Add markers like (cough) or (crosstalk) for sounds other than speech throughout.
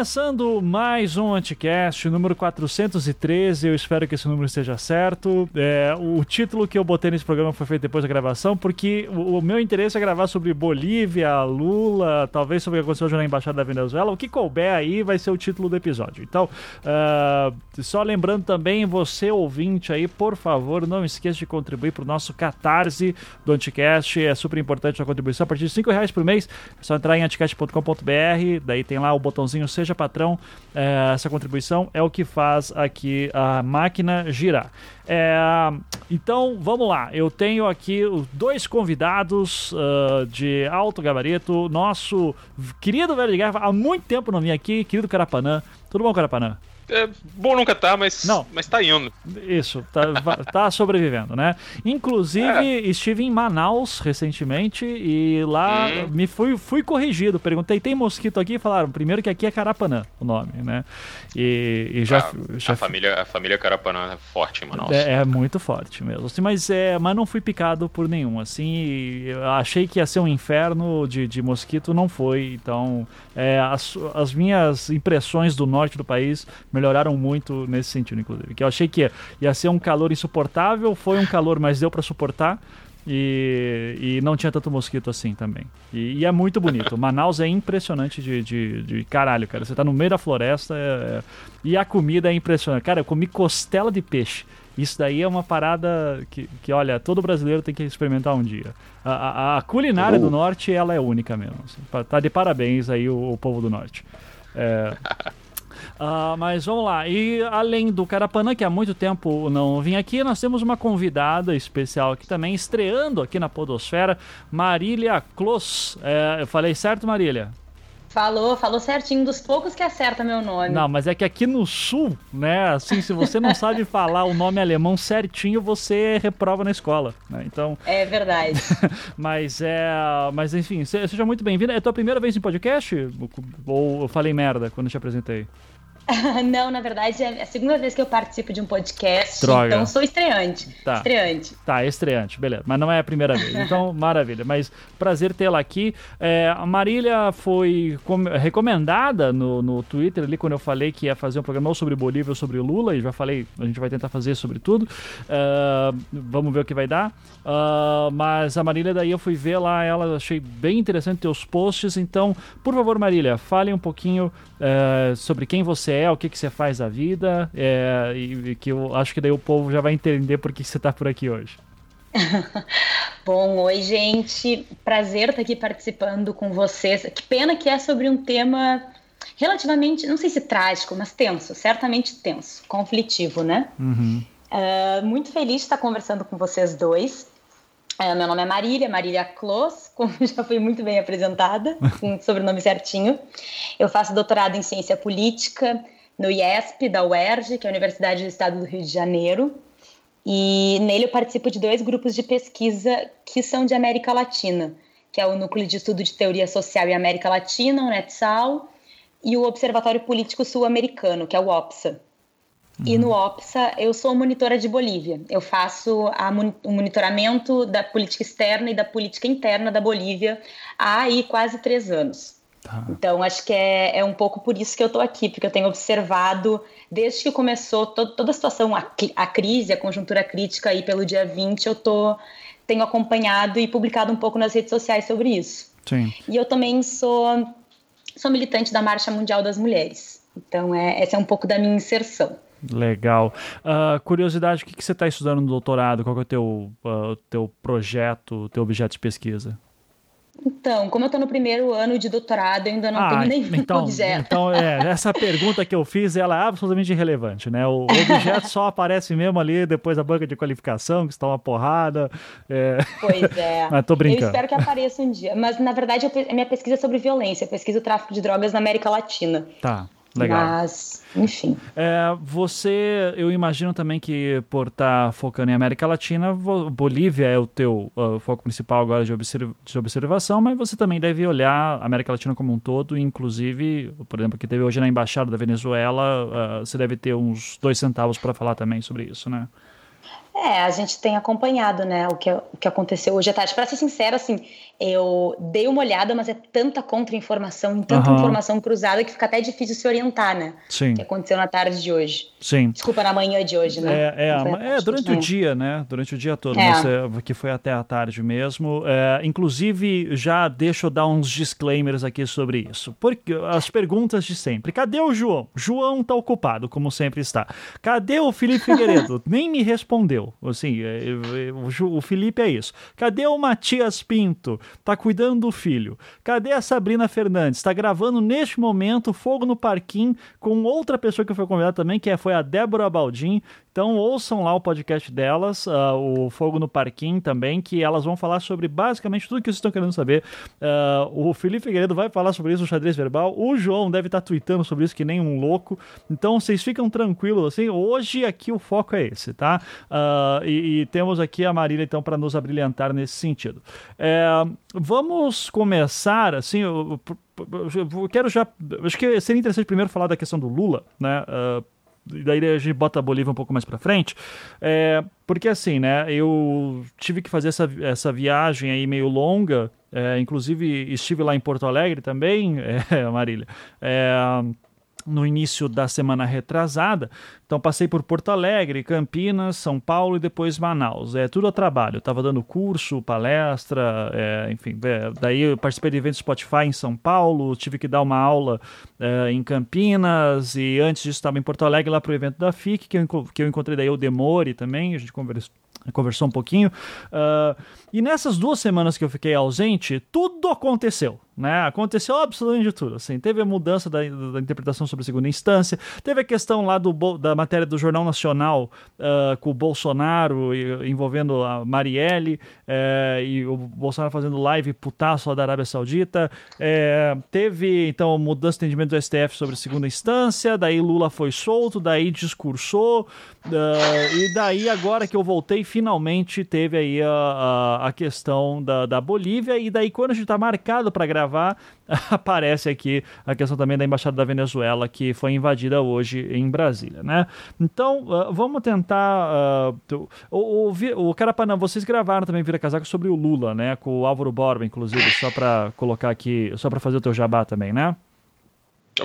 Começando mais um Anticast, número 413. Eu espero que esse número esteja certo. É, o título que eu botei nesse programa foi feito depois da gravação, porque o, o meu interesse é gravar sobre Bolívia, Lula, talvez sobre o que aconteceu hoje na Embaixada da Venezuela. O que couber aí vai ser o título do episódio. Então, uh, só lembrando também, você ouvinte aí, por favor, não esqueça de contribuir para o nosso catarse do Anticast. É super importante a contribuição. A partir de 5 reais por mês, é só entrar em anticast.com.br. Daí tem lá o botãozinho Seja Patrão. É, essa contribuição é o que faz aqui a máquina girar. É, então, vamos lá. Eu tenho aqui dois convidados uh, de alto gabarito. Nosso querido velho de guerra, há muito tempo não vim aqui, querido Carapanã. Tudo bom, Carapanã? É, bom nunca tá, mas, Não. mas tá indo. Isso, tá, tá sobrevivendo, né? Inclusive, é. estive em Manaus recentemente e lá hum. me fui, fui corrigido. Perguntei, tem mosquito aqui? Falaram, primeiro que aqui é Carapanã o nome, né? E, e já, a, já... A, família, a família Carapanã é forte em Manaus. É, é muito forte mesmo. Assim, mas, é, mas não fui picado por nenhum. Assim, achei que ia ser um inferno de, de mosquito, não foi. Então, é, as, as minhas impressões do norte do país melhoraram muito nesse sentido, inclusive. Que eu achei que ia ser um calor insuportável, foi um calor, mas deu para suportar. E, e, não tinha tanto mosquito assim também. E, e é muito bonito. (laughs) Manaus é impressionante de, de, de, caralho, cara. Você tá no meio da floresta é, é, e a comida é impressionante. Cara, eu comi costela de peixe. Isso daí é uma parada que, que olha, todo brasileiro tem que experimentar um dia. A, a, a culinária uh. do norte, ela é única mesmo. Assim. Tá de parabéns aí o, o povo do norte. É, (laughs) Uh, mas vamos lá. E além do Carapanã, que há muito tempo não vim aqui, nós temos uma convidada especial aqui também, estreando aqui na Podosfera, Marília Clos. É, eu falei certo, Marília? Falou, falou certinho, dos poucos que acerta meu nome. Não, mas é que aqui no sul, né, assim, se você não (laughs) sabe falar o nome alemão certinho, você reprova na escola, né? Então... É verdade. (laughs) mas é, mas enfim, seja muito bem-vinda. É a tua primeira vez em podcast? Ou eu falei merda quando te apresentei? (laughs) não, na verdade é a segunda vez que eu participo de um podcast. Droga. Então sou estreante. Tá. Estreante. Tá, estreante, beleza. Mas não é a primeira vez. (laughs) Então, maravilha. Mas prazer tê-la aqui. É, a Marília foi recomendada no, no Twitter ali quando eu falei que ia fazer um programa ou sobre Bolívia ou sobre Lula. E já falei, a gente vai tentar fazer sobre tudo. Uh, vamos ver o que vai dar. Uh, mas a Marília, daí eu fui ver lá, ela achei bem interessante teus posts. Então, por favor, Marília, fale um pouquinho uh, sobre quem você é o que, que você faz da vida, é, e, e, que eu acho que daí o povo já vai entender por que você está por aqui hoje. (laughs) Bom, oi gente, prazer estar aqui participando com vocês. Que pena que é sobre um tema relativamente, não sei se trágico, mas tenso, certamente tenso, conflitivo, né? Uhum. Uh, muito feliz de estar conversando com vocês dois. Uh, meu nome é Marília, Marília Clos, (laughs) como já fui muito bem apresentada, com o sobrenome certinho. Eu faço doutorado em ciência política no IESP da UERJ, que é a Universidade do Estado do Rio de Janeiro. E nele eu participo de dois grupos de pesquisa que são de América Latina, que é o Núcleo de Estudo de Teoria Social em América Latina, o NETSAL, e o Observatório Político Sul-Americano, que é o OPSA. Uhum. E no OPSA eu sou monitora de Bolívia. Eu faço a, o monitoramento da política externa e da política interna da Bolívia há aí quase três anos. Tá. Então acho que é, é um pouco por isso que eu estou aqui, porque eu tenho observado desde que começou todo, toda a situação, a, a, crise, a conjuntura crítica aí pelo dia 20, eu tô, tenho acompanhado e publicado um pouco nas redes sociais sobre isso. Sim. E eu também sou, sou militante da Marcha Mundial das Mulheres. Então é, essa é um pouco da minha inserção. Legal. Uh, curiosidade, o que, que você está estudando no doutorado? Qual é o teu, uh, teu projeto, teu objeto de pesquisa? Então, como eu estou no primeiro ano de doutorado, eu ainda não ah, tenho nenhum então, (laughs) objeto. Então, é, essa pergunta que eu fiz, ela é absolutamente irrelevante, né? O objeto só aparece mesmo ali depois da banca de qualificação, que está uma porrada. É... Pois é. (laughs) Mas tô brincando. Eu espero que apareça um dia. Mas, na verdade, a minha pesquisa é sobre violência. Eu pesquiso o tráfico de drogas na América Latina. Tá. Legal. Mas, enfim. É, você, eu imagino também que por estar tá focando em América Latina, Bolívia é o teu uh, foco principal agora de, observ de, observação, mas você também deve olhar a América Latina como um todo, inclusive, por exemplo, que teve hoje na Embaixada da Venezuela, uh, você deve ter uns dois centavos para falar também sobre isso, né? É, a gente tem acompanhado, né, o que, o que aconteceu hoje à tarde. Para ser sincera, assim, eu dei uma olhada, mas é tanta contra-informação, tanta uhum. informação cruzada que fica até difícil se orientar, né? Sim. O que aconteceu na tarde de hoje. Sim. Desculpa, na manhã de hoje, né? É, é, é durante o dia, né? Durante o dia todo, é. mas é, que foi até a tarde mesmo. É, inclusive, já deixa eu dar uns disclaimers aqui sobre isso. Porque as perguntas de sempre. Cadê o João? João tá ocupado, como sempre está. Cadê o Felipe Figueiredo? (laughs) Nem me respondeu. Assim, é, é, o Felipe é isso. Cadê o Matias Pinto? Tá cuidando do filho. Cadê a Sabrina Fernandes? Tá gravando neste momento Fogo no Parquinho com outra pessoa que foi convidada também, que é, foi a Débora Baldin. Então ouçam lá o podcast delas, uh, o Fogo no Parquinho também, que elas vão falar sobre basicamente tudo que vocês estão querendo saber. Uh, o Felipe Figueiredo vai falar sobre isso no xadrez verbal. O João deve estar tá tweetando sobre isso que nem um louco. Então vocês ficam tranquilos assim. Hoje aqui o foco é esse, tá? Uh, e, e, temos aqui a Marília então para nos abrilhantar nesse sentido. É, vamos começar assim. Eu, eu, eu, quero já. Acho que seria interessante primeiro falar da questão do Lula, né? Uh, daí a gente bota a Bolívia um pouco mais para frente, é, porque assim, né, eu tive que fazer essa, essa viagem aí meio longa, é, inclusive estive lá em Porto Alegre também, (laughs) é, Marília, é, no início da semana retrasada. Então passei por Porto Alegre, Campinas, São Paulo e depois Manaus. É tudo a trabalho. Estava dando curso, palestra, é, enfim. É, daí eu participei de eventos Spotify em São Paulo, tive que dar uma aula é, em Campinas e antes disso estava em Porto Alegre lá para o evento da FIC que eu, que eu encontrei daí o Demore também. A gente conversou conversou um pouquinho. Uh, e nessas duas semanas que eu fiquei ausente, tudo aconteceu né? Aconteceu absolutamente tudo. Assim, teve a mudança da, da, interpretação sobre a segunda instância, teve a questão lá do, da matéria do Jornal Nacional uh, com o Bolsonaro envolvendo a Marielle uh, e o Bolsonaro fazendo live putaço lá da Arábia Saudita. Uh, teve então mudança de entendimento do STF sobre a segunda instância, daí Lula foi solto, daí discursou, e daí agora que eu voltei, finalmente teve aí a, a questão da, da Bolívia, e daí quando a gente está marcado para gravar (laughs) aparece aqui a questão também da Embaixada da Venezuela, que foi invadida hoje em Brasília, né? Então, uh, vamos tentar... Uh, o, o, o Carapanã, vocês gravaram também Vira Casaco sobre o Lula, né? Com o Álvaro Borba, inclusive, só para colocar aqui, só para fazer o teu jabá também, né?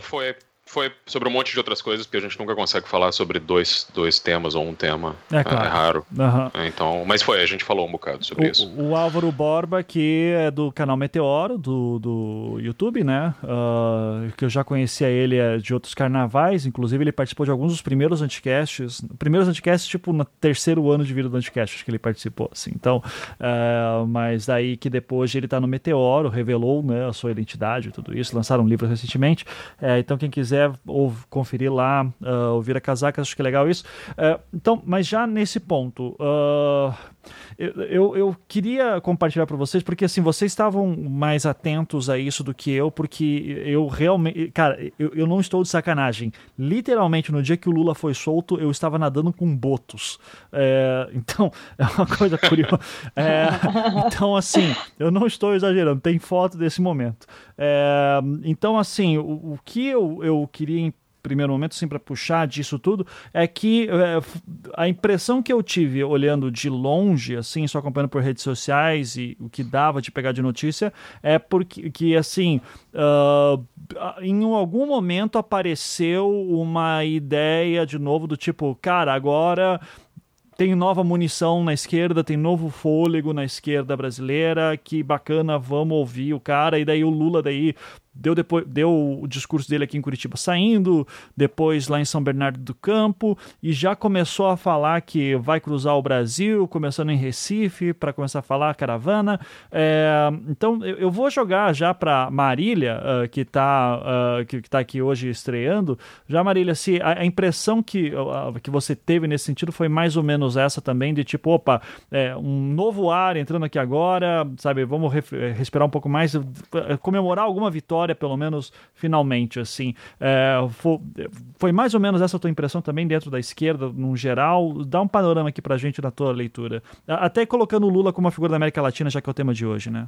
Foi, foi sobre um monte de outras coisas, porque a gente nunca consegue falar sobre dois, dois temas ou um tema. É, claro. é raro. Uhum. Então, mas foi, a gente falou um bocado sobre o, isso. O Álvaro Borba, que é do canal Meteoro, do, do YouTube, né? Uh, que eu já conhecia ele é, de outros carnavais, inclusive ele participou de alguns dos primeiros anticasts. Primeiros anticasts, tipo, no terceiro ano de vida do anticast, acho que ele participou, assim. Então, uh, mas daí que depois ele tá no Meteoro, revelou né, a sua identidade e tudo isso, lançaram um livro recentemente. Uh, então, quem quiser quiser ou conferir lá, uh, ouvir a casaca, acho que é legal isso. Uh, então, mas já nesse ponto, uh, eu, eu, queria compartilhar para vocês, porque assim, vocês estavam mais atentos a isso do que eu, porque eu realmente. Cara, eu, eu não estou de sacanagem. Literalmente, no dia que o Lula foi solto, eu estava nadando com botos. É, então, (laughs) é uma coisa curiosa. É, então, assim, eu não estou exagerando, tem foto desse momento. É, então, assim, o, o que eu, eu queria primeiro momento, assim, para puxar disso tudo, é que é, a impressão que eu tive olhando de longe, assim, só acompanhando por redes sociais e o que dava de pegar de notícia, é porque, que, assim, uh, em algum momento apareceu uma ideia de novo do tipo, cara, agora tem nova munição na esquerda, tem novo fôlego na esquerda brasileira, que bacana, vamos ouvir o cara, e daí o Lula daí deu, depois, deu o discurso dele aqui em Curitiba saindo, depois lá em São Bernardo do Campo, e já começou a falar que vai cruzar o Brasil, começando em Recife, para começar a falar caravana. É, então eu, vou jogar já para Marília, uh, que está uh, que, que tá aqui hoje estreando. Já, Marília, se a, a impressão que, uh, que você teve nesse sentido foi mais ou menos essa também, de tipo, opa, é, um novo ar entrando aqui agora, sabe, vamos respirar um pouco mais, comemorar alguma vitória história, pelo menos finalmente, assim. É, foi, foi, mais ou menos essa tua impressão também dentro da esquerda, no geral? Dá um panorama aqui pra gente da tua leitura. Até colocando o Lula como uma figura da América Latina, já que é o tema de hoje, né?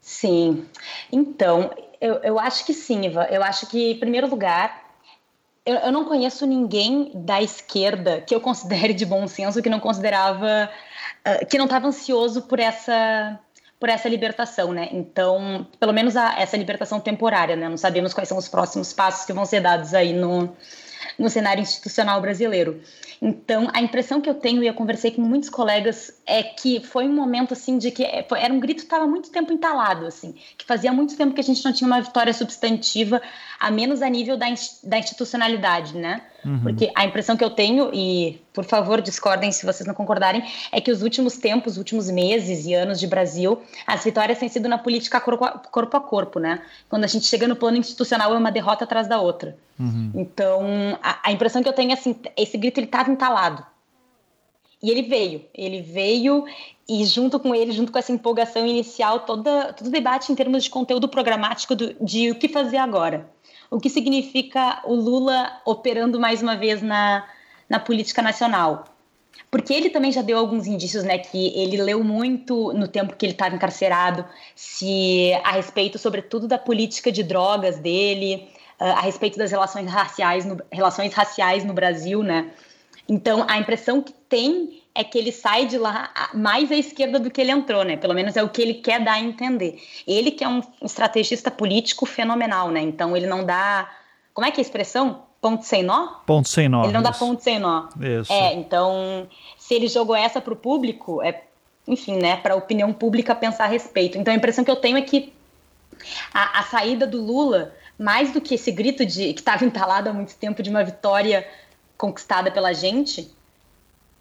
Sim. Então, eu, eu acho que sim, Iva. Eu acho que, em primeiro lugar, eu, eu não conheço ninguém da esquerda que eu considere de bom senso que não considerava, uh, que não estava ansioso por essa por essa libertação, né? Então, pelo menos a, essa libertação temporária, né? Não sabemos quais são os próximos passos que vão ser dados aí no, no cenário institucional brasileiro. Então, a impressão que eu tenho, e eu conversei com muitos colegas, é que foi um momento, assim, de que é, era um grito que estava muito tempo entalado, assim, que fazia muito tempo que a gente não tinha uma vitória substantiva, a menos a nível da, da institucionalidade, né? Uhum. Porque a impressão que eu tenho, e por favor discordem se vocês não concordarem, é que os últimos tempos, os últimos meses e anos de Brasil, as vitórias têm sido na política corpo a corpo, a corpo né? Quando a gente chega no plano institucional, é uma derrota atrás da outra. Uhum. Então, a, a, impressão que eu tenho é assim, esse grito ele estava entalado. E ele veio, ele veio e junto com ele, junto com essa empolgação inicial, toda, todo o debate em termos de conteúdo programático do, de o que fazer agora o que significa o Lula operando mais uma vez na, na política nacional. Porque ele também já deu alguns indícios, né, que ele leu muito no tempo que ele estava encarcerado, se a respeito, sobretudo, da política de drogas dele, a respeito das relações raciais no, relações raciais no Brasil, né? Então, a impressão que tem é que ele sai de lá mais à esquerda do que ele entrou, né? Pelo menos é o que ele quer dar a entender. Ele que é um estrategista político fenomenal, né? Então ele não dá. Como é que é a expressão? Ponto sem nó? Ponto sem nó. Ele não isso. dá ponto sem nó. Isso. É, então, se ele jogou essa para o público, é, enfim, né, para a opinião pública pensar a respeito. Então a impressão que eu tenho é que a, a saída do Lula, mais do que esse grito de que estava entalado há muito tempo de uma vitória conquistada pela gente,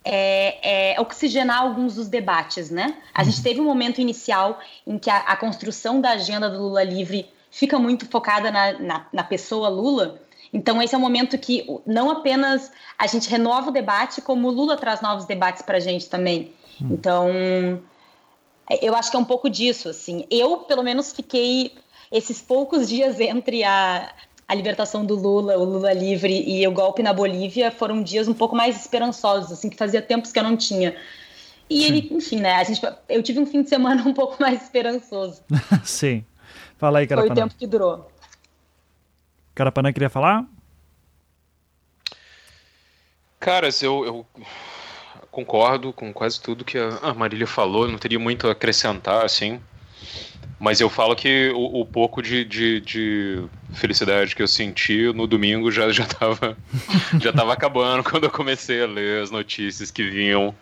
é, é, oxigenar alguns dos debates, né? A gente uhum. teve um momento inicial em que a, a construção da agenda do Lula livre fica muito focada na, na, na, pessoa Lula. Então esse é um momento que não apenas a gente renova o debate, como o Lula traz novos debates para a gente também. Uhum. Então eu acho que é um pouco disso, assim. Eu pelo menos fiquei esses poucos dias entre a a libertação do Lula, o Lula livre e o golpe na Bolívia foram dias um pouco mais esperançosos, assim, que fazia tempos que eu não tinha. E ele, enfim, né, a gente, eu tive um fim de semana (laughs) um pouco mais esperançoso. (laughs) Sim. Fala aí, Carapanã. Foi o tempo que durou. Carapanã queria falar? Caras, eu, eu concordo com quase tudo que a Marília falou, não teria muito a acrescentar, assim. Mas eu falo que o, o pouco de, de, de, felicidade que eu senti no domingo já, já, tava, (laughs) já tava acabando quando eu comecei a ler as notícias que vinham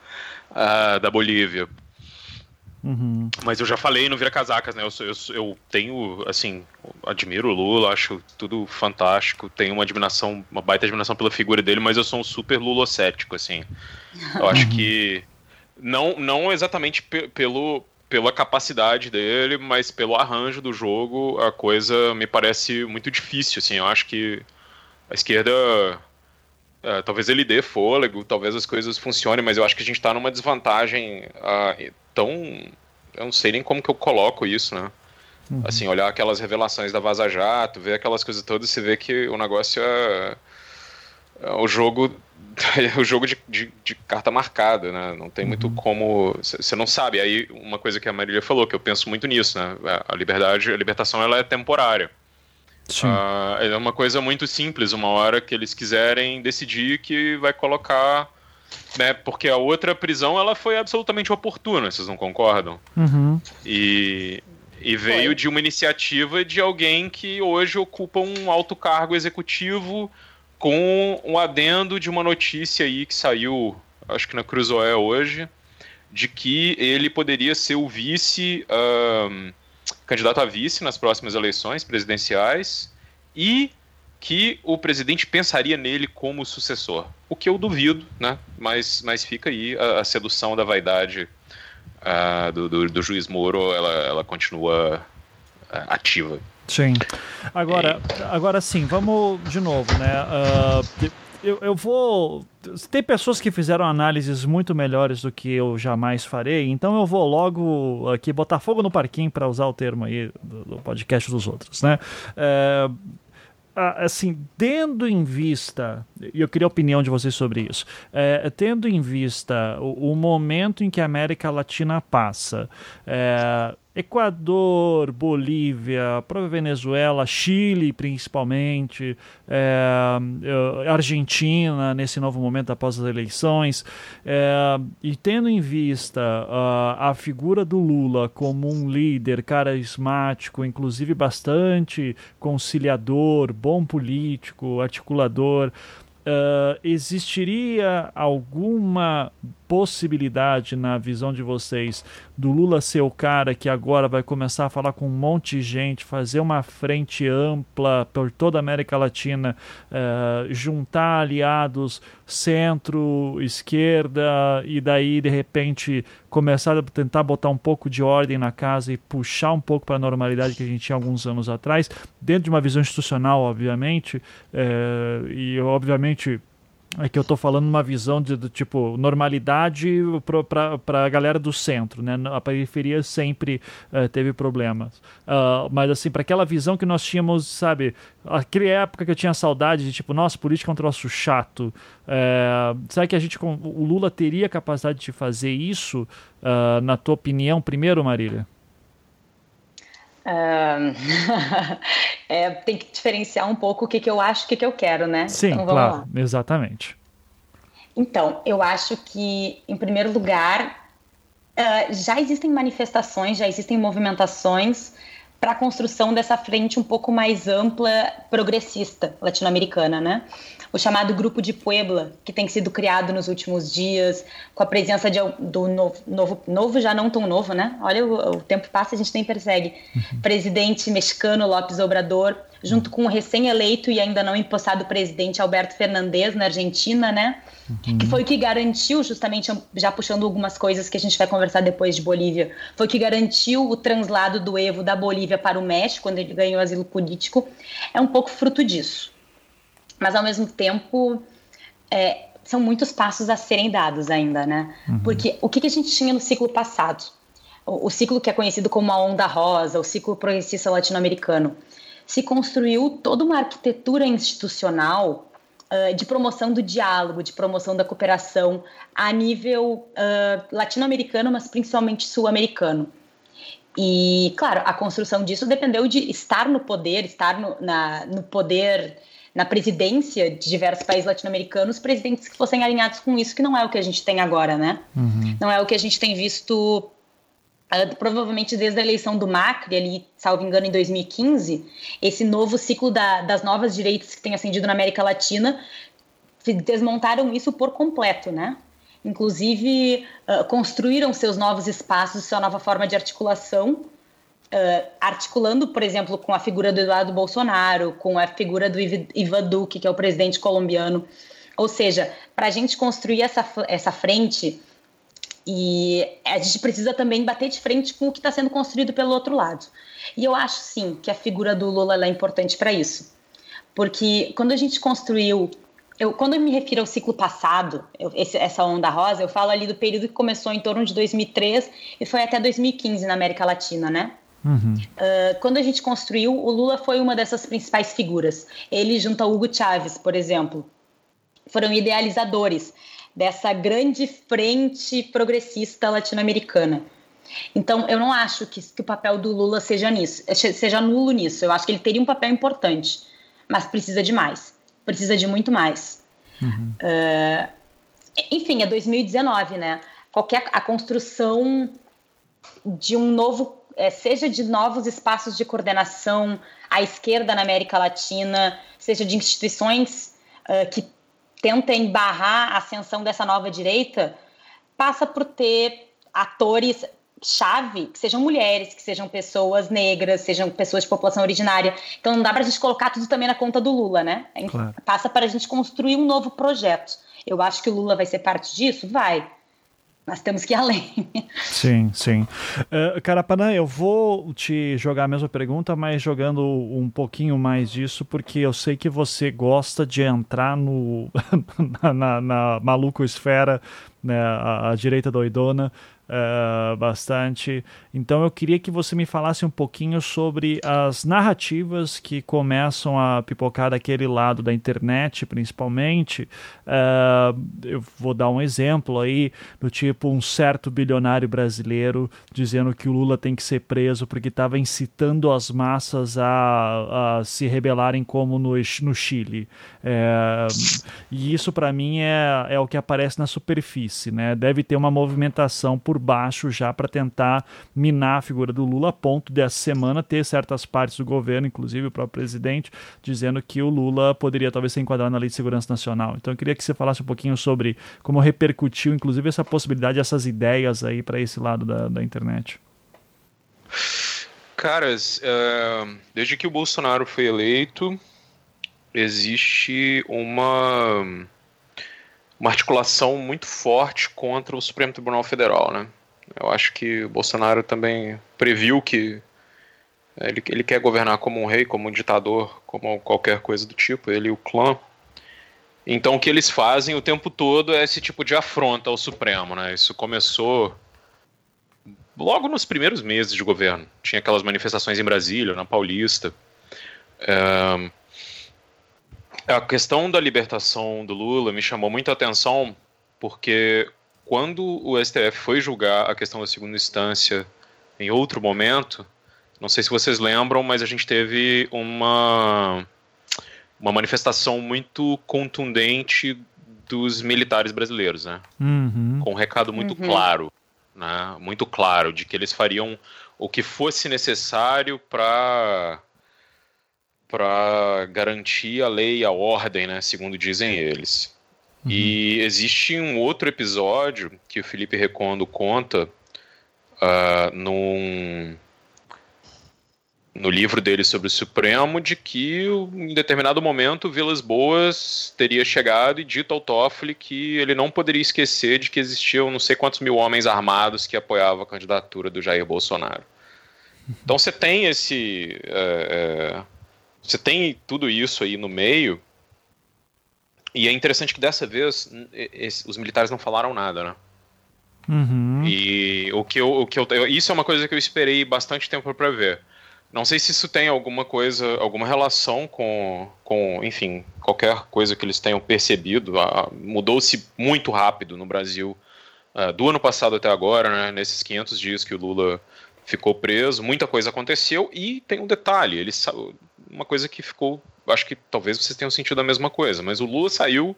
uh, da Bolívia. Uhum. Mas eu já falei no Vira Casacas, né? Eu, eu, eu, tenho, assim, admiro o Lula, acho tudo fantástico, tenho uma admiração, uma baita admiração pela figura dele, mas eu sou um super lulocético, assim. Eu acho uhum. que não, não exatamente pelo, pela capacidade dele, mas pelo arranjo do jogo, a coisa me parece muito difícil, assim, eu acho que a esquerda é, talvez ele dê fôlego, talvez as coisas funcionem, mas eu acho que a gente está numa desvantagem uh, tão. Eu não sei nem como que eu coloco isso, né? Uhum. Assim, olhar aquelas revelações da Vaza Jato, ver aquelas coisas todas, você vê que o negócio é. É o jogo (laughs) o jogo de, de, de, carta marcada, né? Não tem muito uhum. como. Você não sabe. Aí, uma coisa que a Marília falou, que eu penso muito nisso, né? A liberdade, a libertação, ela é temporária. Sim. Uh, é uma coisa muito simples. Uma hora que eles quiserem decidir que vai colocar. Né, porque a outra prisão ela foi absolutamente oportuna, vocês não concordam? Uhum. E, e veio foi. de uma iniciativa de alguém que hoje ocupa um alto cargo executivo com um adendo de uma notícia aí que saiu, acho que na Cruzoé hoje, de que ele poderia ser o vice, um, candidato a vice nas próximas eleições presidenciais e que o presidente pensaria nele como sucessor. O que eu duvido, né? Mas, mas fica aí a, a sedução da vaidade uh, do, do, do, juiz Moro, ela, ela continua uh, ativa. Sim. Agora, agora sim, vamos de novo, né? Uh, eu, eu vou. Tem pessoas que fizeram análises muito melhores do que eu jamais farei, então eu vou logo aqui botar fogo no parquinho, para usar o termo aí do, do, podcast dos outros, né? Uh, assim, tendo em vista, e eu queria a opinião de vocês sobre isso, é, tendo em vista o, o, momento em que a América Latina passa, é, Equador, Bolívia, própria Venezuela, Chile principalmente, é, Argentina nesse novo momento após as eleições, é, e tendo em vista uh, a figura do Lula como um líder carismático, inclusive bastante conciliador, bom político, articulador, Uh, existiria alguma possibilidade na visão de vocês do Lula ser o cara que agora vai começar a falar com um monte de gente, fazer uma frente ampla por toda a América Latina, uh, juntar aliados centro, esquerda e daí de repente começar a tentar botar um pouco de ordem na casa e puxar um pouco para a normalidade que a gente tinha alguns anos atrás, dentro de uma visão institucional, obviamente, uh, e obviamente é que eu estou falando uma visão de, de tipo normalidade para a galera do centro, né? A periferia sempre uh, teve problemas, uh, mas assim para aquela visão que nós tínhamos, sabe, aquela época que eu tinha saudade de tipo, nossa, política é um troço chato. Uh, será que a gente, o Lula teria capacidade de fazer isso? na tua opinião, primeiro, Marília? (laughs) é, tem que diferenciar um pouco o que, que eu acho e o que, que eu quero, né? Sim, então, claro, lá. exatamente. Então, eu acho que, em primeiro lugar, uh, já existem manifestações, já existem movimentações para a construção dessa frente um pouco mais ampla, progressista latino-americana, né? o chamado Grupo de Puebla, que tem sido criado nos últimos dias, com a presença de, do novo, novo, novo já não tão novo, né? Olha, o, o tempo passa e a gente nem persegue. Uhum. Presidente mexicano López Obrador, junto com o recém-eleito e ainda não empossado presidente Alberto Fernandes na Argentina, né? Uhum. Que foi o que garantiu, justamente, já puxando algumas coisas que a gente vai conversar depois de Bolívia, foi o que garantiu o translado do Evo da Bolívia para o México, quando ele ganhou asilo político. É um pouco fruto disso mas ao mesmo tempo é, são muitos passos a serem dados ainda, né? Uhum. Porque o que, que a gente tinha no ciclo passado? O, o ciclo que é conhecido como a onda rosa, o ciclo progressista latino-americano, se construiu toda uma arquitetura institucional Uh, de promoção do diálogo, de promoção da cooperação a nível uh, latino-americano, mas principalmente sul-americano. E, claro, a construção disso dependeu de estar no poder, estar no, na, no poder na presidência de diversos países latino-americanos, presidentes que fossem alinhados com isso, que não é o que a gente tem agora, né? Uhum. Não é o que a gente tem visto uh, provavelmente desde a eleição do Macri, ali, salvo engano, em 2015, esse novo ciclo da, das novas direitas que tem acendido na América Latina, desmontaram isso por completo, né? Inclusive, uh, construíram seus novos espaços, sua nova forma de articulação, Uh, articulando, por exemplo, com a figura do Eduardo Bolsonaro, com a figura do Ivan Duque, que é o presidente colombiano. Ou seja, para a gente construir essa, essa frente, e a gente precisa também bater de frente com o que está sendo construído pelo outro lado. E eu acho, sim, que a figura do Lula é importante para isso. Porque quando a gente construiu eu, quando eu me refiro ao ciclo passado, eu, esse, essa onda rosa, eu falo ali do período que começou em torno de 2003 e foi até 2015 na América Latina, né? Uhum. Uh, quando a gente construiu, o Lula foi uma dessas principais figuras. Ele, junto ao Hugo Chávez, por exemplo, foram idealizadores dessa grande frente progressista latino-americana. Então, eu não acho que, que, o papel do Lula seja nisso, seja nulo nisso. Eu acho que ele teria um papel importante, mas precisa de mais, precisa de muito mais. Uhum. Uh, enfim, é 2019, né? Qualquer a construção de um novo é, seja de novos espaços de coordenação à esquerda na América Latina, seja de instituições uh, que tentem barrar a ascensão dessa nova direita, passa por ter atores chave que sejam mulheres, que sejam pessoas negras, sejam pessoas de população originária. Então não dá para a gente colocar tudo também na conta do Lula, né? Claro. Passa para a gente construir um novo projeto. Eu acho que o Lula vai ser parte disso? Vai nós temos que ir além. Sim, sim. Uh, Carapanã, eu vou te jogar a mesma pergunta, mas jogando um pouquinho mais disso, porque eu sei que você gosta de entrar no (laughs) na, na, na maluco esfera, né, a, a direita doidona, uh, bastante. Então eu queria que você me falasse um pouquinho sobre as narrativas que começam a pipocar daquele lado da internet, principalmente. Uh, eu vou dar um exemplo aí, do tipo um certo bilionário brasileiro dizendo que o Lula tem que ser preso porque estava incitando as massas a, a, se rebelarem como no, no Chile. É, e isso para mim é, é o que aparece na superfície, né? Deve ter uma movimentação por baixo já para tentar minar a figura do Lula, a ponto dessa semana ter certas partes do governo, inclusive o próprio presidente, dizendo que o Lula poderia talvez ser enquadrado na Lei de Segurança Nacional. Então eu queria que você falasse um pouquinho sobre como repercutiu, inclusive, essa possibilidade, essas ideias aí para esse lado da, da internet. Caras, uh, desde que o Bolsonaro foi eleito, existe uma, uma articulação muito forte contra o Supremo Tribunal Federal, né? Eu acho que o Bolsonaro também previu que ele, ele quer governar como um rei, como um ditador, como qualquer coisa do tipo, ele e o clã. Então o que eles fazem o tempo todo é esse tipo de afronta ao Supremo, né? Isso começou logo nos primeiros meses de governo. Tinha aquelas manifestações em Brasília, na Paulista. É... A questão da libertação do Lula me chamou muita atenção porque quando o STF foi julgar a questão da segunda instância em outro momento, não sei se vocês lembram, mas a gente teve uma, uma manifestação muito contundente dos militares brasileiros, né? Uhum. Com um recado muito uhum. claro, né? Muito claro de que eles fariam o que fosse necessário para para garantir a lei e a ordem, né? Segundo dizem eles. Uhum. E existe um outro episódio que o Felipe Recondo conta uh, num, no livro dele sobre o Supremo de que em determinado momento Vilas Boas teria chegado e dito ao Toffoli que ele não poderia esquecer de que existiam não sei quantos mil homens armados que apoiavam a candidatura do Jair Bolsonaro. Então você tem esse. É, é, você tem tudo isso aí no meio e é interessante que dessa vez os militares não falaram nada, né? Uhum. E o que, eu, o que eu, isso é uma coisa que eu esperei bastante tempo para ver. Não sei se isso tem alguma coisa, alguma relação com, com enfim, qualquer coisa que eles tenham percebido. Ah, Mudou-se muito rápido no Brasil uh, do ano passado até agora, né, nesses 500 dias que o Lula ficou preso. Muita coisa aconteceu e tem um detalhe: ele, uma coisa que ficou acho que talvez vocês tenham sentido a mesma coisa, mas o Lula saiu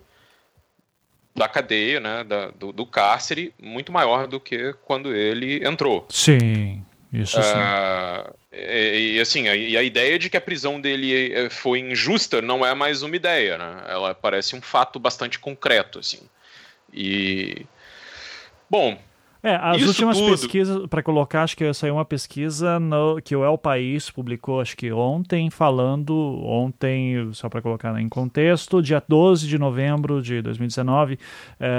da cadeia, né, da, do, do, cárcere, muito maior do que quando ele entrou. Sim, isso sim. Uh, e, e, assim, a, e a ideia de que a prisão dele eh, foi injusta não é mais uma ideia, né? Ela parece um fato bastante concreto, assim. E bom, é, as Isso últimas tudo. pesquisas, para colocar, acho que saiu uma pesquisa no, que o El País publicou, acho que ontem, falando, ontem, só para colocar em contexto, dia 12 de novembro de 2019, é,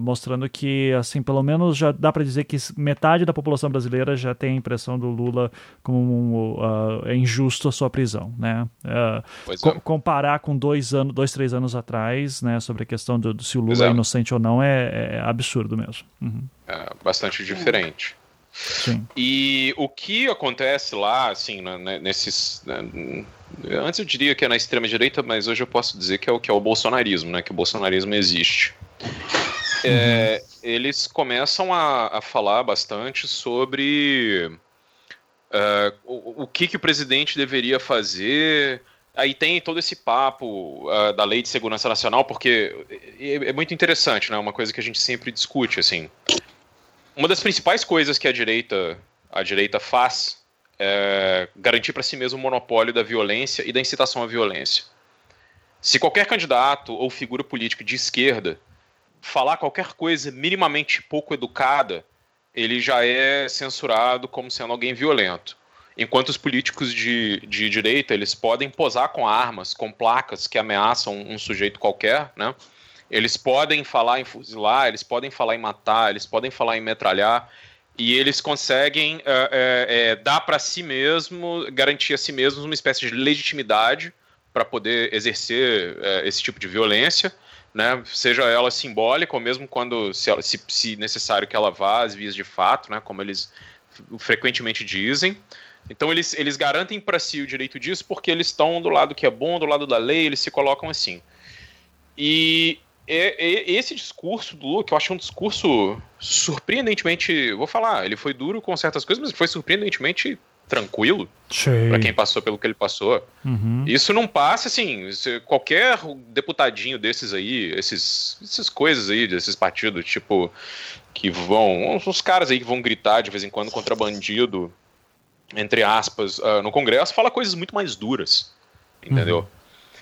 mostrando que, assim, pelo menos já dá para dizer que metade da população brasileira já tem a impressão do Lula como um, uh, é injusto a sua prisão, né? Uh, co comparar com dois, anos, dois, três anos atrás, né, sobre a questão do, se o Lula é inocente ou não, é, é absurdo mesmo. Uhum. É bastante diferente. Sim. E o que acontece lá, assim, né, nesses. Né, antes eu diria que é na extrema direita, mas hoje eu posso dizer que é o que é o bolsonarismo, né? Que o bolsonarismo existe. É, uhum. eles começam a, a, falar bastante sobre uh, o, o, que, que o presidente deveria fazer. Aí tem todo esse papo uh, da lei de segurança nacional, porque é, é muito interessante, né? Uma coisa que a gente sempre discute, assim uma das principais coisas que a direita, a direita faz é garantir para si mesmo o monopólio da violência e da incitação à violência. Se qualquer candidato ou figura política de esquerda falar qualquer coisa minimamente pouco educada, ele já é censurado como sendo alguém violento. Enquanto os políticos de, de direita eles podem posar com armas, com placas que ameaçam um sujeito qualquer, né? Eles podem falar em fuzilar, eles podem falar em matar, eles podem falar em metralhar, e eles conseguem é, é, dar para si mesmo, garantir a si mesmos uma espécie de legitimidade para poder exercer é, esse tipo de violência, né, seja ela simbólica ou mesmo quando, se, se, se necessário que ela vá às vias de fato, né, como eles frequentemente dizem. Então eles, eles garantem para si o direito disso porque eles estão do lado que é bom, do lado da lei, eles se colocam assim. E esse discurso do que eu acho um discurso surpreendentemente. Vou falar, ele foi duro com certas coisas, mas foi surpreendentemente tranquilo para quem passou pelo que ele passou. Uhum. Isso não passa assim. Qualquer deputadinho desses aí, esses, essas coisas aí, desses partidos, tipo, que vão. Os caras aí que vão gritar de vez em quando contra bandido, entre aspas, uh, no Congresso, fala coisas muito mais duras. Entendeu? Uhum.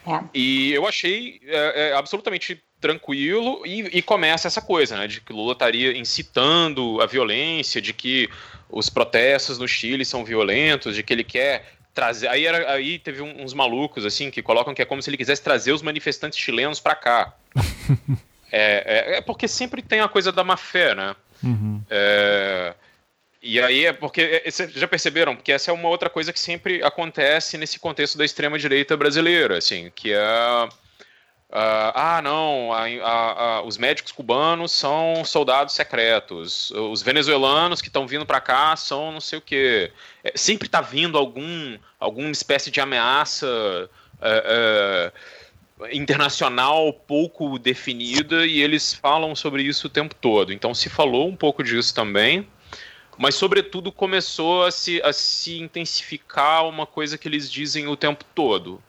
É. E eu achei é, é, absolutamente tranquilo e, e, começa essa coisa, né, de que Lula estaria incitando a violência, de que os protestos no Chile são violentos, de que ele quer trazer. Aí, era, aí teve uns malucos assim que colocam que é como se ele quisesse trazer os manifestantes chilenos para cá. (laughs) é, é, é, porque sempre tem a coisa da má fé, né? Uhum. É, e aí é porque. É, vocês já perceberam? Porque essa é uma outra coisa que sempre acontece nesse contexto da extrema-direita brasileira, assim, que é Uh, ah, não, a, a, a, os médicos cubanos são soldados secretos, os venezuelanos que estão vindo para cá são não sei o quê. É, sempre está vindo algum, alguma espécie de ameaça é, é, internacional pouco definida e eles falam sobre isso o tempo todo. Então se falou um pouco disso também, mas sobretudo começou a se, a se intensificar uma coisa que eles dizem o tempo todo.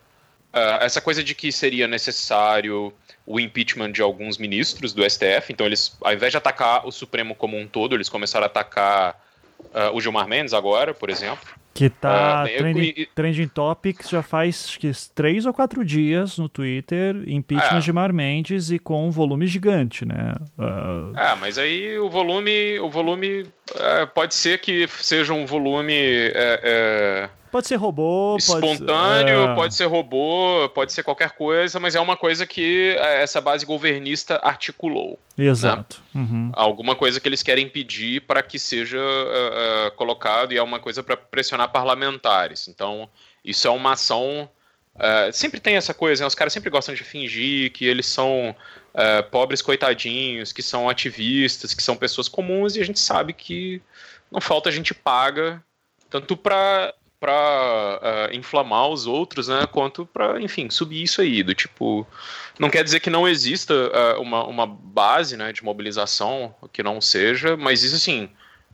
Uh, essa coisa de que seria necessário o impeachment de alguns ministros do STF, então eles, ao invés de atacar o Supremo como um todo, eles começaram a atacar uh, o Gilmar Mendes agora, por exemplo. Que tá uh, trending, eu... trending Topics já faz que, três ou quatro dias no Twitter, impeachment é. Gilmar Mendes e com um volume gigante, né? Uh... Ah, mas aí o volume, o volume uh, pode ser que seja um volume uh, Pode ser robô, espontâneo, pode, é... pode ser robô, pode ser qualquer coisa, mas é uma coisa que é, essa base governista articulou. Né? Exato. Né? Uhum. Alguma coisa que eles querem pedir para que seja uh, uh, colocado e é uma coisa para pressionar parlamentares. Então, isso é uma ação. Uh, sempre tem essa coisa, né? os caras sempre gostam de fingir que eles são pobres coitadinhos, que são ativistas, que são pessoas comuns, e a gente sabe que não falta a gente paga tanto para para uh, eh, inflamar os outros, né? Quanto para, enfim, subir isso aí. Do tipo, não quer dizer que não exista uh, uma, uma base, né, de mobilização que não seja, mas isso assim,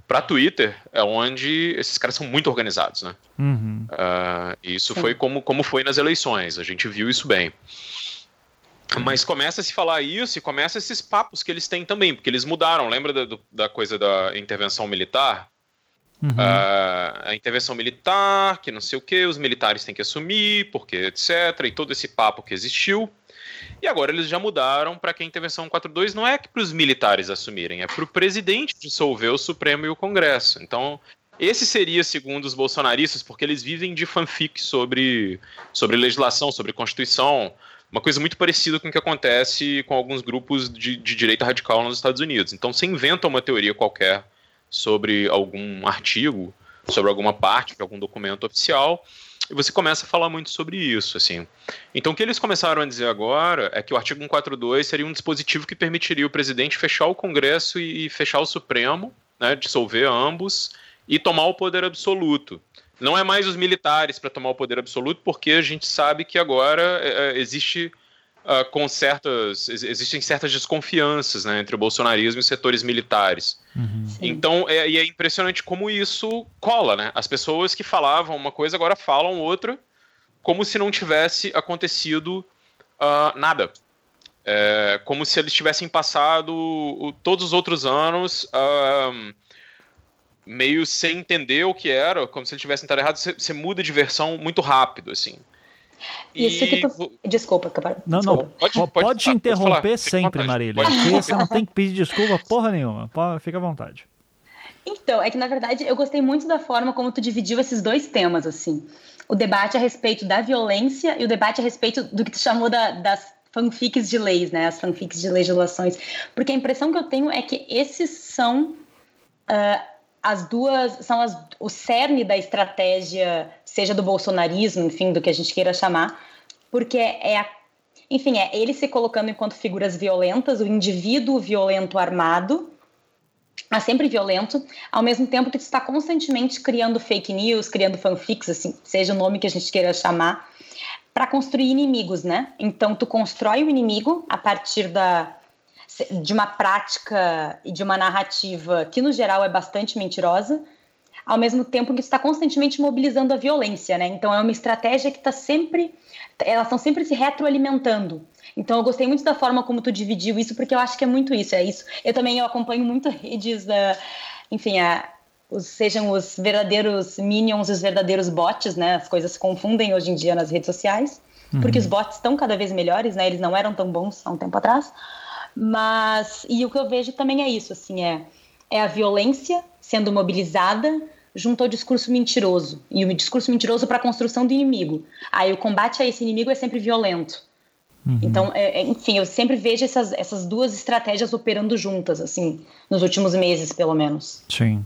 para Twitter é onde esses caras são muito organizados, né? Uhum. Uh, isso foi como, como foi nas eleições. A gente viu isso bem. Mas começa a se falar isso e começa esses papos que eles têm também, porque eles mudaram. Lembra da, da coisa da intervenção militar? Uhum. Uh, a intervenção militar, que não sei o que, os militares têm que assumir, porque etc. E todo esse papo que existiu. E agora eles já mudaram para que a intervenção 42 não é para os militares assumirem, é para o presidente dissolver o Supremo e o Congresso. Então, esse seria, segundo os bolsonaristas, porque eles vivem de fanfic sobre, sobre legislação, sobre Constituição, uma coisa muito parecida com o que acontece com alguns grupos de, de direita radical nos Estados Unidos. Então, você inventa uma teoria qualquer sobre algum artigo, sobre alguma parte de algum documento oficial, e você começa a falar muito sobre isso, assim. Então, o que eles começaram a dizer agora é que o artigo 142 seria um dispositivo que permitiria o presidente fechar o Congresso e fechar o Supremo, né, dissolver ambos e tomar o poder absoluto. Não é mais os militares para tomar o poder absoluto, porque a gente sabe que agora é, existe uh, com certas. Existem certas desconfianças né, entre o bolsonarismo e os setores militares. Uhum. Então, é, e é impressionante como isso cola, né? As pessoas que falavam uma coisa agora falam outra, como se não tivesse acontecido uh, nada. É, como se eles tivessem passado todos os outros anos uh, meio sem entender o que era, como se eles tivessem estado errado. Você muda de versão muito rápido, assim. Isso e... que tu... Desculpa, Desculpa. Não, não. Pode, pode, pode interromper sempre, Marília. Você não tem que pedir desculpa porra nenhuma. Fica à vontade. Então, é que na verdade eu gostei muito da forma como tu dividiu esses dois temas, assim. O debate a respeito da violência e o debate a respeito do que tu chamou da, das fanfics de leis, né? As fanfics de legislações. Porque a impressão que eu tenho é que esses são uh, as duas são as, o cerne da estratégia, seja do bolsonarismo, enfim, do que a gente queira chamar, porque é a, enfim, é ele se colocando enquanto figuras violentas, o indivíduo violento armado, mas sempre violento, ao mesmo tempo que está constantemente criando fake news, criando fanfics, assim, seja o nome que a gente queira chamar, para construir inimigos, né? Então tu constrói o inimigo a partir da de uma prática e de uma narrativa que no geral é bastante mentirosa, ao mesmo tempo que está constantemente mobilizando a violência, né? Então é uma estratégia que está sempre, elas estão sempre se retroalimentando. Então eu gostei muito da forma como tu dividiu isso, porque eu acho que é muito isso, é isso. Eu também eu acompanho muito (laughs) redes, uh, enfim, a, os, sejam os verdadeiros minions, os verdadeiros bots, né? As coisas se confundem hoje em dia nas redes sociais, uhum. porque os bots estão cada vez melhores, né? Eles não eram tão bons há um tempo atrás. Mas e o que eu vejo também é isso, assim, é é a violência sendo mobilizada junto ao discurso mentiroso e o discurso mentiroso para a construção do inimigo. Aí o combate a esse inimigo é sempre violento. Uhum. Então, é, é, enfim, eu sempre vejo essas, essas duas estratégias operando juntas, assim, nos últimos meses, pelo menos. Sim.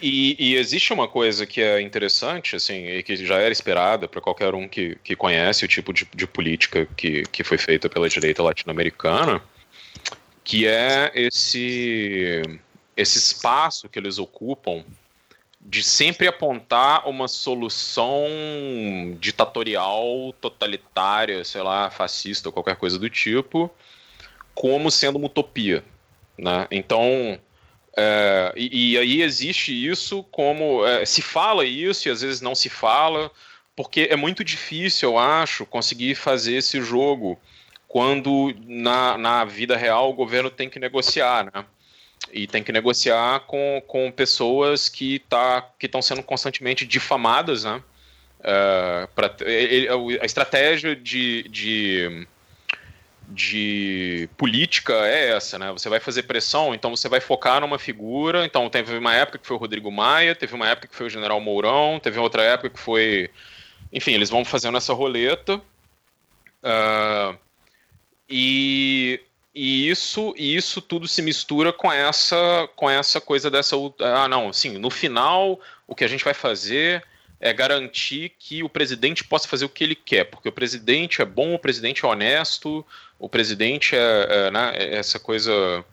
E, e, existe uma coisa que é interessante, assim, e que já era esperada para qualquer um que, que conhece o tipo de, de política que, que foi feita pela direita latino-americana, que é esse, esse espaço que eles ocupam de sempre apontar uma solução ditatorial, totalitária, sei lá, fascista ou qualquer coisa do tipo, como sendo uma utopia. Né? Então, é, e, e, aí existe isso como. É, se fala isso e às vezes não se fala, porque é muito difícil, eu acho, conseguir fazer esse jogo quando na, na vida real o governo tem que negociar, né? e tem que negociar com, com pessoas que tá, estão sendo constantemente difamadas, né? Uh, pra, ele, a estratégia de, de, de, política é essa, né? Você vai fazer pressão, então você vai focar numa figura. Então teve uma época que foi o Rodrigo Maia, teve uma época que foi o General Mourão, teve outra época que foi. Enfim, eles vão fazendo essa roleta. Uh, e e isso, e isso tudo se mistura com essa, com essa coisa dessa. Ah, não, assim, no final, o que a gente vai fazer é garantir que o presidente possa fazer o que ele quer, porque o presidente é bom, o presidente é honesto, o presidente é, é, né, é essa coisa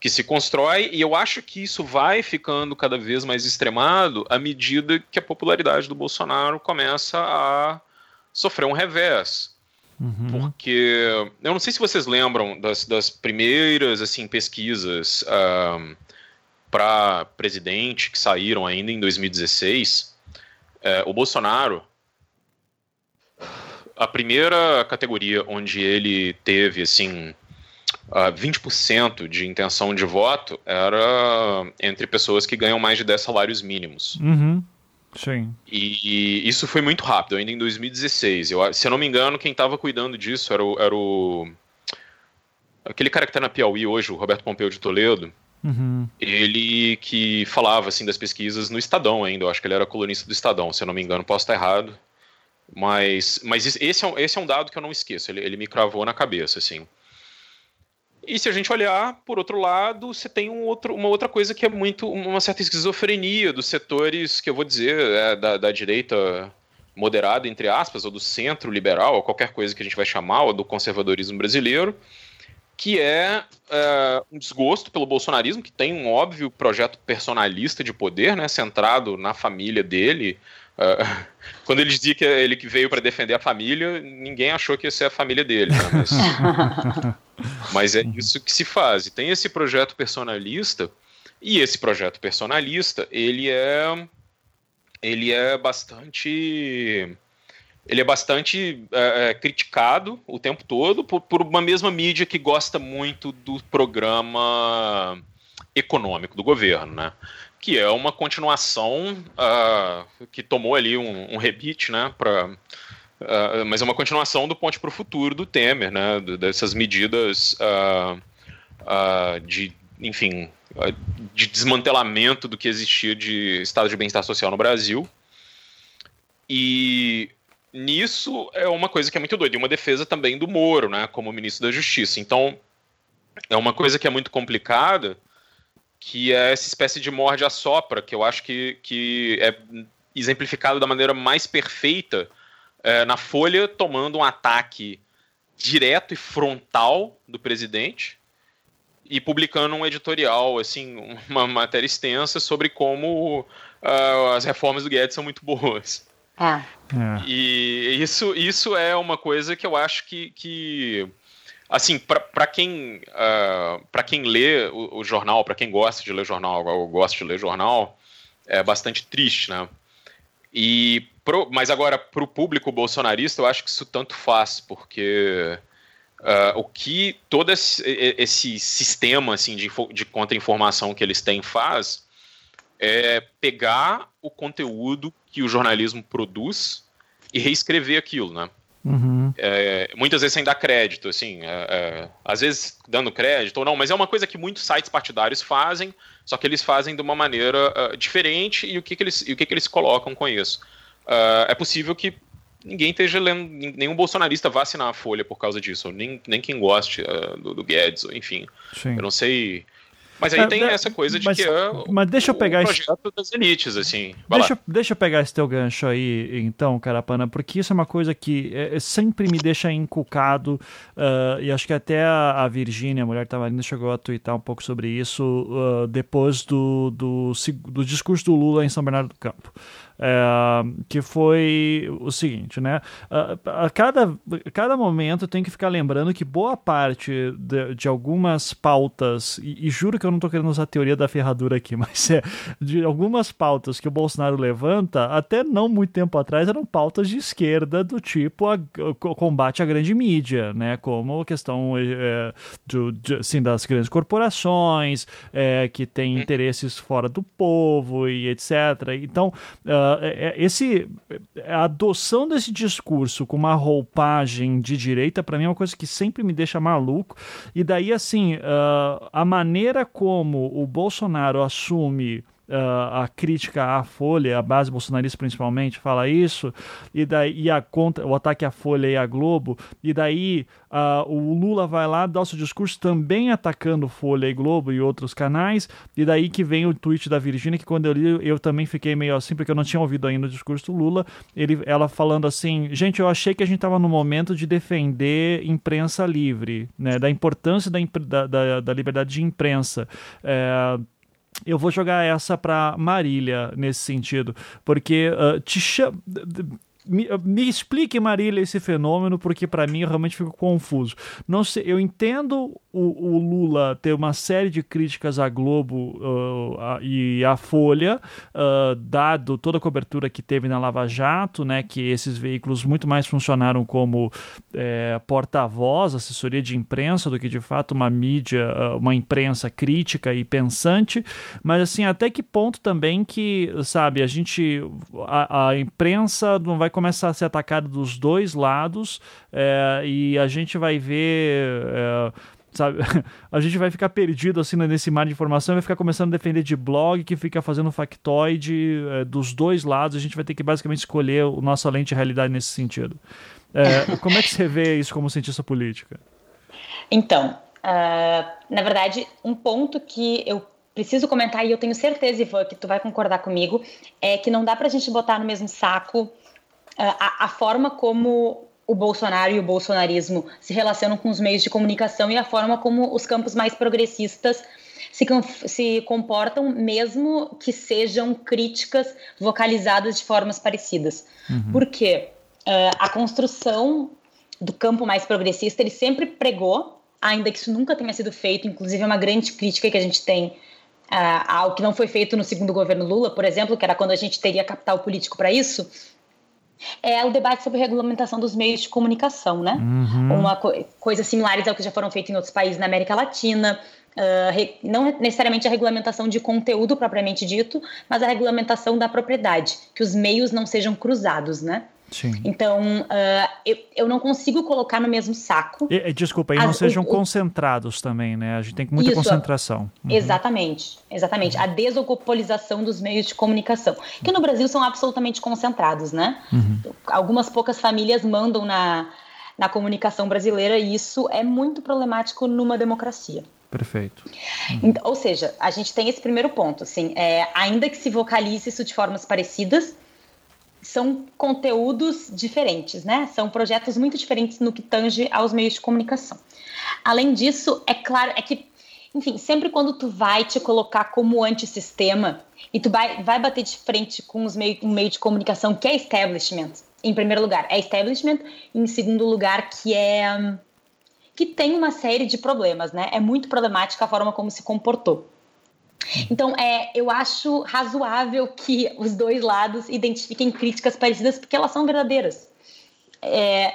que se constrói, e eu acho que isso vai ficando cada vez mais extremado à medida que a popularidade do Bolsonaro começa a sofrer um revés. Uhum. Porque eu não sei se vocês lembram das, das primeiras assim pesquisas uh, para presidente que saíram ainda em 2016. Uh, o Bolsonaro, a primeira categoria onde ele teve assim uh, 20% de intenção de voto era entre pessoas que ganham mais de 10 salários mínimos. Uhum. Sim. E, isso foi muito rápido, ainda em 2016. Eu, se eu não me engano, quem estava cuidando disso era o, era o. Aquele cara que está na Piauí hoje, o Roberto Pompeu de Toledo. Uhum. Ele que falava assim das pesquisas no Estadão ainda. Eu acho que ele era colunista do Estadão, se eu não me engano, posso estar errado. Mas, mas esse, é, esse é um dado que eu não esqueço. Ele, ele me cravou na cabeça, assim. E se a gente olhar, por outro lado, você tem um outro, uma outra coisa que é muito uma certa esquizofrenia dos setores que eu vou dizer é, da, da direita moderada, entre aspas, ou do centro liberal, ou qualquer coisa que a gente vai chamar, ou do conservadorismo brasileiro, que é, é, um desgosto pelo bolsonarismo, que tem um óbvio projeto personalista de poder, né, centrado na família dele, Uh, (laughs) quando ele dizia que ele que veio para defender a família, ninguém achou que ia ser a família dele. Né? Mas, (laughs) mas, é isso que se faz. E tem esse projeto personalista, e esse projeto personalista, ele é ele é bastante ele é bastante é, é criticado o tempo todo por, por uma mesma mídia que gosta muito do programa econômico do governo, né? Que é uma continuação uh, que tomou ali um, um rebite, né, pra, uh, mas é uma continuação do Ponte para o Futuro do Temer, né, dessas medidas uh, de, enfim, de desmantelamento do que existia de estado de bem-estar social no Brasil. E nisso é uma coisa que é muito doida, e uma defesa também do Moro, né, como ministro da Justiça. Então, é uma coisa que é muito complicada, que é essa espécie de morde a sopra, que eu acho que, que é exemplificado da maneira mais perfeita é, na Folha tomando um ataque direto e frontal do presidente e publicando um editorial, assim, uma matéria extensa sobre como uh, as reformas do Guedes são muito boas. Ah. É. E isso, isso é uma coisa que eu acho que, que assim, para quem, uh, pra quem lê o, o jornal, para quem gosta de ler jornal, eu gosto de ler jornal, é bastante triste, né? E pro, mas agora, para o público bolsonarista, eu acho que isso tanto faz, porque uh, o que todo esse, esse sistema assim, de, de contra-informação que eles têm faz é pegar o conteúdo que o jornalismo produz e reescrever aquilo, né? Uhum. É, muitas vezes sem dar crédito, assim, é, é, às vezes dando crédito ou não, mas é uma coisa que muitos sites partidários fazem, só que eles fazem de uma maneira uh, diferente e o que, que eles, e o que, que eles colocam com isso. Uh, é possível que ninguém esteja lendo, nenhum bolsonarista vá assinar a Folha por causa disso, nem, nem quem goste uh, do, do, Guedes, enfim. Sim. Eu não sei mas aí é, tem é, essa coisa de mas, que é mas deixa eu pegar projeto esse... das elites, assim. deixa, deixa eu pegar esse teu gancho aí, então, Carapana, porque isso é uma coisa que é, é sempre me deixa inculcado, uh, e acho que até a, a Virgínia, a mulher que estava ali, chegou a twittar um pouco sobre isso uh, depois do, do, do discurso do Lula em São Bernardo do Campo. É, que foi o seguinte, né? A, a, cada, a cada momento tem que ficar lembrando que boa parte de, de algumas pautas, e, e, juro que eu não estou querendo usar a teoria da ferradura aqui, (laughs) mas é de algumas pautas que o Bolsonaro levanta, até não muito tempo atrás eram pautas de esquerda do tipo a, a combate à grande mídia, né? Como a questão é, do, de, assim, das grandes corporações, é, que têm hum. interesses fora do povo e etc. Então, uh, é, é, esse a adoção desse discurso com uma roupagem de direita para mim é uma coisa que sempre me deixa maluco. E daí assim uh, a maneira como o Bolsonaro assume Uh, a crítica à Folha, a base bolsonarista principalmente, fala isso, e daí e a contra, o ataque à Folha e à Globo, e daí uh, o Lula vai lá, dá o seu discurso também atacando Folha e Globo e outros canais, e daí que vem o tweet da Virgínia, que quando eu li, eu também fiquei meio assim, porque eu não tinha ouvido ainda o discurso do Lula, ele, ela falando assim, gente, eu achei que a gente estava no momento de defender imprensa livre, né, da importância da, da, da, da liberdade de imprensa, é, eu vou jogar essa para Marília nesse sentido, porque uh, te chama me, me explique, Marília, esse fenômeno, porque para mim eu realmente fico confuso. Não sei, eu entendo o, o Lula ter uma série de críticas à Globo uh, a, e à Folha, uh, dado toda a cobertura que teve na Lava Jato, né, que esses veículos muito mais funcionaram como é, porta-voz, assessoria de imprensa, do que de fato uma mídia, uma imprensa crítica e pensante. Mas assim, até que ponto também que, sabe, a gente, a, a imprensa não vai começar a ser atacado dos dois lados é, e a gente vai ver. É, sabe? (laughs) A gente vai ficar perdido assim nesse mar de informação, vai ficar começando a defender de blog que fica fazendo factoide é, dos dois lados. A gente vai ter que basicamente escolher o nossa lente de realidade nesse sentido. É, (laughs) como é que você vê isso como cientista política? Então, uh, na verdade, um ponto que eu preciso comentar e eu tenho certeza, Ivan, que tu vai concordar comigo, é que não dá para a gente botar no mesmo saco a, a forma como o Bolsonaro e o bolsonarismo se relacionam com os meios de comunicação e a forma como os campos mais progressistas se, se comportam, mesmo que sejam críticas vocalizadas de formas parecidas. Uhum. Porque uh, a construção do campo mais progressista ele sempre pregou, ainda que isso nunca tenha sido feito, inclusive é uma grande crítica que a gente tem uh, ao que não foi feito no segundo governo Lula, por exemplo, que era quando a gente teria capital político para isso, é o debate sobre regulamentação dos meios de comunicação, né? Uhum. Uma co coisa similares ao que já foram feitos em outros países na América Latina. Uh, não necessariamente a regulamentação de conteúdo propriamente dito, mas a regulamentação da propriedade, que os meios não sejam cruzados, né? Sim. Então, uh, eu, eu não consigo colocar no mesmo saco. E, desculpa, e não sejam o, concentrados também, né? A gente tem muita isso, concentração. Uhum. Exatamente, exatamente. Uhum. A desocupolização dos meios de comunicação, que no Brasil são absolutamente concentrados, né? Uhum. Algumas poucas famílias mandam na, na comunicação brasileira e isso é muito problemático numa democracia. Perfeito. Uhum. Ou seja, a gente tem esse primeiro ponto, assim, é, ainda que se vocalize isso de formas parecidas, são conteúdos diferentes, né? São projetos muito diferentes no que tange aos meios de comunicação. Além disso, é claro, é que, enfim, sempre quando tu vai te colocar como antissistema e tu vai, vai bater de frente com os meio, um meio de comunicação que é establishment, em primeiro lugar, é establishment, em segundo lugar, que é que tem uma série de problemas, né? É muito problemática a forma como se comportou. Então, é, eu acho razoável que os dois lados identifiquem críticas parecidas, porque elas são verdadeiras. É,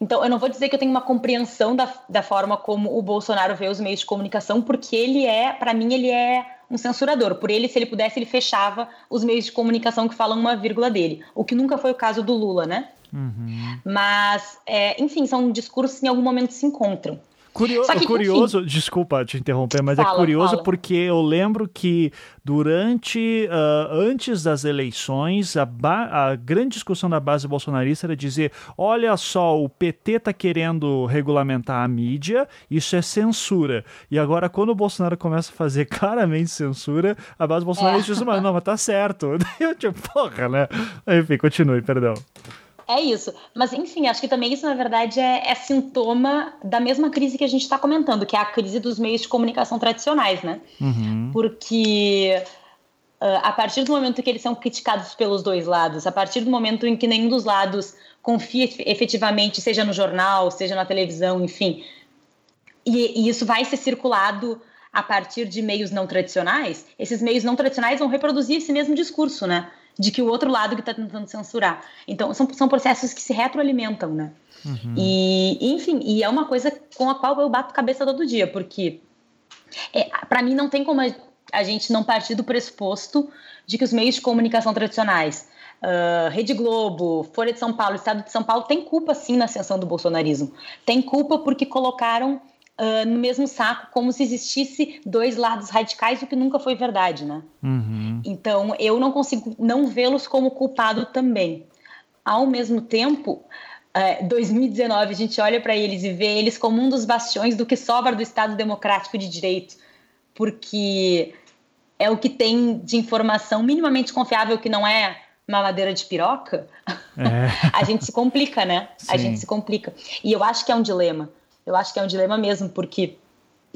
então, eu não vou dizer que eu tenho uma compreensão da, da forma como o Bolsonaro vê os meios de comunicação, porque ele é, para mim, ele é um censurador. Por ele, se ele pudesse, ele fechava os meios de comunicação que falam uma vírgula dele. O que nunca foi o caso do Lula, né? Uhum. Mas, é, enfim, são discursos que em algum momento se encontram. Curio que, curioso, enfim, desculpa te interromper, mas é fala, é curioso fala. porque eu lembro que durante, uh, antes das eleições, a, a, grande discussão da base bolsonarista era dizer: olha só, o PT está querendo regulamentar a mídia, isso é censura. E agora, quando o Bolsonaro começa a fazer (laughs) claramente censura, a base bolsonarista é. diz: mas não, mas tá certo. (laughs) Eu tipo, porra, né? Enfim, continue, perdão. É isso. Mas, enfim, acho que também isso, na verdade, é, é sintoma da mesma crise que a gente está comentando, que é a crise dos meios de comunicação tradicionais, né? Uhum. Porque uh, a partir do momento que eles são criticados pelos dois lados, a partir do momento em que nenhum dos lados confia efetivamente, seja no jornal, seja na televisão, enfim, e, e isso vai ser circulado a partir de meios não tradicionais, esses meios não tradicionais vão reproduzir esse mesmo discurso, né? De que o outro lado que está tentando censurar. Então, são, são processos que se retroalimentam, né? Uhum. E, enfim, e é uma coisa com a qual eu bato cabeça todo dia, porque é, para mim não tem como a, a, gente não partir do pressuposto de que os meios de comunicação tradicionais, uh, Rede Globo, Folha de São Paulo, Estado de São Paulo, tem culpa sim na ascensão do bolsonarismo. Tem culpa porque colocaram uh, no mesmo saco, como se existisse dois lados radicais, o que nunca foi verdade, né? Uhum. Então, eu não consigo não vê-los como culpado também. Ao mesmo tempo, uh, 2019, a gente olha para eles e vê eles como um dos bastiões do que sobra do Estado Democrático de Direito, porque é o que tem de informação minimamente confiável que não é mamadeira de piroca, é. (laughs) a gente se complica, né? Sim. A gente se complica. E eu acho que é um dilema. Eu acho que é um dilema mesmo, porque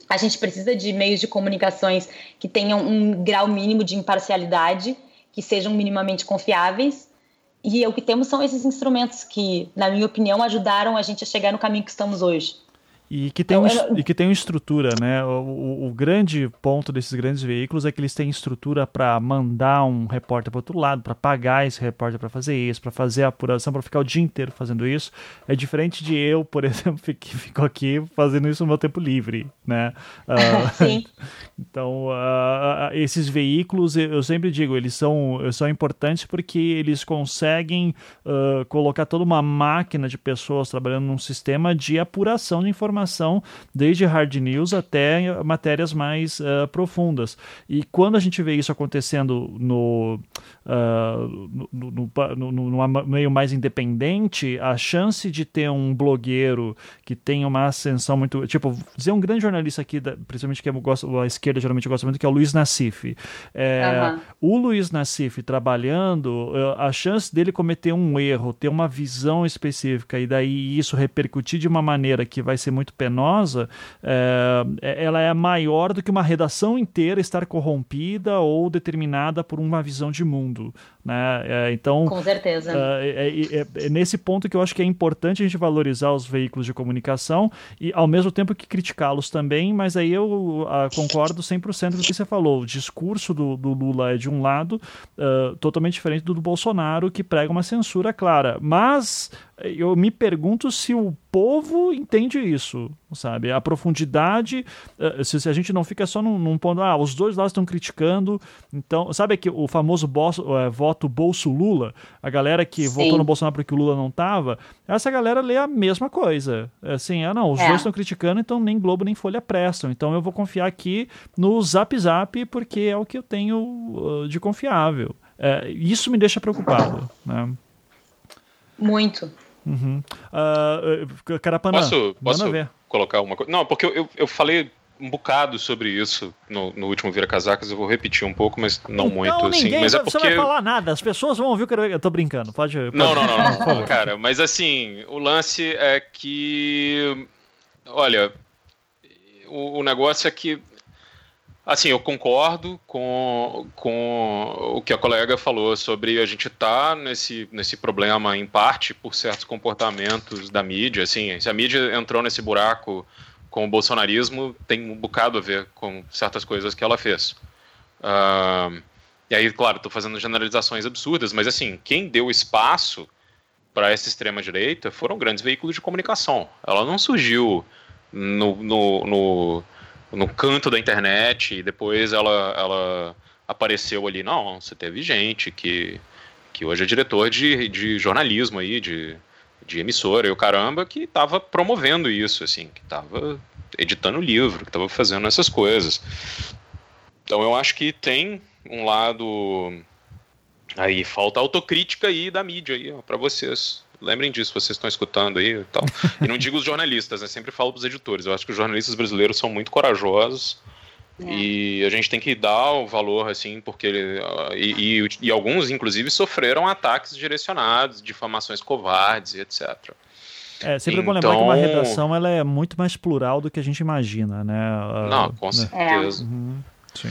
a gente precisa de meios de comunicações que tenham um grau mínimo de imparcialidade, que sejam minimamente confiáveis. E o que temos são esses instrumentos que, na minha opinião, ajudaram a gente a chegar no caminho que estamos hoje. E que tem, um, e que tem uma estrutura, né? O, o, grande ponto desses grandes veículos é que eles têm estrutura para mandar um repórter para outro lado, para pagar esse repórter para fazer isso, para fazer a apuração, para ficar o dia inteiro fazendo isso. É diferente de eu, por (laughs) exemplo, que fico aqui fazendo isso no meu tempo livre, né? Uh, (laughs) Sim. (laughs) então, uh, esses veículos, eu sempre digo, eles são, são importantes porque eles conseguem uh, colocar toda uma máquina de pessoas trabalhando num sistema de apuração de informação informação, desde hard news até matérias mais uh, profundas. E quando a gente vê isso acontecendo no, uh, no, no, no, no, meio mais independente, a chance de ter um blogueiro que tem uma ascensão muito. Tipo, dizer um grande jornalista aqui, da, principalmente que eu gosto, a esquerda geralmente gosta muito, que é o Luiz Nassif. É, uhum. O Luiz Nassif trabalhando, eh, a chance dele cometer um erro, ter uma visão específica e daí isso repercutir de uma maneira que vai ser muito muito penosa, é, ela é maior do que uma redação inteira estar corrompida ou determinada por uma visão de mundo. Né? É, então, Com certeza. É, é, é, nesse ponto que eu acho que é importante a gente valorizar os veículos de comunicação e, ao mesmo tempo que criticá-los também, mas aí eu uh, concordo 100% com o que você falou. O discurso do, do Lula é de um lado, uh, totalmente diferente do do Bolsonaro, que prega uma censura clara. Mas eu me pergunto se o povo entende isso, sabe? A profundidade, uh, se, a gente não fica só num, num ponto, ah, os dois lados estão criticando, então, sabe que o famoso boss, uh, voto Bolso-Lula, a galera que Sim. votou no Bolsonaro porque o Lula não tava, essa galera lê a mesma coisa. Assim, ah, não, os é. dois estão criticando, então nem Globo nem Folha prestam, então eu vou confiar aqui no Zap Zap porque é o que eu tenho uh, de confiável. É, isso me deixa preocupado, né? Muito. Uhum. Uh, Carapanã, posso, posso ver. colocar uma coisa? Não, porque eu, eu falei um bocado sobre isso no, no último Vira Casacas, eu vou repetir um pouco, mas não então, muito, assim. Mas é porque... Você vai falar nada, as pessoas vão ouvir o que eu tô brincando, pode... pode... Não, não, não, não, (laughs) cara, mas assim, o lance é que, olha, o, o negócio é que Assim, eu concordo com, com o que a colega falou sobre a gente estar tá nesse, nesse problema, em parte, por certos comportamentos da mídia. Assim, se a mídia entrou nesse buraco com o bolsonarismo, tem um bocado a ver com certas coisas que ela fez. Uh, e aí, claro, estou fazendo generalizações absurdas, mas assim, quem deu espaço para essa extrema-direita foram grandes veículos de comunicação. Ela não surgiu no, no, no no canto da internet e depois ela, ela apareceu ali. Não, você teve gente que, que hoje é diretor de, de jornalismo aí, de, de emissora e o caramba, que estava promovendo isso, assim, que estava editando livro, que estava fazendo essas coisas. Então eu acho que tem um lado aí falta autocrítica aí da mídia aí para vocês lembrem disso, vocês estão escutando aí e tal. E não digo os jornalistas, né? Sempre falo para os editores. Eu acho que os jornalistas brasileiros são muito corajosos. É. E a gente tem que dar o valor, assim, porque. E, e, e, alguns, inclusive, sofreram ataques direcionados, difamações covardes e etc. É, sempre então... bom lembrar que uma então redação ela é muito mais plural do que a gente imagina, né? Não, com né? certeza. É. Uhum. Sim.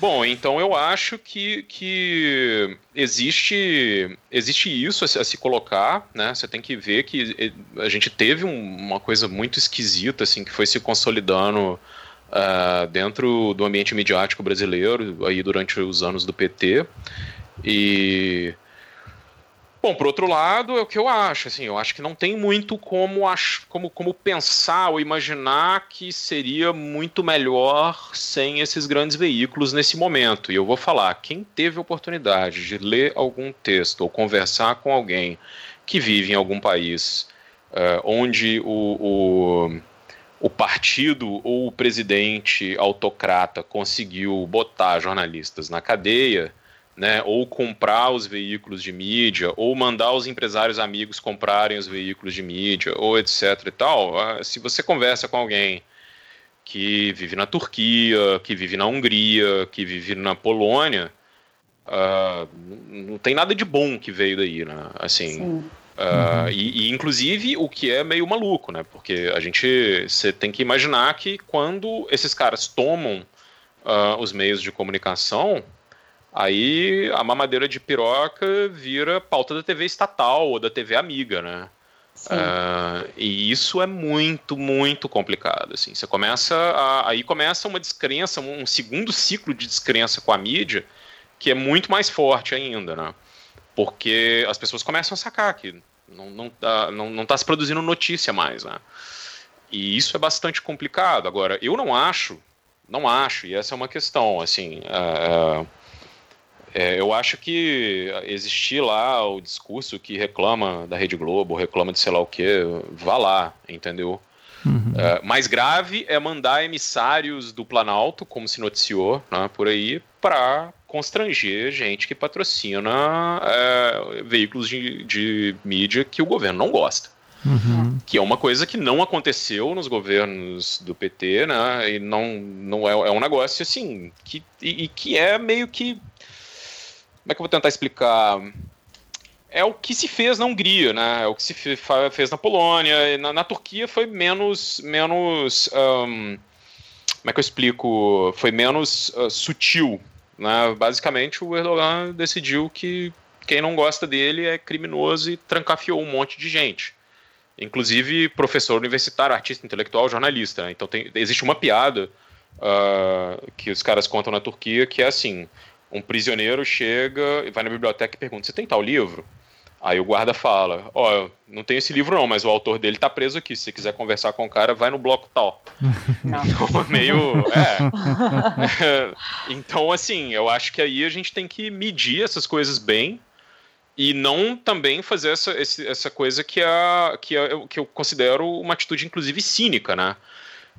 Bom, então eu acho que, que existe, existe isso a, a, se colocar, né? Você tem que ver que a gente teve um, uma coisa muito esquisita, assim, que foi se consolidando uh, dentro do ambiente midiático brasileiro aí durante os anos do PT. E Bom, por outro lado, é o que eu acho, assim, eu acho que não tem muito como, como, como pensar ou imaginar que seria muito melhor sem esses grandes veículos nesse momento. E eu vou falar, quem teve oportunidade de ler algum texto ou conversar com alguém que vive em algum país uh, onde o, o, o partido ou o presidente autocrata conseguiu botar jornalistas na cadeia, né, ou comprar os veículos de mídia, ou mandar os empresários amigos comprarem os veículos de mídia, ou etc e tal, ah, se você conversa com alguém que vive na Turquia, que vive na Hungria, que vive na Polônia, uh, não tem nada de bom que veio daí, né? Assim, uh, uhum. e, e, inclusive o que é meio maluco, né? Porque a gente, você tem que imaginar que quando esses caras tomam uh, os meios de comunicação, Aí a mamadeira de piroca vira pauta da TV estatal ou da TV amiga, né? Uh, e isso é muito, muito complicado. Assim. Você começa a, aí começa uma descrença, um segundo ciclo de descrença com a mídia, que é muito mais forte ainda, né? Porque as pessoas começam a sacar que não, não, tá, não, não tá se produzindo notícia mais, né? E isso é bastante complicado. Agora, eu não acho, não acho, e essa é uma questão, assim, uh, é, eu acho que existir lá o discurso que reclama da Rede Globo, reclama de sei lá o que, vá lá, entendeu? Uhum. É, mais grave é mandar emissários do Planalto, como se noticiou né, por aí, para constranger gente que patrocina é, veículos de, de, mídia que o governo não gosta. Uhum. Que é uma coisa que não aconteceu nos governos do PT, né? E não, não é, é um negócio assim que, e, e que é meio que como é que eu vou tentar explicar? É o que se fez na Hungria, né? É o que se fez na Polônia. Na, na Turquia foi menos. menos um, como é que eu explico? Foi menos uh, sutil. Né? Basicamente, o Erdogan decidiu que quem não gosta dele é criminoso e trancafiou um monte de gente. Inclusive professor universitário, artista intelectual, jornalista. Né? Então tem, existe uma piada uh, que os caras contam na Turquia que é assim: um prisioneiro chega, vai na biblioteca e pergunta: Você tem tal livro? Aí o guarda fala: Ó, oh, não tem esse livro não, mas o autor dele tá preso aqui. Se você quiser conversar com o cara, vai no bloco tal. (laughs) Então, meio. É. (laughs) então, assim, eu acho que aí a gente tem que medir essas coisas bem e não também fazer essa, essa coisa que, é, que, é, que eu considero uma atitude, inclusive, cínica, né?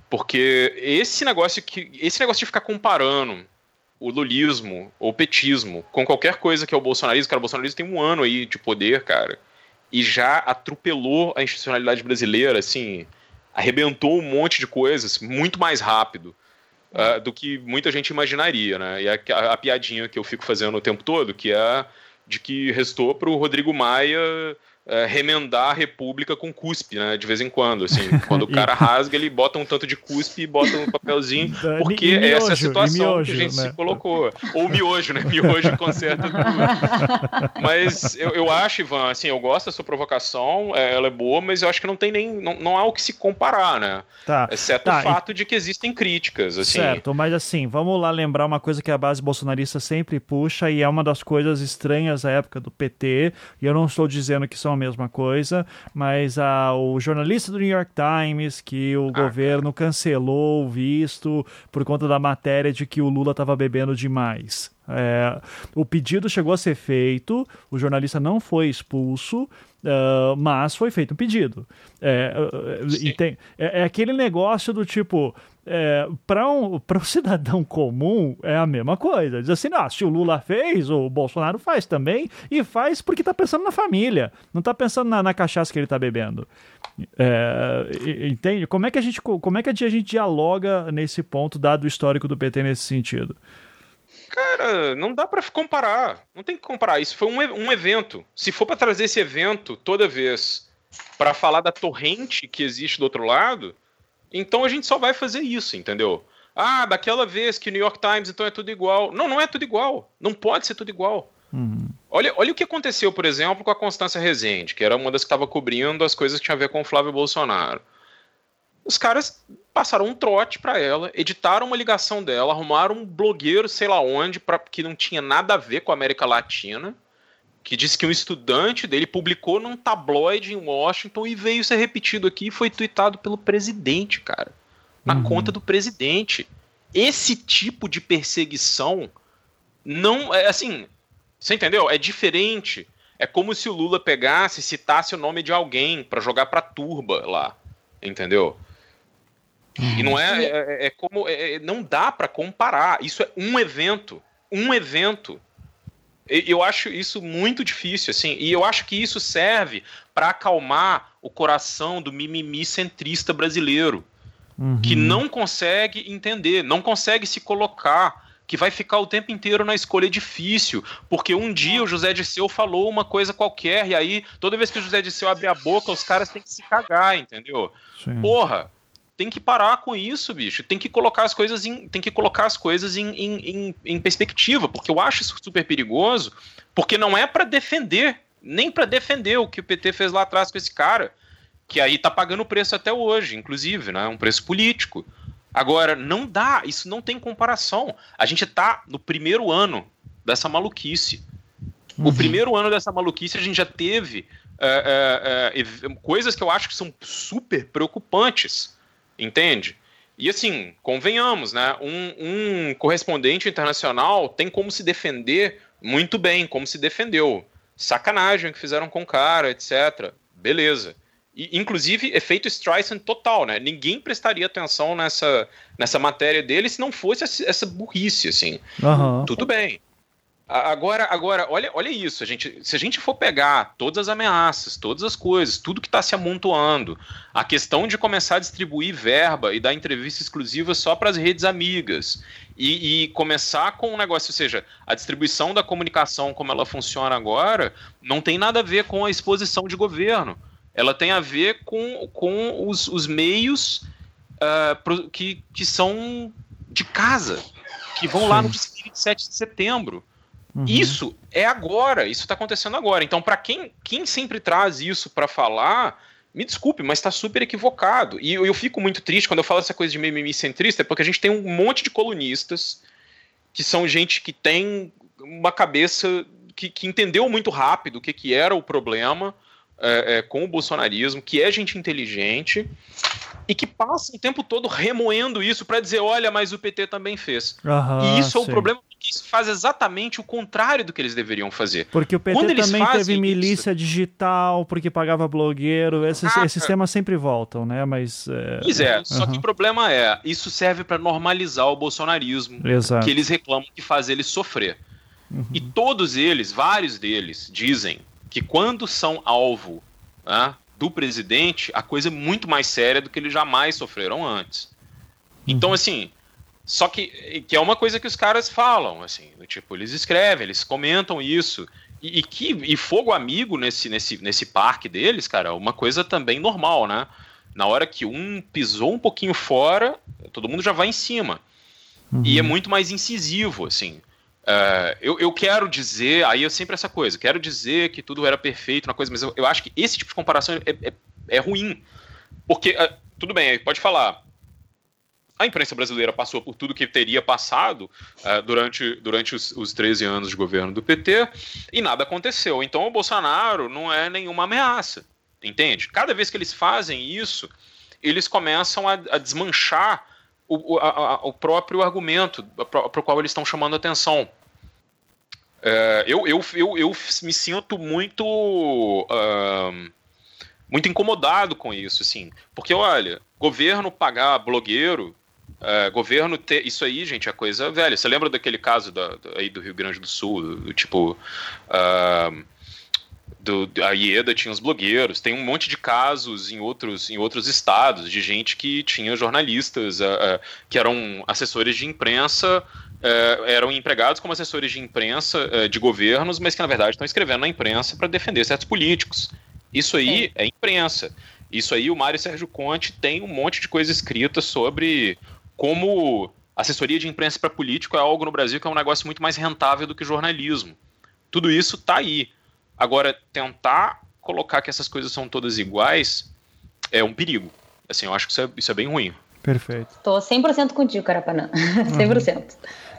Porque esse negócio, que, esse negócio de ficar comparando o lulismo ou petismo com qualquer coisa que é o bolsonarismo. Cara, o bolsonarismo tem um ano aí de poder, cara, e já atropelou a institucionalidade brasileira, assim, arrebentou um monte de coisas muito mais rápido uh, do que muita gente imaginaria, né? E a, a, a, piadinha que eu fico fazendo o tempo todo, que é de que restou para o Rodrigo Maia é, remendar a República com cuspe, né? De vez em quando, assim. (laughs) Quando o cara rasga, ele bota um tanto de cuspe e bota um papelzinho, (laughs) porque e miojo, essa é a situação miojo, que a gente né? se colocou. Ou miojo, né? Miojo conserta (laughs) tudo. Mas eu, eu acho, Ivan, assim, eu gosto da sua provocação, é, ela é boa, mas eu acho que não tem nem. Não, não há o que se comparar, né? Tá. Exceto tá, o fato e... de que existem críticas, assim. Certo, mas assim, vamos lá lembrar uma coisa que a base bolsonarista sempre puxa, e é uma das coisas estranhas da época do PT, e eu não estou dizendo que são mesma coisa, mas ah, o jornalista do New York Times, que o ah, governo cancelou o visto por conta da matéria de que o Lula estava bebendo demais. É, o pedido chegou a ser feito, o jornalista não foi expulso, uh, mas foi feito um pedido. É, tem, é, é, aquele negócio do tipo. É, para um, um (laughs) cidadão comum é a mesma coisa. Diz assim: ah, se o Lula fez, o Bolsonaro faz também, e faz porque está pensando na família, não está pensando na, na, cachaça que ele está bebendo. É, entende? Como é que a gente, como é que a gente dialoga nesse ponto, dado o histórico do PT nesse sentido? Cara, não dá para comparar. Não tem que comparar. Isso foi um, um evento. Se for para trazer esse evento toda vez para falar da torrente que existe do outro lado, então a gente só vai fazer isso, entendeu? Ah, daquela vez que o New York Times então é tudo igual. Não, não é tudo igual. Não pode ser tudo igual. Uhum. Olha, olha o que aconteceu, por exemplo, com a Constância Rezende, que era uma das que estava cobrindo as coisas que tinha a ver com o Flávio Bolsonaro. Os caras passaram um trote para ela, editaram uma ligação dela, arrumaram um blogueiro, sei lá onde, pra, que não tinha nada a ver com a América Latina, que disse que um estudante dele publicou num tabloide em Washington e veio ser repetido aqui e foi tweetado pelo presidente, cara. Na uhum. conta do presidente. Esse tipo de perseguição não. É assim. Você entendeu? É diferente. É como se o Lula pegasse e citasse o nome de alguém para jogar pra turba lá. Entendeu? E não é, é, é, é como. É, é não dá para comparar. Isso é um evento. Um evento. Eu acho isso muito difícil, assim, e eu acho que isso serve para acalmar o coração do mimimi centrista brasileiro, uhum. que não consegue entender, não consegue se colocar, que vai ficar o tempo inteiro na escolha difícil, porque um dia o José Disseu falou uma coisa qualquer, e aí toda vez que o José Disseu abre a boca, os caras têm que se cagar, entendeu? Sim. Porra, tem que parar com isso, bicho. Tem que colocar as coisas em, tem que colocar as coisas em, em, em perspectiva, porque eu acho isso super perigoso, porque não é para defender, nem para defender o que o PT fez lá atrás com esse cara, que aí tá pagando preço até hoje, inclusive, né? Um preço político. Agora, não dá, isso não tem comparação. A gente tá no primeiro ano dessa maluquice. Uhum. O primeiro ano dessa maluquice a gente já teve é, é, é, coisas que eu acho que são super preocupantes entende? E assim, convenhamos, né? Um, um, correspondente internacional tem como se defender muito bem, como se defendeu. Sacanagem que fizeram com o cara, etc. Beleza. E, inclusive, efeito Streisand total, né? Ninguém prestaria atenção nessa, nessa matéria dele se não fosse essa burrice, assim. Uhum. Tudo bem. Agora, agora olha, olha isso. A gente, se a gente for pegar todas as ameaças, todas as coisas, tudo que está se amontoando, a questão de começar a distribuir verba e dar entrevista exclusiva só para as redes amigas e, e, começar com um negócio, ou seja, a distribuição da comunicação como ela funciona agora, não tem nada a ver com a exposição de governo. Ela tem a ver com, com os, os meios uh, que, que são de casa, que vão Sim. lá no dia 27 de setembro. Uhum. Isso é agora, isso está acontecendo agora. Então, para quem, quem sempre traz isso para falar, me desculpe, mas está super equivocado. E eu, eu, fico muito triste quando eu falo essa coisa de mimimi centrista, porque a gente tem um monte de colunistas que são gente que tem uma cabeça que, que entendeu muito rápido o que, que era o problema é, é, com o bolsonarismo, que é gente inteligente e que passa o tempo todo remoendo isso para dizer, olha, mas o PT também fez. Uhum, e isso é o problema que isso faz exatamente o contrário do que eles deveriam fazer. Porque o PT Quando também teve milícia isso... digital, porque pagava blogueiro, esses, ah, esses temas sempre voltam, né? Mas. É... Pois é, uhum. só que o problema é, isso serve para normalizar o bolsonarismo, Exato. que eles reclamam que faz eles sofrer. Uhum. E todos eles, vários deles, dizem que quando são alvo né, do presidente, a coisa é muito mais séria do que eles jamais sofreram antes. Então, uhum. assim, Só que, que é uma coisa que os caras falam, assim, tipo, eles escrevem, eles comentam isso. E, e, que, e fogo amigo nesse, nesse, nesse parque deles, cara, uma coisa também normal, né? Na hora que um pisou um pouquinho fora, todo mundo já vai em cima. Uhum. E é muito mais incisivo, assim. Uh, eu, eu, quero dizer, aí é sempre essa coisa, quero dizer que tudo era perfeito, uma coisa, mas eu, eu acho que esse tipo de comparação é, é, é ruim. Porque, uh, tudo bem, pode falar, a imprensa brasileira passou por tudo que teria passado uh, durante, durante os, os 13 anos de governo do PT e nada aconteceu. Então o Bolsonaro não é nenhuma ameaça, entende? Cada vez que eles fazem isso, eles começam a, a desmanchar o, a, o, próprio argumento para o qual eles estão chamando atenção. Uh, eu, eu, eu, eu me sinto muito. Uh, muito incomodado com isso, assim. Porque, olha, governo pagar blogueiro é, governo ter. Isso aí, gente, é coisa velha. Você lembra daquele caso da, do, aí do Rio Grande do Sul, do, do tipo. Uh, do, a IEDA tinha os blogueiros, tem um monte de casos em outros, em outros estados de gente que tinha jornalistas uh, uh, que eram assessores de imprensa, uh, eram empregados como assessores de imprensa de governos, mas que na verdade estão escrevendo na imprensa para defender certos políticos. Isso aí é. é imprensa. Isso aí o Mário Sérgio Conte tem um monte de coisa escrita sobre como assessoria de imprensa para político é algo no Brasil que é um negócio muito mais rentável do que jornalismo. Tudo isso está aí. Agora, tentar colocar que essas coisas são todas iguais é um perigo. Assim, eu acho que isso é, isso é bem ruim. Perfeito. Estou 100% contigo, Carapanã. (laughs) 100%. Uhum.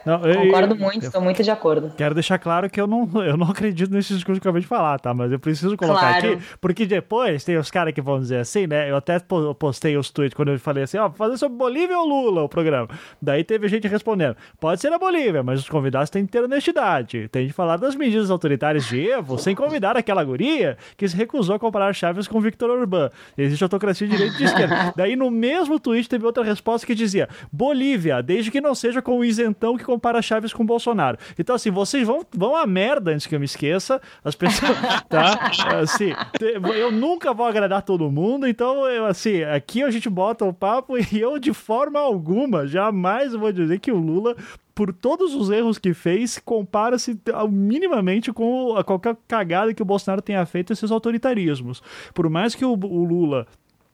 Não, Concordo eu, muito, estou muito de acordo. Quero deixar claro que eu não, (laughs) eu não acredito nesse discurso que eu acabei de falar, tá? Mas eu preciso colocar claro. aqui, porque depois tem os caras que vão dizer assim, né? Eu até postei os tweets quando eu falei assim, ó, fazer sobre Bolívia ou Lula o programa. Daí teve gente respondendo, pode ser a Bolívia, mas os convidados têm que ter honestidade. Tem de falar das medidas autoritárias de Evo, sem convidar aquela guria que se recusou a comparar Chaves com Victor Orbán. Existe autocracia de direita e de esquerda. (laughs) Daí no mesmo tweet teve outra resposta que dizia, Bolívia, desde que não seja com o isentão que compara Chaves com Bolsonaro. Então, assim, vocês vão, vão a merda antes que eu me esqueça. As pessoas, (laughs) tá? Assim, eu nunca vou agradar todo mundo, então, eu, assim, aqui a gente bota o papo e eu, de forma alguma, jamais vou dizer que o Lula por todos os erros que fez, compara-se minimamente com qualquer cagada que o Bolsonaro tenha feito esses autoritarismos. Por mais que o, o Lula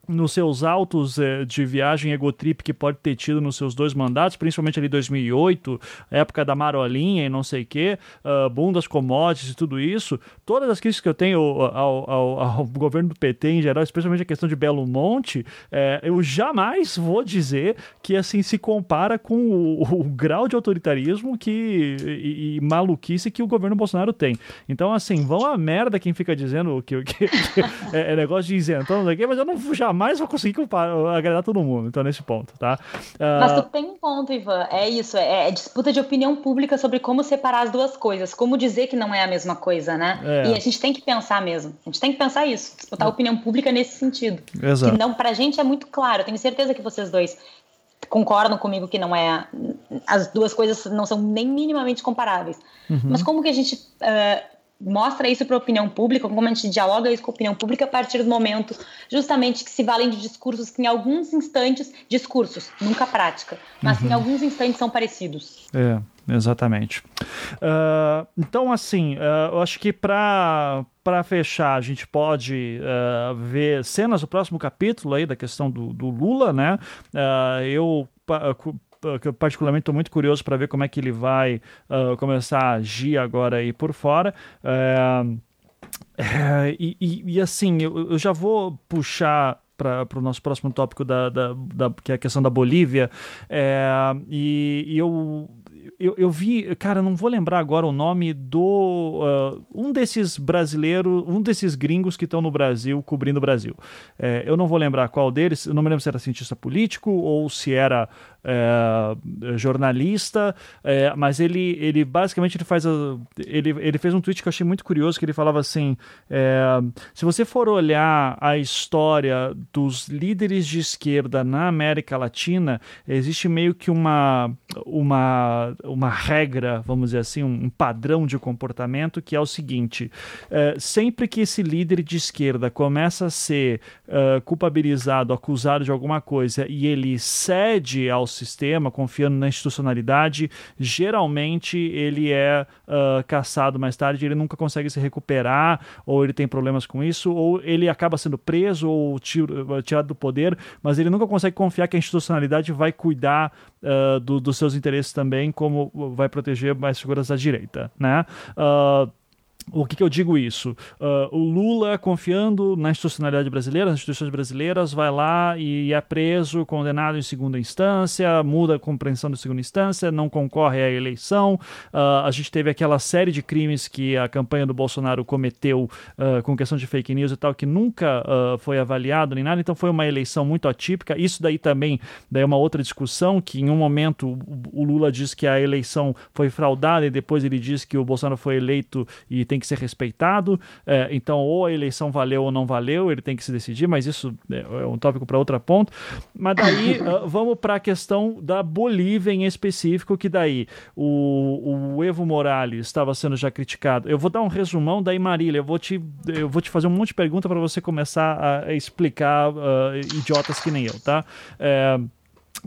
nos seus autos eh, de viagem egotrip que pode ter tido nos seus dois mandatos, principalmente ali 2008, época da marolinha e não sei o quê, uh, boom das commodities e tudo isso, todas as críticas que eu tenho ao, ao, ao, (laughs) governo do PT em geral, especialmente a questão de Belo Monte, eh, eu jamais vou dizer que assim se compara com o, o grau de autoritarismo que, e, e, maluquice que o governo Bolsonaro tem. Então, assim, vão a merda quem fica dizendo que, que, que (laughs) é, é, negócio de isentão, mas eu não jamais jamais vou conseguir agradar todo mundo, então nesse ponto, tá? Uh... Mas tu tem um ponto, Ivan, é isso, é, é, disputa de opinião pública sobre como separar as duas coisas, como dizer que não é a mesma coisa, né? É. E a gente tem que pensar mesmo, a gente tem que pensar isso, disputar a opinião pública nesse sentido. Exato. Que não, pra gente é muito claro, eu tenho certeza que vocês dois concordam comigo que não é as duas coisas não são nem minimamente comparáveis. Uhum. Mas como que a gente uh, mostra isso para a opinião pública, como a gente dialoga isso com a opinião pública a partir do momento justamente que se valem de discursos que em alguns instantes, discursos, nunca prática, mas uhum. que em alguns instantes são parecidos. É, exatamente. Uh, então, assim, uh, eu acho que para para fechar, a gente pode uh, ver cenas do próximo capítulo aí da questão do, do Lula, né? eu particularmente estou muito curioso para ver como é que ele vai uh, começar a agir agora aí por fora. Uh, e, e, e, assim, eu, eu, já vou puxar para o nosso próximo tópico, da, da, da, que é a questão da Bolívia. É, e, e eu eu, eu vi, cara, não vou lembrar agora o nome do. Uh, um desses brasileiros, um desses gringos que estão no Brasil cobrindo o Brasil. Eu não vou lembrar qual deles, eu não me lembro se era cientista político ou se era é, jornalista, é, mas ele, ele basicamente ele faz a, ele, ele fez um tweet que eu achei muito curioso que ele falava assim é, se você for olhar a história dos líderes de esquerda na América Latina existe meio que uma uma, uma regra vamos dizer assim um, padrão de comportamento que é o seguinte é, sempre que esse líder de esquerda começa a ser uh, culpabilizado acusado de alguma coisa e ele cede aos sistema, confiando na institucionalidade, geralmente ele é uh, caçado mais tarde, ele nunca consegue se recuperar, ou ele tem problemas com isso, ou ele acaba sendo preso ou tirado do poder, mas ele nunca consegue confiar que a institucionalidade vai cuidar uh, do, dos seus interesses também, como vai proteger mais figuras da direita, né? Uh, o que, que, eu digo isso? Uh, o Lula, confiando na institucionalidade brasileira, nas instituições brasileiras, vai lá e é preso, condenado em segunda instância, muda a compreensão de segunda instância, não concorre à eleição. Uh, a gente teve aquela série de crimes que a campanha do Bolsonaro cometeu uh, com questão de fake news e tal, que nunca foi avaliado nem nada, então foi uma eleição muito atípica. Isso daí também daí é uma outra discussão, que em um momento o Lula diz que a eleição foi fraudada e depois ele diz que o Bolsonaro foi eleito e tem tem que ser respeitado. É, então, ou a eleição valeu ou não valeu, ele tem que se decidir, mas isso é, é um tópico para outra ponto. Mas daí, uh, (coughs) vamos para a questão da Bolívia em específico, que daí o, o Evo Morales estava sendo já criticado. Eu vou dar um resumão, daí Marília, eu vou te, eu vou te fazer um monte de pergunta para você começar a, explicar uh, idiotas que nem eu, tá? É,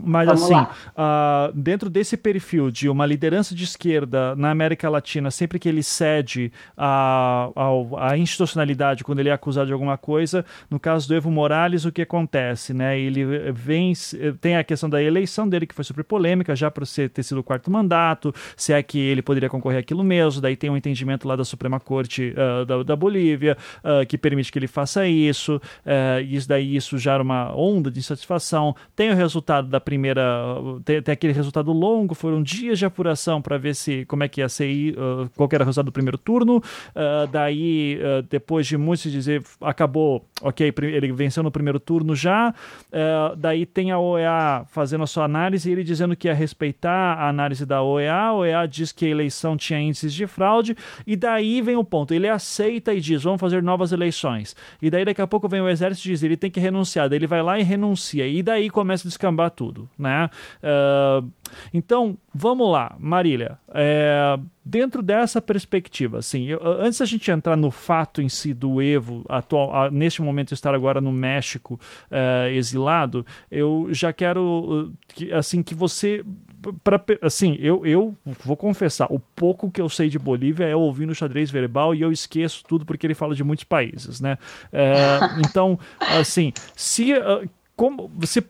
mas Vamos assim, uh, dentro desse perfil de uma liderança de esquerda na América Latina, sempre que ele cede à a, a, institucionalidade quando ele é acusado de alguma coisa, no caso do Evo Morales, o que acontece? Né? Ele vem, tem a questão da eleição dele, que foi super polêmica, já por ser, ter sido o quarto mandato, se é que ele poderia concorrer aquilo mesmo, daí tem um entendimento lá da Suprema Corte uh, da, da, Bolívia, uh, que permite que ele faça isso, uh, isso daí isso gera uma onda de insatisfação, tem o resultado da primeira. Tem, tem, aquele resultado longo, foram dias de apuração para ver se como é que ia ser, uh, qual era o resultado do primeiro turno. Uh, daí, uh, depois de muito se dizer, acabou, ok, ele venceu no primeiro turno já. Uh, daí tem a OEA fazendo a sua análise e ele dizendo que ia respeitar a análise da OEA. A OEA diz que a eleição tinha índices de fraude, e daí vem o ponto. Ele aceita e diz: vamos fazer novas eleições. E daí daqui a pouco vem o exército e diz: ele tem que renunciar. Daí ele vai lá e renuncia. E daí começa a descambar tudo tudo, né? Uh, então, vamos lá, Marília. É, dentro dessa perspectiva, assim, eu, antes da gente entrar no fato em si do Evo, atual, a, neste momento estar agora no México é, exilado, eu já quero, que, assim, que você Pra, assim, eu, eu vou confessar, o pouco que eu sei de Bolívia é ouvir no xadrez verbal e eu esqueço tudo porque ele fala de muitos países, né? É, (laughs) então, assim, se uh, como você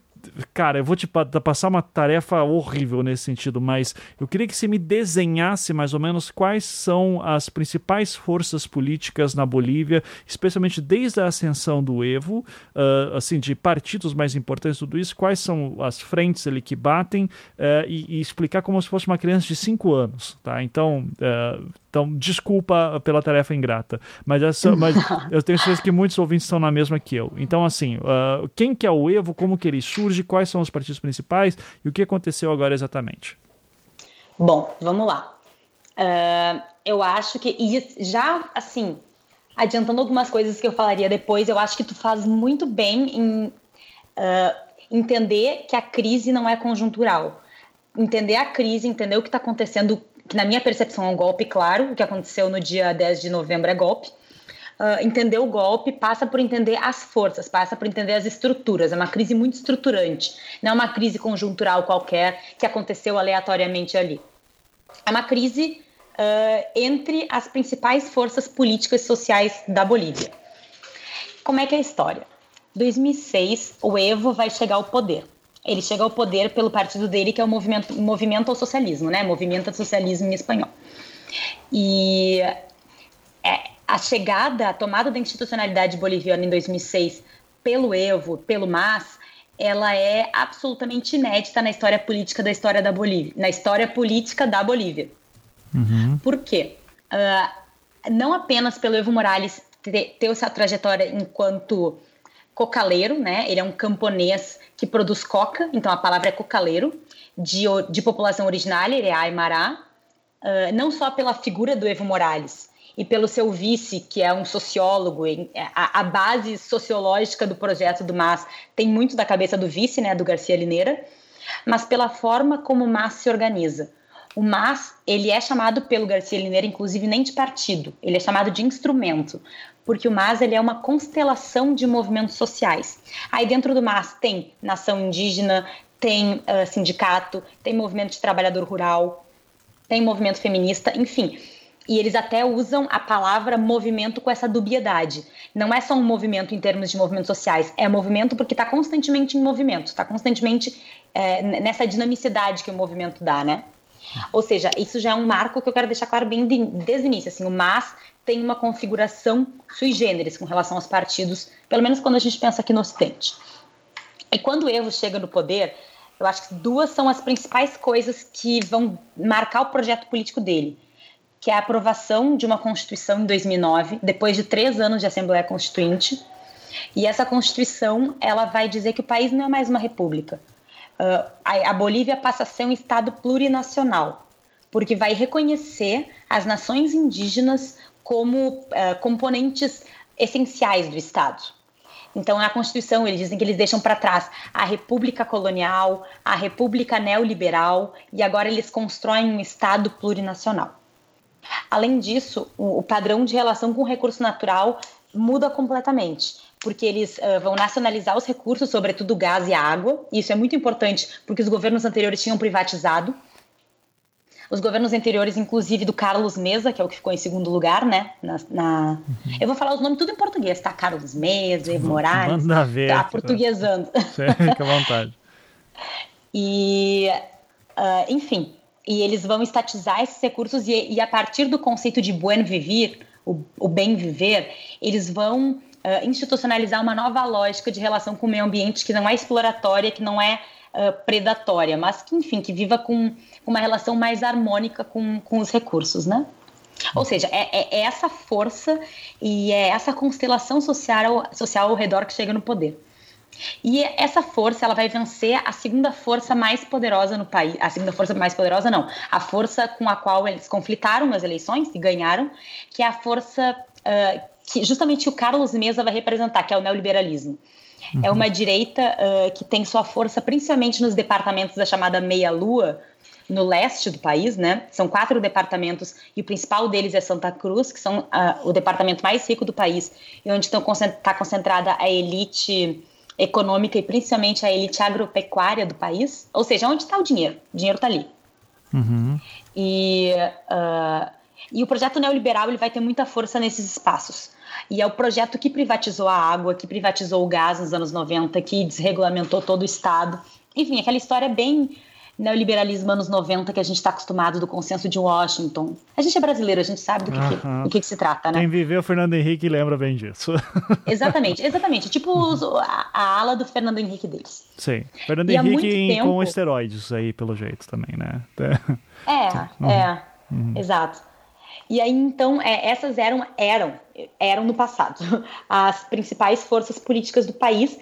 Cara, eu vou te passar uma tarefa horrível nesse sentido, mas eu queria que você me desenhasse mais ou menos quais são as principais forças políticas na Bolívia, especialmente desde a ascensão do Evo, uh, assim, de partidos mais importantes, tudo isso, quais são as frentes ali que batem uh, e, e, explicar como se fosse uma criança de 5 anos, tá? Então, uh, então, desculpa pela tarefa ingrata, mas, essa, mas (laughs) eu tenho certeza que muitos ouvintes estão na mesma que eu. Então, assim, uh, quem que é o Evo, como que ele surge, quais são os partidos principais e o que aconteceu agora exatamente? Bom, vamos lá. Uh, eu acho que, e já, assim, adiantando algumas coisas que eu falaria depois, eu acho que tu faz muito bem em uh, entender que a crise não é conjuntural. Entender a crise, entender o que está acontecendo que na minha percepção é um golpe claro, o que aconteceu no dia 10 de novembro é golpe. Uh, entender o golpe passa por entender as forças, passa por entender as estruturas. É uma crise muito estruturante, não é uma crise conjuntural qualquer que aconteceu aleatoriamente ali. É uma crise uh, entre as principais forças políticas e sociais da Bolívia. Como é que é a história? 2006, o Evo vai chegar ao poder ele chega ao poder pelo partido dele, que é o movimento, movimento ao socialismo, né? Movimento ao socialismo em espanhol. E é, a chegada, a tomada da institucionalidade boliviana em 2006 pelo Evo, pelo MAS, ela é absolutamente inédita na história política da história da Bolívia, na história política da Bolívia. Uhum. Por quê? Uh, não apenas pelo Evo Morales ter, ter essa trajetória enquanto cocaleiro, né? Ele é um camponês que produz coca, então a palavra é cocaleiro, de, de população originária, ele é Aymara, uh, não só pela figura do Evo Morales e pelo seu vice, que é um sociólogo, a, a, base sociológica do projeto do MAS tem muito da cabeça do vice, né, do Garcia Lineira, mas pela forma como o MAS se organiza. O MAS, ele é chamado pelo Garcia Lineira, inclusive, nem de partido, ele é chamado de instrumento, porque o MAS ele é uma constelação de movimentos sociais. Aí dentro do MAS tem nação indígena, tem uh, sindicato, tem movimento de trabalhador rural, tem movimento feminista, enfim. E eles até usam a palavra movimento com essa dubiedade. Não é só um movimento em termos de movimentos sociais, é movimento porque está constantemente em movimento, está constantemente é, nessa dinamicidade que o movimento dá, né? Ou seja, isso já é um marco que eu quero deixar claro bem de, desde o início. Assim, o MAS tem uma configuração sui generis com relação aos partidos, pelo menos quando a gente pensa aqui no Ocidente. E quando o Evo chega no poder, eu acho que duas são as principais coisas que vão marcar o projeto político dele, que é a aprovação de uma Constituição em 2009, depois de três anos de Assembleia Constituinte. E essa Constituição ela vai dizer que o país não é mais uma república. Uh, a, a Bolívia passa a ser um Estado plurinacional, porque vai reconhecer as nações indígenas como uh, componentes essenciais do Estado. Então, na Constituição, eles dizem que eles deixam para trás a República Colonial, a República Neoliberal, e agora eles constroem um Estado plurinacional. Além disso, o, padrão de relação com o recurso natural muda completamente, porque eles uh, vão nacionalizar os recursos, sobretudo gás e água. Isso é muito importante, porque os governos anteriores tinham privatizado os governos anteriores, inclusive do Carlos Mesa, que é o que ficou em segundo lugar, né? Na, na... Uhum. Eu vou falar os nomes tudo em português, tá? Carlos Mesa, Evo Morales. Manda ver. Tá portuguesando. (laughs) Fica à vontade. e, uh, enfim, e eles vão estatizar esses recursos e, e, a partir do conceito de buen vivir, o, o bem viver, eles vão uh, institucionalizar uma nova lógica de relação com o meio ambiente que não é exploratória, que não é uh, predatória, mas que, enfim, que viva com uma relação mais harmônica com, com os recursos, né? Ou seja, é, é, é essa força e é essa constelação social, social ao redor que chega no poder. E essa força, ela vai vencer a segunda força mais poderosa no país. A segunda força mais poderosa, não. A força com a qual eles conflitaram nas eleições e ganharam, que é a força uh, que justamente o Carlos Mesa vai representar, que é o neoliberalismo. Uhum. É uma direita uh, que tem sua força principalmente nos departamentos da chamada meia-lua, no leste do país, né? São quatro departamentos e o principal deles é Santa Cruz, que são uh, o departamento mais rico do país e onde está concentrada a elite econômica e principalmente a elite agropecuária do país. Ou seja, onde está o dinheiro? O dinheiro está ali. Uhum. E, uh, e o projeto neoliberal ele vai ter muita força nesses espaços. E é o projeto que privatizou a água, que privatizou o gás nos anos 90, que desregulamentou todo o Estado. Enfim, aquela história bem neoliberalismo anos 90 que a gente está acostumado do consenso de Washington. A gente é brasileiro, a gente sabe do que, uhum. que, do que, que se trata, né? Quem viveu o Fernando Henrique lembra bem disso. (laughs) exatamente, exatamente. Tipo a, a, ala do Fernando Henrique deles. Sim. Fernando e Henrique tempo... com esteroides aí, pelo jeito, também, né? É, uhum. é, uhum. exato. E aí, então, é, essas eram, eram, eram no passado, (laughs) as principais forças políticas do país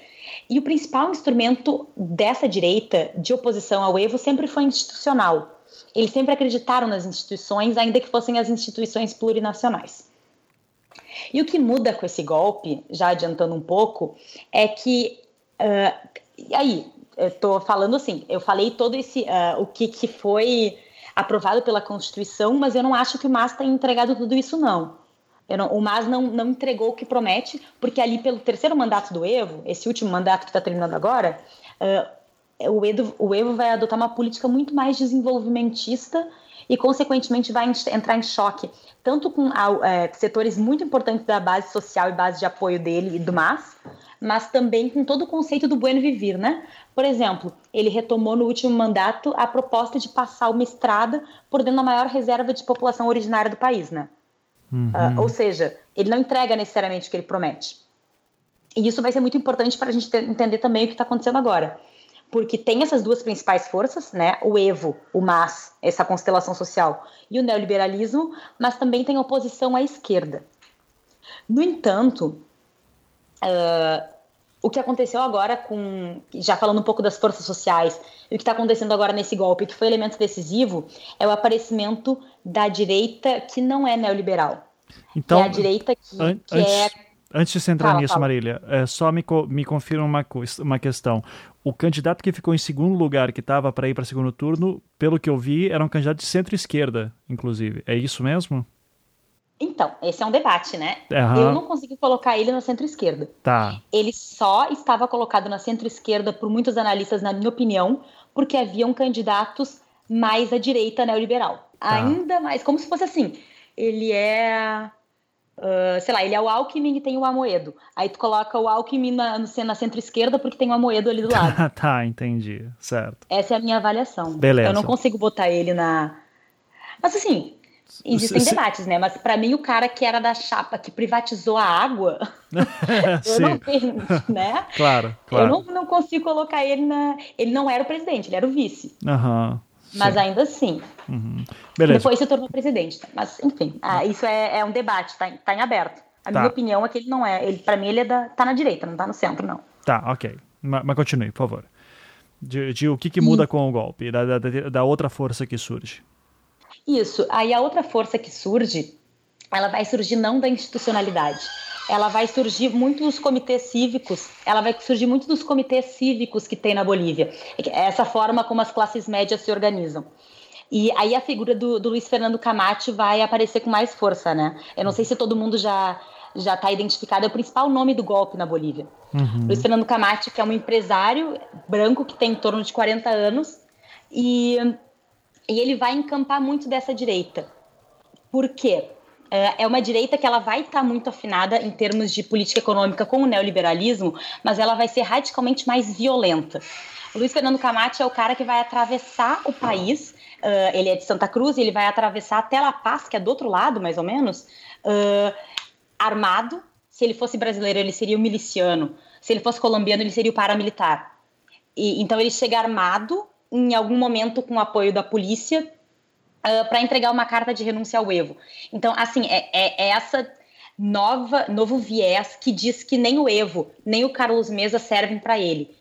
e o principal instrumento dessa direita de oposição ao Evo sempre foi institucional. Eles sempre acreditaram nas instituições, ainda que fossem as instituições plurinacionais. E o que muda com esse golpe, já adiantando um pouco, é que. Uh, aí, estou falando assim, eu falei todo esse. Uh, o que, que foi aprovado pela Constituição, mas eu não acho que o MAS tenha entregado tudo isso, não. Não, o MAS não, não entregou o que promete, porque ali pelo terceiro mandato do Evo, esse último mandato que está terminando agora, uh, o, Edo, o Evo vai adotar uma política muito mais desenvolvimentista e, consequentemente, vai entrar em choque tanto com uh, setores muito importantes da base social e base de apoio dele e do MAS, mas também com todo o conceito do bueno vivir, né? Por exemplo, ele retomou no último mandato a proposta de passar uma estrada por dentro da maior reserva de população originária do país, né? Uhum. Uh, ou seja, ele não entrega necessariamente o que ele promete. E isso vai ser muito importante para a gente ter, entender também o que está acontecendo agora. Porque tem essas duas principais forças, né? O Evo, o MAS, essa constelação social, e o neoliberalismo, mas também tem oposição à esquerda. No entanto, uh, o que aconteceu agora com. Já falando um pouco das forças sociais, e o que está acontecendo agora nesse golpe, que foi elemento decisivo, é o aparecimento da direita que não é neoliberal. Então, é a direita que, an que antes, é. Antes de você entrar fala, nisso, fala. Marília, é, só me, co me confirma uma, uma questão. O candidato que ficou em segundo lugar, que estava para ir para segundo turno, pelo que eu vi, era um candidato de centro-esquerda, inclusive. É isso mesmo? Então, esse é um debate, né? Aham. Eu não consegui colocar ele na centro-esquerda. Tá. Ele só estava colocado na centro-esquerda por muitos analistas, na minha opinião, porque haviam candidatos mais à direita neoliberal. Ainda mais, como se fosse assim, ele é, ah, sei lá, ele é o Alckmin e tem o Amoedo. Aí tu coloca o Alckmin na, no- na centro-esquerda porque tem o Amoedo ali do lado. (laughs) tá, entendi. Certo. Essa é a minha avaliação. Beleza. Eu não consigo botar ele na... Mas assim, existem Se- debates, né? Mas pra mim o cara que era da chapa, que privatizou a água, (laughs) eu não tenho, né? claro, claro. Eu não, não consigo colocar ele na. Ele não era o presidente, ele era o vice. Aham. Mas sim. ainda assim. Uhum. Beleza. Depois se tornou presidente. Mas, enfim, ah, isso é, é um debate, tá, em- tá em aberto. A Tá. minha opinião é que ele não é. Ele, pra mim, ele é da, tá na direita, não tá no centro, não. Tá, ok. Ma- Mas continue, por favor. De, de o que, que muda com o golpe, da, da- da outra força que surge. Isso. Aí a outra força que surge, ela vai surgir não da institucionalidade. Ela vai surgir muito dos comitês cívicos, ela vai surgir muito dos comitês cívicos que tem na Bolívia. É essa forma como as classes médias se organizam. E aí a figura do, do Luiz Fernando Camacho vai aparecer com mais força, né? Eu não sei se todo mundo já já está identificado, é o principal nome do golpe na Bolívia. Uhum. Luiz Fernando Camacho, que é um empresário branco que tem em torno de 40 anos, e, e ele vai encampar muito dessa direita. Por quê? É é uma direita que ela vai estar muito afinada em termos de política econômica com o neoliberalismo, mas ela vai ser radicalmente mais violenta. O Luiz Fernando Camacho é o cara que vai atravessar o país, ah, ele é de Santa Cruz, e ele vai atravessar até La Paz, que é do outro lado, mais ou menos, ah, armado. Se ele fosse brasileiro, ele seria o miliciano. Se ele fosse colombiano, ele seria o paramilitar. E, então ele chega armado, em algum momento com o apoio da polícia, para entregar uma carta de renúncia ao Evo. Então, assim, é, é- é essa nova novo viés que diz que nem o Evo, nem o Carlos Mesa servem para ele.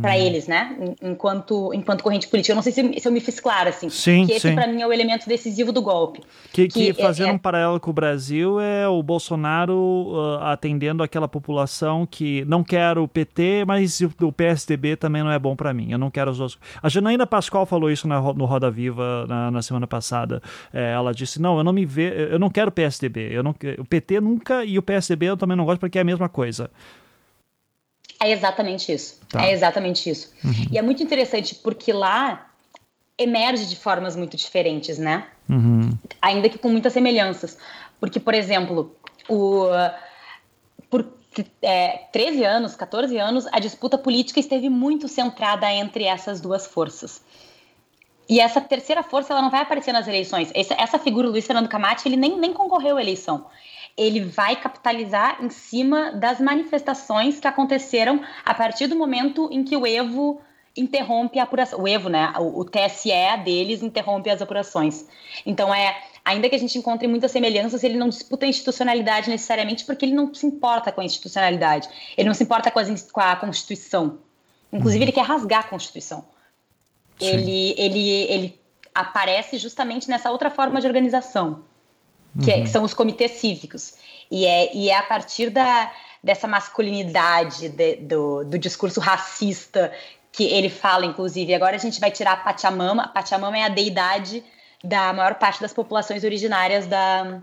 Para eles, né? En- Enquanto, enquanto corrente política. Eu não sei se, se eu me fiz clara, assim. Sim, que esse, para mim, é o elemento decisivo do golpe. Que, que, Que é- fazendo é- um paralelo com o Brasil é o Bolsonaro ah, atendendo aquela população que não quer o PT, mas o, o PSDB também não é bom pra mim. Eu não quero os outros. A Janaína Pascoal falou isso na no Roda Viva na, na semana passada. É, ela disse: não, eu não me ve, eu não quero o PSDB. Eu não, o PT nunca e o PSDB eu também não gosto porque é a mesma coisa. É exatamente isso. Tá. É exatamente isso. E é muito interessante porque lá emerge de formas muito diferentes, né? Uhum. Ainda que com muitas semelhanças. Porque, por exemplo, o, por é, 13 anos, 14 anos, a disputa política esteve muito centrada entre essas duas forças. E essa terceira força ela não vai aparecer nas eleições. Essa, essa figura, o Luiz Fernando Camati, ele nem, nem concorreu à eleição. Ele vai capitalizar em cima das manifestações que aconteceram a partir do momento em que o Evo interrompe a apuração. O Evo, né? O, o TSE deles interrompe as apurações. Então é. Ainda que a gente encontre muitas semelhanças, ele não disputa a institucionalidade necessariamente porque ele não se importa com a institucionalidade. Ele não se importa com, as, com a Constituição. Inclusive, ele quer rasgar a Constituição. Sim. Ele, ele, ele aparece justamente nessa outra forma de organização, que, é- que são os comitês cívicos. E é, e é a partir da, dessa masculinidade, de- do, do discurso racista, que ele fala, inclusive. Agora a gente vai tirar a Pachamama. A Pachamama é a deidade da maior parte das populações originárias da,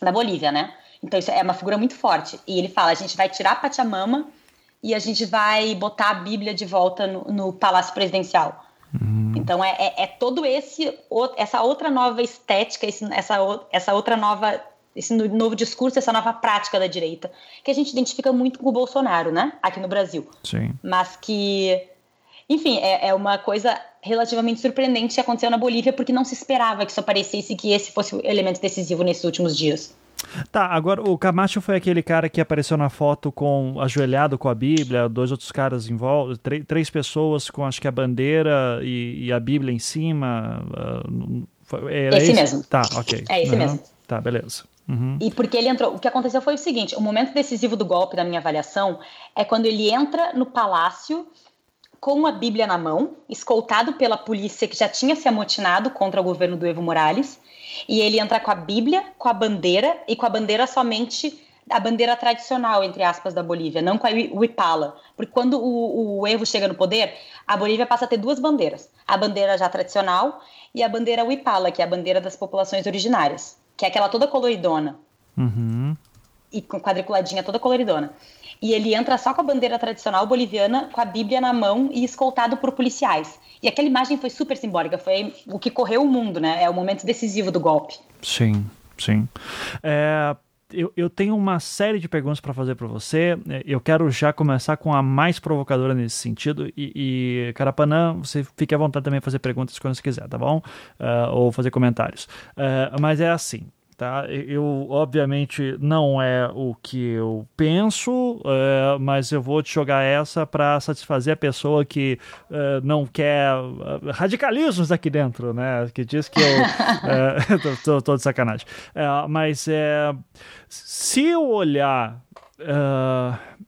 da Bolívia, né? Então isso é uma figura muito forte. E ele fala: a gente vai tirar a Pachamama e a gente vai botar a Bíblia de volta no, no Palácio Presidencial. Então é, é, é todo esse essa outra nova estética, esse, essa, essa outra nova esse no- novo discurso, essa nova prática da direita que a gente identifica muito com o Bolsonaro, né? Aqui no Brasil, Sim. mas que enfim, é, é uma coisa relativamente surpreendente que aconteceu na Bolívia, porque não se esperava que isso aparecesse e que esse fosse o elemento decisivo nesses últimos dias. Tá, agora o Camacho foi aquele cara que apareceu na foto com ajoelhado com a Bíblia, dois outros caras em volta, três, três pessoas com acho que a bandeira e, e a Bíblia em cima. ah, foi- era Esse mesmo. Tá, ok. É esse Aham. mesmo. Tá, beleza. Uhum. E porque ele entrou. O que aconteceu foi o seguinte: o momento decisivo do golpe, na minha avaliação, é quando ele entra no palácio com a Bíblia na mão, escoltado pela polícia que já tinha se amotinado contra o governo do Evo Morales. E ele entra com a Bíblia, com a bandeira, e com a bandeira somente a bandeira tradicional, entre aspas, da Bolívia, não com a o Ipala. Porque quando o, o Evo chega no poder, a Bolívia passa a ter duas bandeiras: a bandeira já tradicional e a bandeira Wipala, que é a bandeira das populações originárias que é aquela toda coloridona. Uhum. E com quadriculadinha toda coloridona. E ele entra só com a bandeira tradicional boliviana, com a Bíblia na mão e escoltado por policiais. E aquela imagem foi super simbólica, foi o que correu o mundo, né? É o momento decisivo do golpe. Sim, sim. É, eu, eu tenho uma série de perguntas para fazer para você. Eu quero já começar com a mais provocadora nesse sentido. E, e Carapanã, você fique à vontade também fazer perguntas quando você quiser, tá bom? Uh, ou fazer comentários. Uh, mas é assim tá? Eu, obviamente, não é o que eu penso, é, mas eu vou te jogar essa para satisfazer a pessoa que é, não quer uh, radicalismos aqui dentro, né? Que diz que eu é, (laughs) (laughs) tô, tô, tô, de sacanagem. É, mas é, se eu olhar. Uh,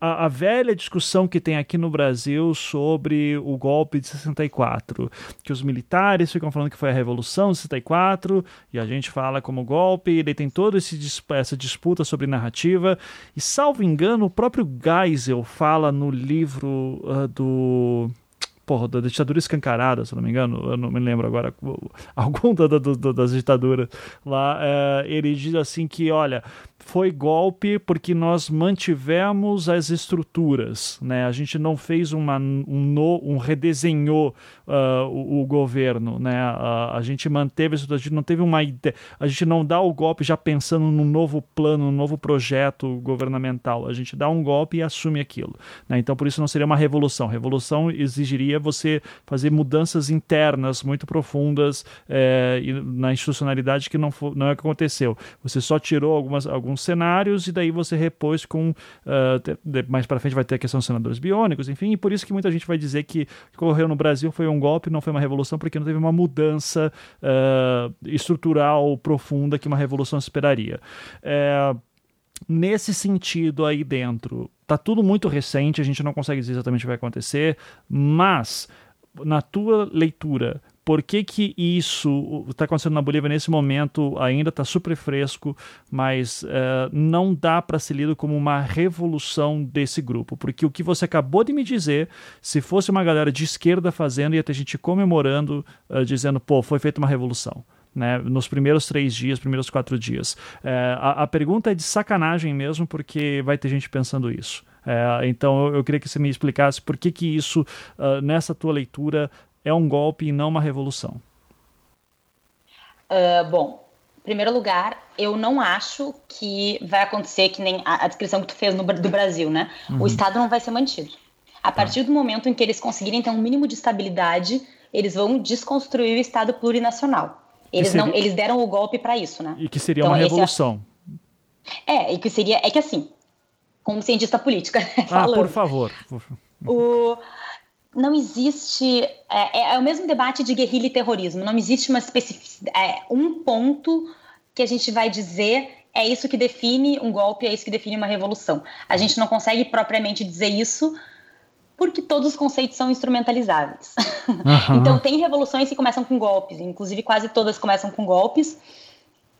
a, a, velha discussão que tem aqui no Brasil sobre o golpe de 64, que os militares ficam falando que foi a Revolução de 64, e a gente fala como golpe, e daí tem toda essa disputa sobre narrativa, e salvo engano, o próprio Geisel fala no livro uh, do porra, da ditadura escancarada, se não me engano, eu não me lembro agora, (laughs) algum da, da, da, das ditaduras lá, é, ele diz assim que, olha, foi golpe porque nós mantivemos as estruturas, né? A gente não fez uma, um, no, um redesenhou uh, o, o, governo, né? Uh, a gente manteve a gente não teve uma ideia, a gente não dá o golpe já pensando num novo plano, num novo projeto governamental. A gente dá um golpe e assume aquilo, né? Então por isso não seria uma revolução. Revolução exigiria você fazer mudanças internas muito profundas é, na institucionalidade que não, for, não é o que aconteceu. Você só tirou algumas alguns cenários e daí você repôs com. Uh, mais para frente vai ter a questão dos senadores biônicos, enfim, e por isso que muita gente vai dizer que o que ocorreu no Brasil foi um golpe, não foi uma revolução, porque não teve uma mudança uh, estrutural profunda que uma revolução esperaria. É, nesse sentido aí dentro, tá tudo muito recente, a gente não consegue dizer exatamente o que vai acontecer, mas na tua leitura, por que, que isso está acontecendo na Bolívia nesse momento ainda está super fresco, mas uh, não dá para ser lido como uma revolução desse grupo, porque o que você acabou de me dizer, se fosse uma galera de esquerda fazendo, ia ter gente comemorando, uh, dizendo, pô, foi feita uma revolução. Né, nos primeiros três dias, primeiros quatro dias. É, a, a, pergunta é de sacanagem mesmo, porque vai ter gente pensando isso. É, então eu, eu, queria que você me explicasse por que, que isso, uh, nessa tua leitura, é um golpe e não uma revolução? Uh, bom, em primeiro lugar, eu não acho que vai acontecer que nem a, a descrição que tu fez no, do Brasil, né? Uhum. O Estado não vai ser mantido. A tá. partir do momento em que eles conseguirem ter um mínimo de estabilidade, eles vão desconstruir o Estado plurinacional. Eles, seria... não, eles deram o golpe para isso, né? E que seria então, uma revolução. É, e que seria. É que assim, como cientista política. (laughs) ah, por favor. O, não existe. É, é, o mesmo debate de guerrilha e terrorismo. Não existe uma especificidade. É, um ponto que a gente vai dizer é isso que define um golpe, é isso que define uma revolução. A gente não consegue propriamente dizer isso porque todos os conceitos são instrumentalizáveis. Uhum. (laughs) então, tem revoluções que começam com golpes, inclusive quase todas começam com golpes.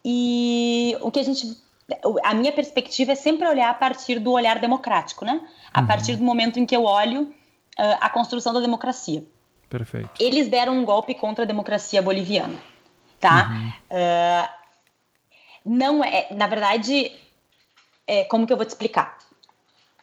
E o que a gente. A minha perspectiva é sempre olhar a partir do olhar democrático, né? A uhum. partir do momento em que eu olho a construção da democracia. Perfeito. Eles deram um golpe contra a democracia boliviana, tá? Uhum. Uh, não é, na verdade, é, como que eu vou te explicar?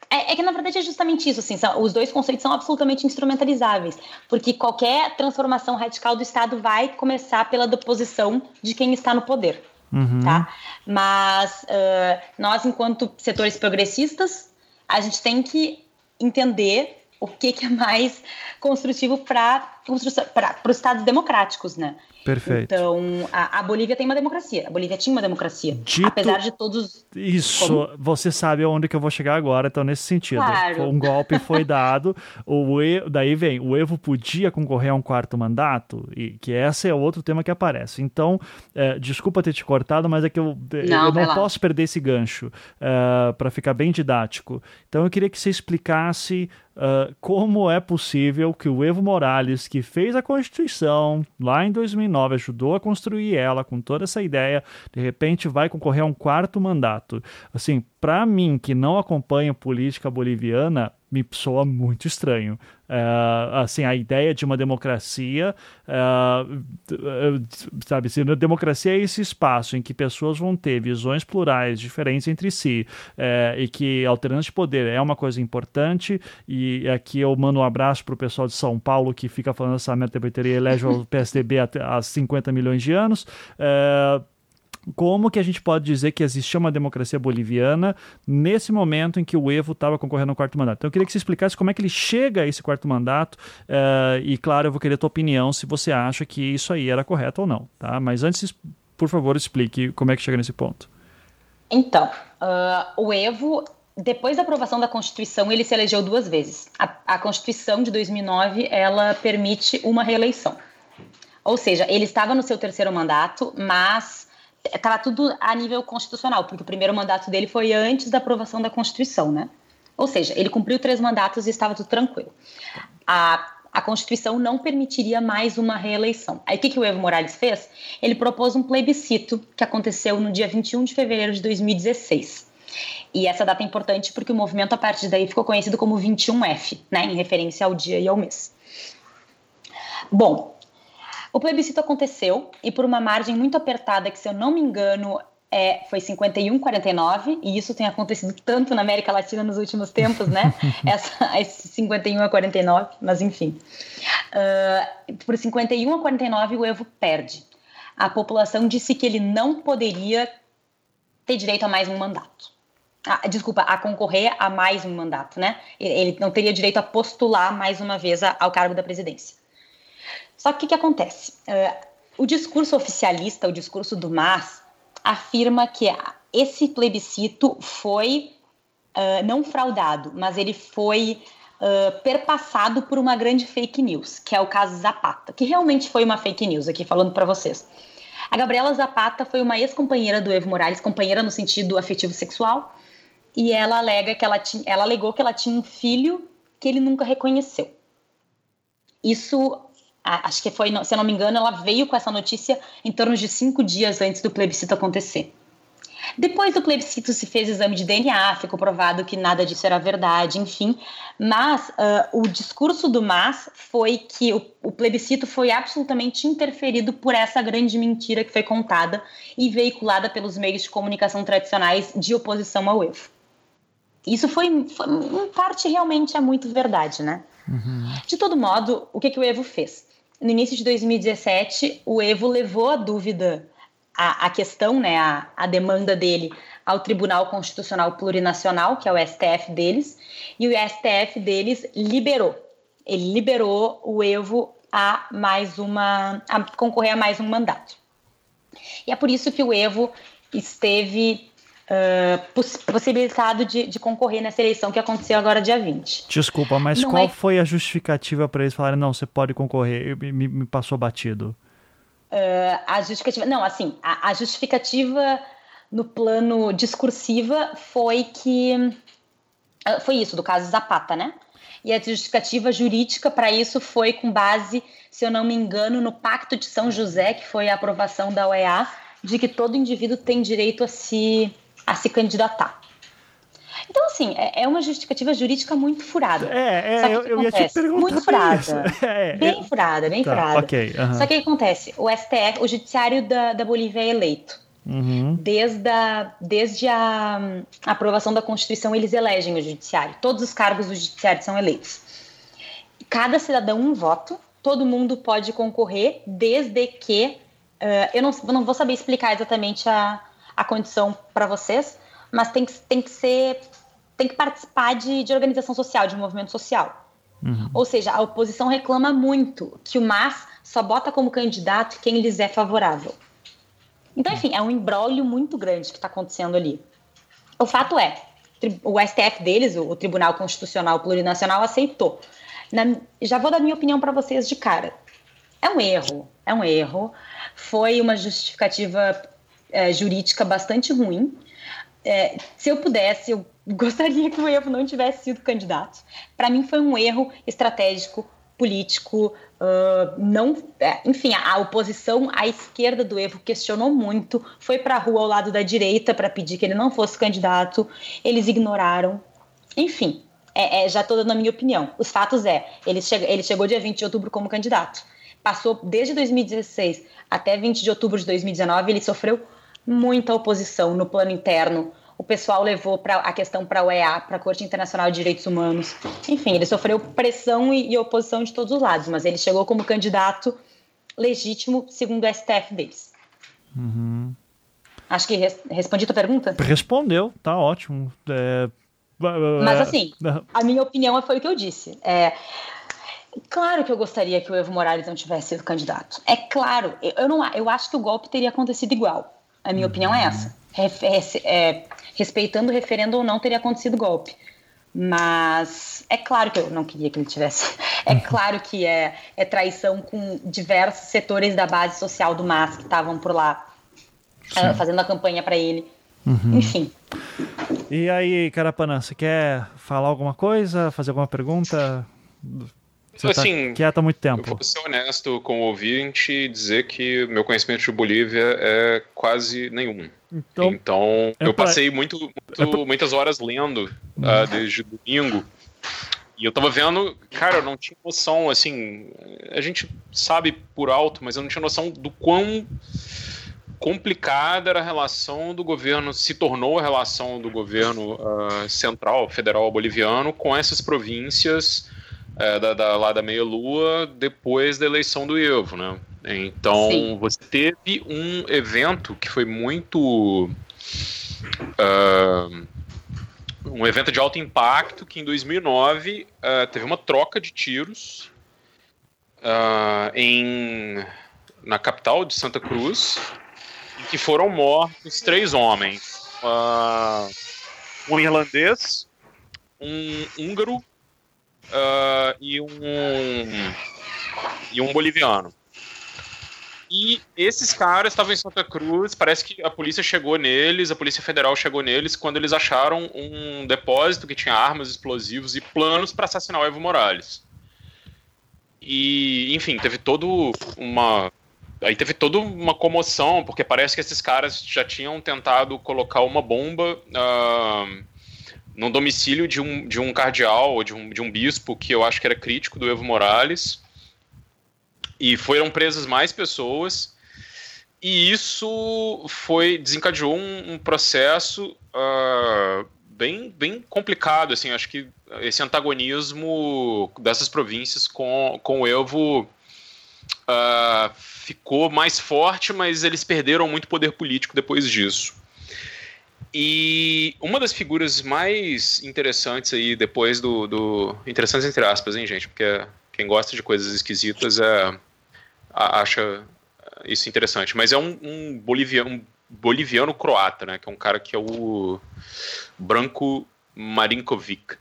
É, é, que na verdade é justamente isso, assim, são, os dois conceitos são absolutamente instrumentalizáveis, porque qualquer transformação radical do Estado vai começar pela deposição de quem está no poder, uhum. tá? Mas uh, nós, enquanto setores progressistas, a gente tem que entender o que, que é mais construtivo para os estados democráticos, né? Perfeito. Então, a, a, Bolívia tem uma democracia. A Bolívia tinha uma democracia. Dito apesar de todos. Isso, Como? você sabe aonde que eu vou chegar agora, então, nesse sentido. Claro. Um golpe foi dado, (laughs) o daí vem, o Evo podia concorrer a um quarto mandato, e que esse é outro tema que aparece. Então, é, desculpa ter te cortado, mas é que eu não, eu não posso perder esse gancho é, para ficar bem didático. Então, eu queria que você explicasse Uh, como é possível que o Evo Morales, que fez a Constituição lá em 2009, ajudou a construir ela com toda essa ideia, de repente vai concorrer a um quarto mandato. Assim, para mim, que não acompanho política boliviana, me soa muito estranho. Uh, assim, a ideia de uma democracia, uh, sabe, se democracia é esse espaço em que pessoas vão ter visões plurais, diferentes entre si, uh, e que alternância de poder é uma coisa importante, e aqui eu mando um abraço para o pessoal de São Paulo que fica falando essa merda e elege o PSDB há 50 milhões de anos. Uh, como que a gente pode dizer que existia uma democracia boliviana nesse momento em que o Evo estava concorrendo ao quarto mandato? Então eu queria que você explicasse como é que ele chega a esse quarto mandato uh, e, claro, eu vou querer a tua opinião se você acha que isso aí era correto ou não, tá? Mas antes, por favor, explique como é que chega nesse ponto. Então, uh, o Evo depois da aprovação da Constituição, ele se elegeu duas vezes. A, a, Constituição de 2009, ela permite uma reeleição. Ou seja, ele estava no seu terceiro mandato, mas estava tudo a nível constitucional, porque o primeiro mandato dele foi antes da aprovação da Constituição, né? Ou seja, ele cumpriu três mandatos e estava tudo tranquilo. A, a Constituição não permitiria mais uma reeleição. Aí o que, que o Evo Morales fez? Ele propôs um plebiscito que aconteceu no dia 21 de fevereiro de 2016. E essa data é importante porque o movimento a partir daí ficou conhecido como 21F, né, em referência ao dia e ao mês. Bom, o plebiscito aconteceu e por uma margem muito apertada, que se eu não me engano é, foi 51-49, e isso tem acontecido tanto na América Latina nos últimos tempos, né? (laughs) Essa, esse 51 a 49, mas enfim. Uh, por 51 a 49, o Evo perde. A população disse que ele não poderia ter direito a mais um mandato. Ah, desculpa, a concorrer a mais um mandato, né? Ele não teria direito a postular mais uma vez ao cargo da presidência. Só que o que, que acontece? Uh, o discurso oficialista, o discurso do MAS, afirma que esse plebiscito foi uh, não fraudado, mas ele foi uh, perpassado por uma grande fake news, que é o caso Zapata, que realmente foi uma fake news, aqui falando para vocês. A Gabriela Zapata foi uma ex-companheira do Evo Morales, companheira no sentido afetivo sexual, e ela alega que ela, tinha, ela alegou que ela tinha um filho que ele nunca reconheceu. Isso acho que foi, se eu não me engano, ela veio com essa notícia em torno de cinco dias antes do plebiscito acontecer. Depois do plebiscito se fez exame de DNA, ficou provado que nada disso era verdade, enfim. Mas uh, o discurso do MAS foi que o, o, plebiscito foi absolutamente interferido por essa grande mentira que foi contada e veiculada pelos meios de comunicação tradicionais de oposição ao Evo. Isso foi, foi em parte realmente é muito verdade, né? Uhum. De todo modo, o que, que o Evo fez? No início de 2017, o Evo levou a dúvida, a, a questão, né, a, a demanda dele ao Tribunal Constitucional Plurinacional, que é o STF deles, e o STF deles liberou. Ele liberou o Evo a mais uma a concorrer a mais um mandato. E é por isso que o Evo esteve uh, poss possibilitado de, de, concorrer nessa eleição que aconteceu agora dia 20. Desculpa, mas não qual é... foi a justificativa para eles falarem, não, você pode concorrer? Me, me passou batido. Uh, a justificativa. Não, assim, a, a, justificativa no plano discursiva foi que. Uh, foi isso, do caso Zapata, né? E a justificativa jurídica para isso foi com base, se eu não me engano, no Pacto de São José, que foi a aprovação da OEA, de que todo indivíduo tem direito a se a se candidatar. Então, assim, é, é uma justificativa jurídica muito furada. É, é eu, eu ia te perguntar. Muito furada. (laughs) É, bem furada, bem tá, furada. Okay, uh -huh. Só que o que acontece? O STF, o judiciário da, da Bolívia é eleito. Uhum. Desde, a, desde a, a, aprovação da Constituição, eles elegem o judiciário. Todos os cargos do judiciário são eleitos. Cada cidadão um voto, todo mundo pode concorrer, desde que. Uh, eu não, não vou saber explicar exatamente a, a condição para vocês, mas tem que, tem que ser, tem que participar de, de organização social, de um movimento social. Uhum. Ou seja, a oposição reclama muito que o MAS só bota como candidato quem lhes é favorável. Então, enfim, é um embrólio muito grande que está acontecendo ali. O fato é, o STF deles, o Tribunal Constitucional Plurinacional, aceitou. Na, já vou dar minha opinião para vocês de cara. É um erro, é um erro. Foi uma justificativa é, jurídica bastante ruim. É, se eu pudesse, eu (laughs) gostaria que o Evo não tivesse sido candidato. Para mim foi um erro estratégico, político. Uh, não, é, enfim, a, oposição à esquerda do Evo questionou muito, foi para a rua ao lado da direita para pedir que ele não fosse candidato. Eles ignoraram. Enfim, é, é, já estou dando a minha opinião. Os fatos é, ele, chega, ele chegou dia 20 de outubro como candidato. Passou desde 2016 até 20 de outubro de 2019, ele sofreu muita oposição no plano interno. O pessoal levou pra, a questão para a OEA, para a Corte Internacional de Direitos Humanos. Enfim, ele sofreu pressão e, e oposição de todos os lados, mas ele chegou como candidato legítimo, segundo o STF deles. Uhum. Acho que res, respondi a tua pergunta? Respondeu, tá ótimo. É... Mas assim, a minha opinião foi o que eu disse. É, claro que eu gostaria que o Evo Morales não tivesse sido candidato. É claro, eu, não, eu acho que o golpe teria acontecido igual. A minha uhum. opinião é essa. É, respeitando o referendo ou não, teria acontecido golpe. Mas é claro que eu não queria que ele tivesse. (laughs) É uhum. claro que é, é traição com diversos setores da base social do MAS que estavam por lá uh, fazendo a campanha para ele. Uhum. Enfim. E aí, Carapanã, você quer falar alguma coisa? Fazer alguma pergunta? Você tá assim, tá quieto há muito tempo. Eu vou ser honesto com o ouvinte e dizer que meu conhecimento de Bolívia é quase nenhum. Então, então é eu passei muito, muito é pra... muitas horas lendo uh, desde domingo. E eu tava vendo, cara, eu não tinha noção, assim, a gente sabe por alto, mas eu não tinha noção do quão complicada era a relação do governo, se tornou a relação do governo uh, central, federal boliviano com essas províncias uh, da, da, lá da meia-lua depois da eleição do Evo, né? Então, Sim. você teve um evento que foi muito... Uh, um evento de alto impacto que em 2009 teve uma troca de tiros em, na capital de Santa Cruz, em que foram mortos três homens: uh, um irlandês, um húngaro uh, e um e um boliviano. E esses caras estavam em Santa Cruz, parece que a polícia chegou neles, a Polícia Federal chegou neles quando eles acharam um depósito que tinha armas, explosivos e planos para assassinar o Evo Morales. E, enfim, teve todo uma aí teve toda uma comoção, porque parece que esses caras já tinham tentado colocar uma bomba uh, no domicílio de um, de um cardeal ou de um, de um bispo que eu acho que era crítico do Evo Morales. E foram presas mais pessoas. E isso foi desencadeou um, um processo uh, bem, bem complicado. Assim, acho que esse antagonismo dessas províncias com, com o Evo uh, ficou mais forte, mas eles perderam muito poder político depois disso. E uma das figuras mais interessantes aí, depois do, do. Interessantes entre aspas, hein, gente? Porque quem gosta de coisas esquisitas é, acha isso interessante. Mas é um, um boliviano, um boliviano croata, né? Que é um cara que é o Branco Marinkovic.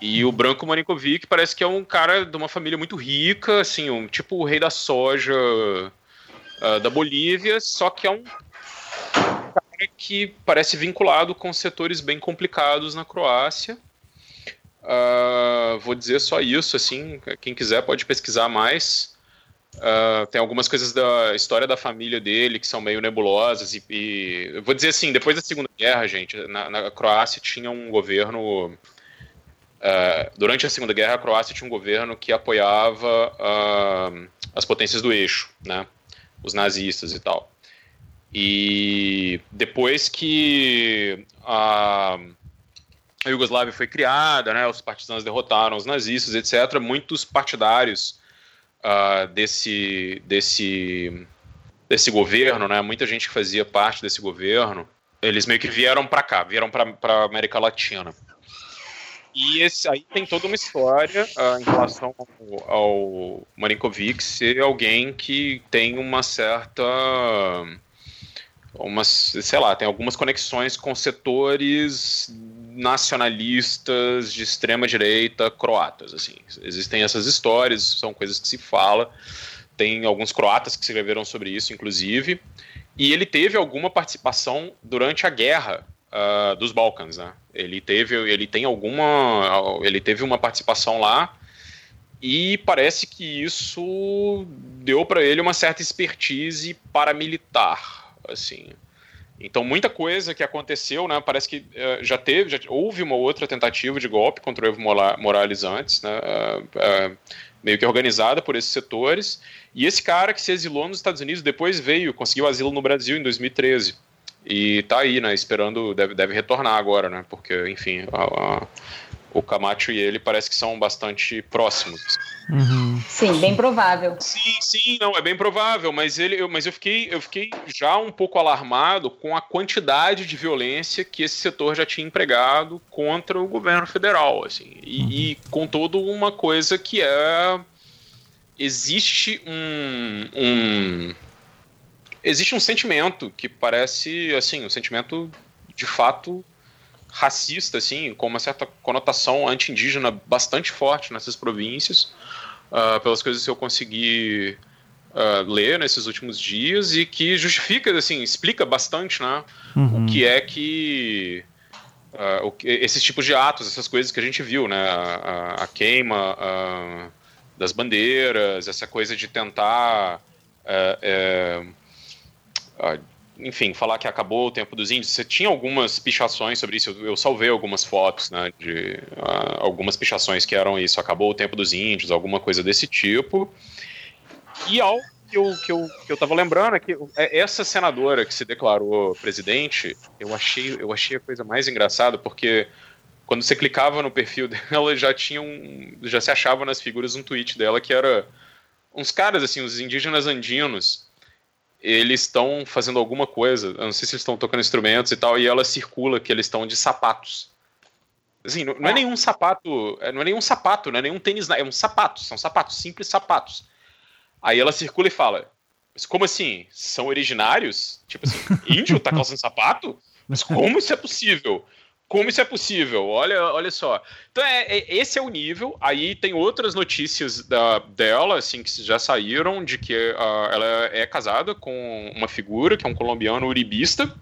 E o Branco Marinkovic parece que é um cara de uma família muito rica, assim, um, tipo o rei da soja uh, da Bolívia, só que é um cara que parece vinculado com setores bem complicados na Croácia. Uh, vou dizer só isso, assim, quem quiser pode pesquisar mais. Uh, tem algumas coisas da história da família dele que são meio nebulosas e, e vou dizer assim, depois da Segunda Guerra, gente, na, na Croácia tinha um governo Uh, durante a Segunda Guerra, a Croácia tinha um governo que apoiava uh, as potências do eixo, né? os nazistas e tal. E depois que a, a Iugoslávia foi criada, né, os partisanos derrotaram os nazistas, etc., muitos partidários uh, desse, desse, desse governo, né, muita gente que fazia parte desse governo, eles meio que vieram para cá, vieram para a América Latina. E esse aí tem toda uma história uh, em relação ao, ao Marinkovic ser alguém que tem uma certa. Umas, sei lá, tem algumas conexões com setores nacionalistas de extrema direita croatas, assim. Existem essas histórias, são coisas que se fala. Tem alguns croatas que escreveram sobre isso, inclusive. E ele teve alguma participação durante a guerra uh, dos Balcãs, né? Ele teve, ele tem alguma, ele teve uma participação lá e parece que isso deu para ele uma certa expertise paramilitar, assim. Então, muita coisa que aconteceu, né? Parece que uh, já teve, já houve uma outra tentativa de golpe contra o Evo Morales antes, né? Uh, uh, meio que organizada por esses setores. E esse cara que se exilou nos Estados Unidos depois veio, conseguiu asilo no Brasil em 2013. E tá aí, né? Esperando, deve, deve retornar agora, né? Porque, enfim, a, a, o Camacho e ele parece que são bastante próximos. Uhum. Sim, bem provável. Sim, sim, não, é bem provável, mas ele, eu, mas eu fiquei, eu fiquei já um pouco alarmado com a quantidade de violência que esse setor já tinha empregado contra o governo federal, assim, e, uhum. e com toda uma coisa que é existe um, um existe um sentimento que parece assim um sentimento de fato racista, assim, com uma certa conotação anti-indígena bastante forte nessas províncias, uh, pelas coisas que eu consegui uh, ler nesses últimos dias e que justifica, assim, explica bastante, né, uhum. o que é que uh, o, esses tipos de atos, essas coisas que a gente viu, né, a, a queima das bandeiras, essa coisa de tentar é, enfim, falar que acabou o tempo dos índios. Você tinha algumas pichações sobre isso, eu, salvei algumas fotos, né, de uh, algumas pichações que eram isso, acabou o tempo dos índios, alguma coisa desse tipo. E algo que eu, que eu, que eu tava lembrando é que é, essa senadora que se declarou presidente, eu achei, eu achei a coisa mais engraçada, porque quando você clicava no perfil (laughs) dela, já tinha um, já se achava nas figuras um tweet dela que era uns caras, assim, os indígenas andinos, eles estão fazendo alguma coisa, eu não sei se eles estão tocando instrumentos e tal, e ela circula que eles estão de sapatos. Assim, não, não, é nenhum sapato, é, não é nenhum sapato, não é nenhum tênis, é um sapato, são sapatos, simples sapatos. Aí ela circula e fala, mas como assim? São originários? Tipo assim, (laughs) índio tá calçando sapato? Mas como isso é possível? Como isso é possível? Olha, olha só. Então, é, é, esse é o nível. Aí tem outras notícias da, dela, assim, que já saíram, de que uh, ela é casada com uma figura, que é um colombiano uribista,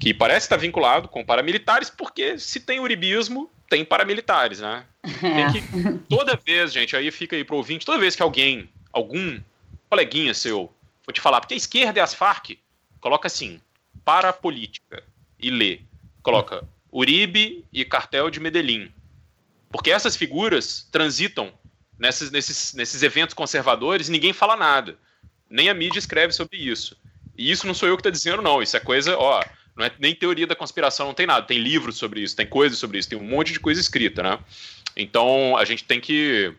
que parece estar vinculado com paramilitares, porque se tem uribismo, tem paramilitares, né? Tem que, (laughs) toda vez, gente, aí fica aí pro ouvinte, toda vez que alguém, algum coleguinha seu, for te falar, porque a esquerda é as Farc, coloca assim, para política, e lê. Coloca Uribe e Cartel de Medellín. Porque essas figuras transitam nesses, nesses, nesses eventos conservadores e ninguém fala nada. Nem a mídia escreve sobre isso. E isso não sou eu que estou dizendo, não. Isso é coisa, ó, não é nem teoria da conspiração, não tem nada. Tem livros sobre isso, tem coisas sobre isso, tem um monte de coisa escrita, né? Então a gente tem que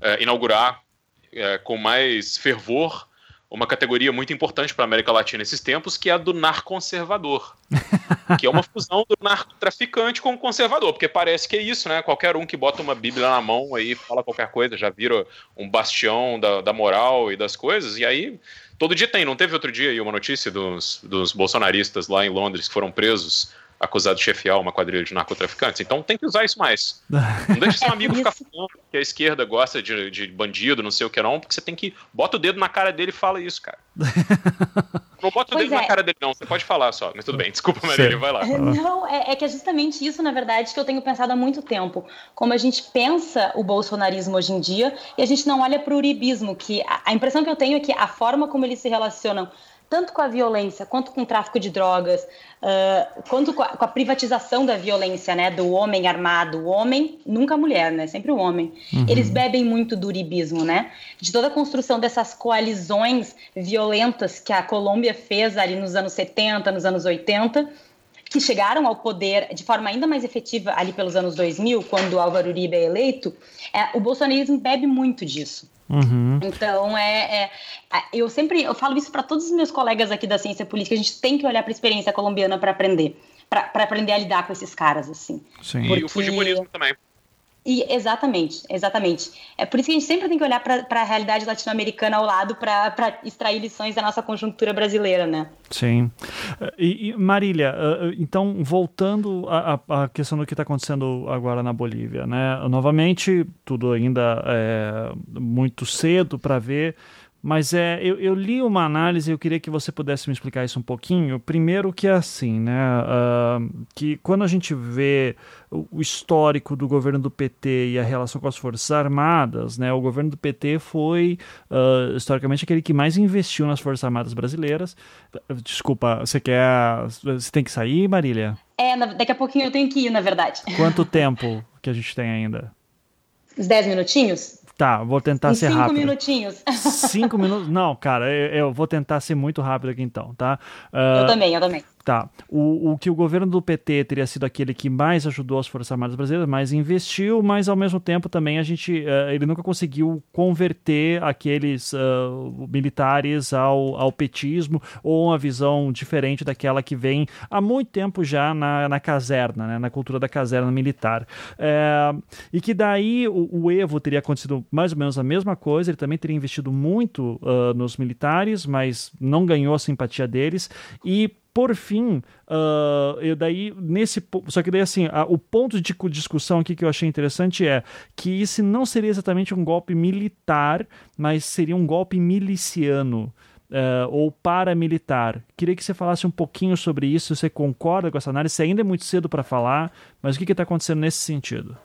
é, inaugurar é, com mais fervor uma categoria muito importante para a América Latina nesses tempos, que é a do narconservador. (laughs) que é uma fusão do narcotraficante com o conservador, porque parece que é isso, né? Qualquer um que bota uma Bíblia na mão aí fala qualquer coisa, já vira um bastião da, da moral e das coisas, e aí todo dia tem. Não teve outro dia aí uma notícia dos, dos bolsonaristas lá em Londres que foram presos acusado de chefiar uma quadrilha de narcotraficantes. Então tem que usar isso mais. Não deixa seu é amigo ficar (laughs) falando que a esquerda gosta de, de bandido, não sei o que não, porque você tem que. Bota o dedo na cara dele e fala isso, cara. (laughs) Não bota o pois dedo é. na cara dele, não. Você pode falar só, mas tudo bem. Desculpa, Marília, vai lá. Não, é, é, que é justamente isso, na verdade, que eu tenho pensado há muito tempo. Como a gente pensa o bolsonarismo hoje em dia e a gente não olha para o uribismo, que a, a impressão que eu tenho é que a forma como eles se relacionam tanto com a violência, quanto com o tráfico de drogas, uh, quanto com a, com a, privatização da violência, né, do homem armado, o homem, nunca a mulher, né, sempre o homem. Uhum. Eles bebem muito do uribismo, né, de toda a construção dessas coalizões violentas que a Colômbia fez ali nos anos 70, nos anos 80, que chegaram ao poder de forma ainda mais efetiva ali pelos anos 2000, quando Álvaro Uribe é eleito, é, o bolsonarismo bebe muito disso. Uhum. Então, é, é, eu sempre eu falo isso para todos os meus colegas aqui da ciência política. A gente tem que olhar para a experiência colombiana para aprender, para aprender a lidar com esses caras assim. Sim. Porque... E o fujimorismo também. E, exatamente, exatamente. É por isso que a gente sempre tem que olhar para a realidade latino-americana ao lado para extrair lições da nossa conjuntura brasileira, né? Sim. E, e Marília, eh, eh, então, voltando à, questão do que está acontecendo agora na Bolívia, né? Novamente, tudo ainda é muito cedo para ver, Mas é, eu, eu, li uma análise, eu queria que você pudesse me explicar isso um pouquinho. Primeiro que é assim, né? Uh, que quando a gente vê o histórico do governo do PT e a relação com as Forças Armadas, né? O governo do PT foi, uh, historicamente, aquele que mais investiu nas Forças Armadas brasileiras. Desculpa, você quer... Você tem que sair, Marília? É, daqui a pouquinho eu tenho que ir, na verdade. Quanto tempo que a gente tem ainda? Uns 10 minutinhos? Tá, vou tentar em ser cinco rápido. Cinco minutinhos. Cinco minutos? (laughs) Não, cara, eu, eu, vou tentar ser muito rápido aqui então, tá? Uh, eu também, eu também. Tá. O, o que o governo do PT teria sido aquele que mais ajudou as Forças Armadas Brasileiras, mais investiu, mas ao mesmo tempo também a gente. Uh, ele nunca conseguiu converter aqueles uh, militares ao, ao petismo ou uma visão diferente daquela que vem há muito tempo já na, na caserna, né, na cultura da caserna militar. É, e que daí o, o, Evo teria acontecido mais ou menos a mesma coisa, ele também teria investido muito uh, nos militares, mas não ganhou a simpatia deles. E por fim, uh, eu daí nesse só que daí assim a, o ponto de discussão aqui que eu achei interessante é que esse não seria exatamente um golpe militar, mas seria um golpe miliciano. Uh, ou paramilitar. Queria que você falasse um pouquinho sobre isso, se você concorda com essa análise, se ainda é muito cedo para falar, mas o que está acontecendo nesse sentido?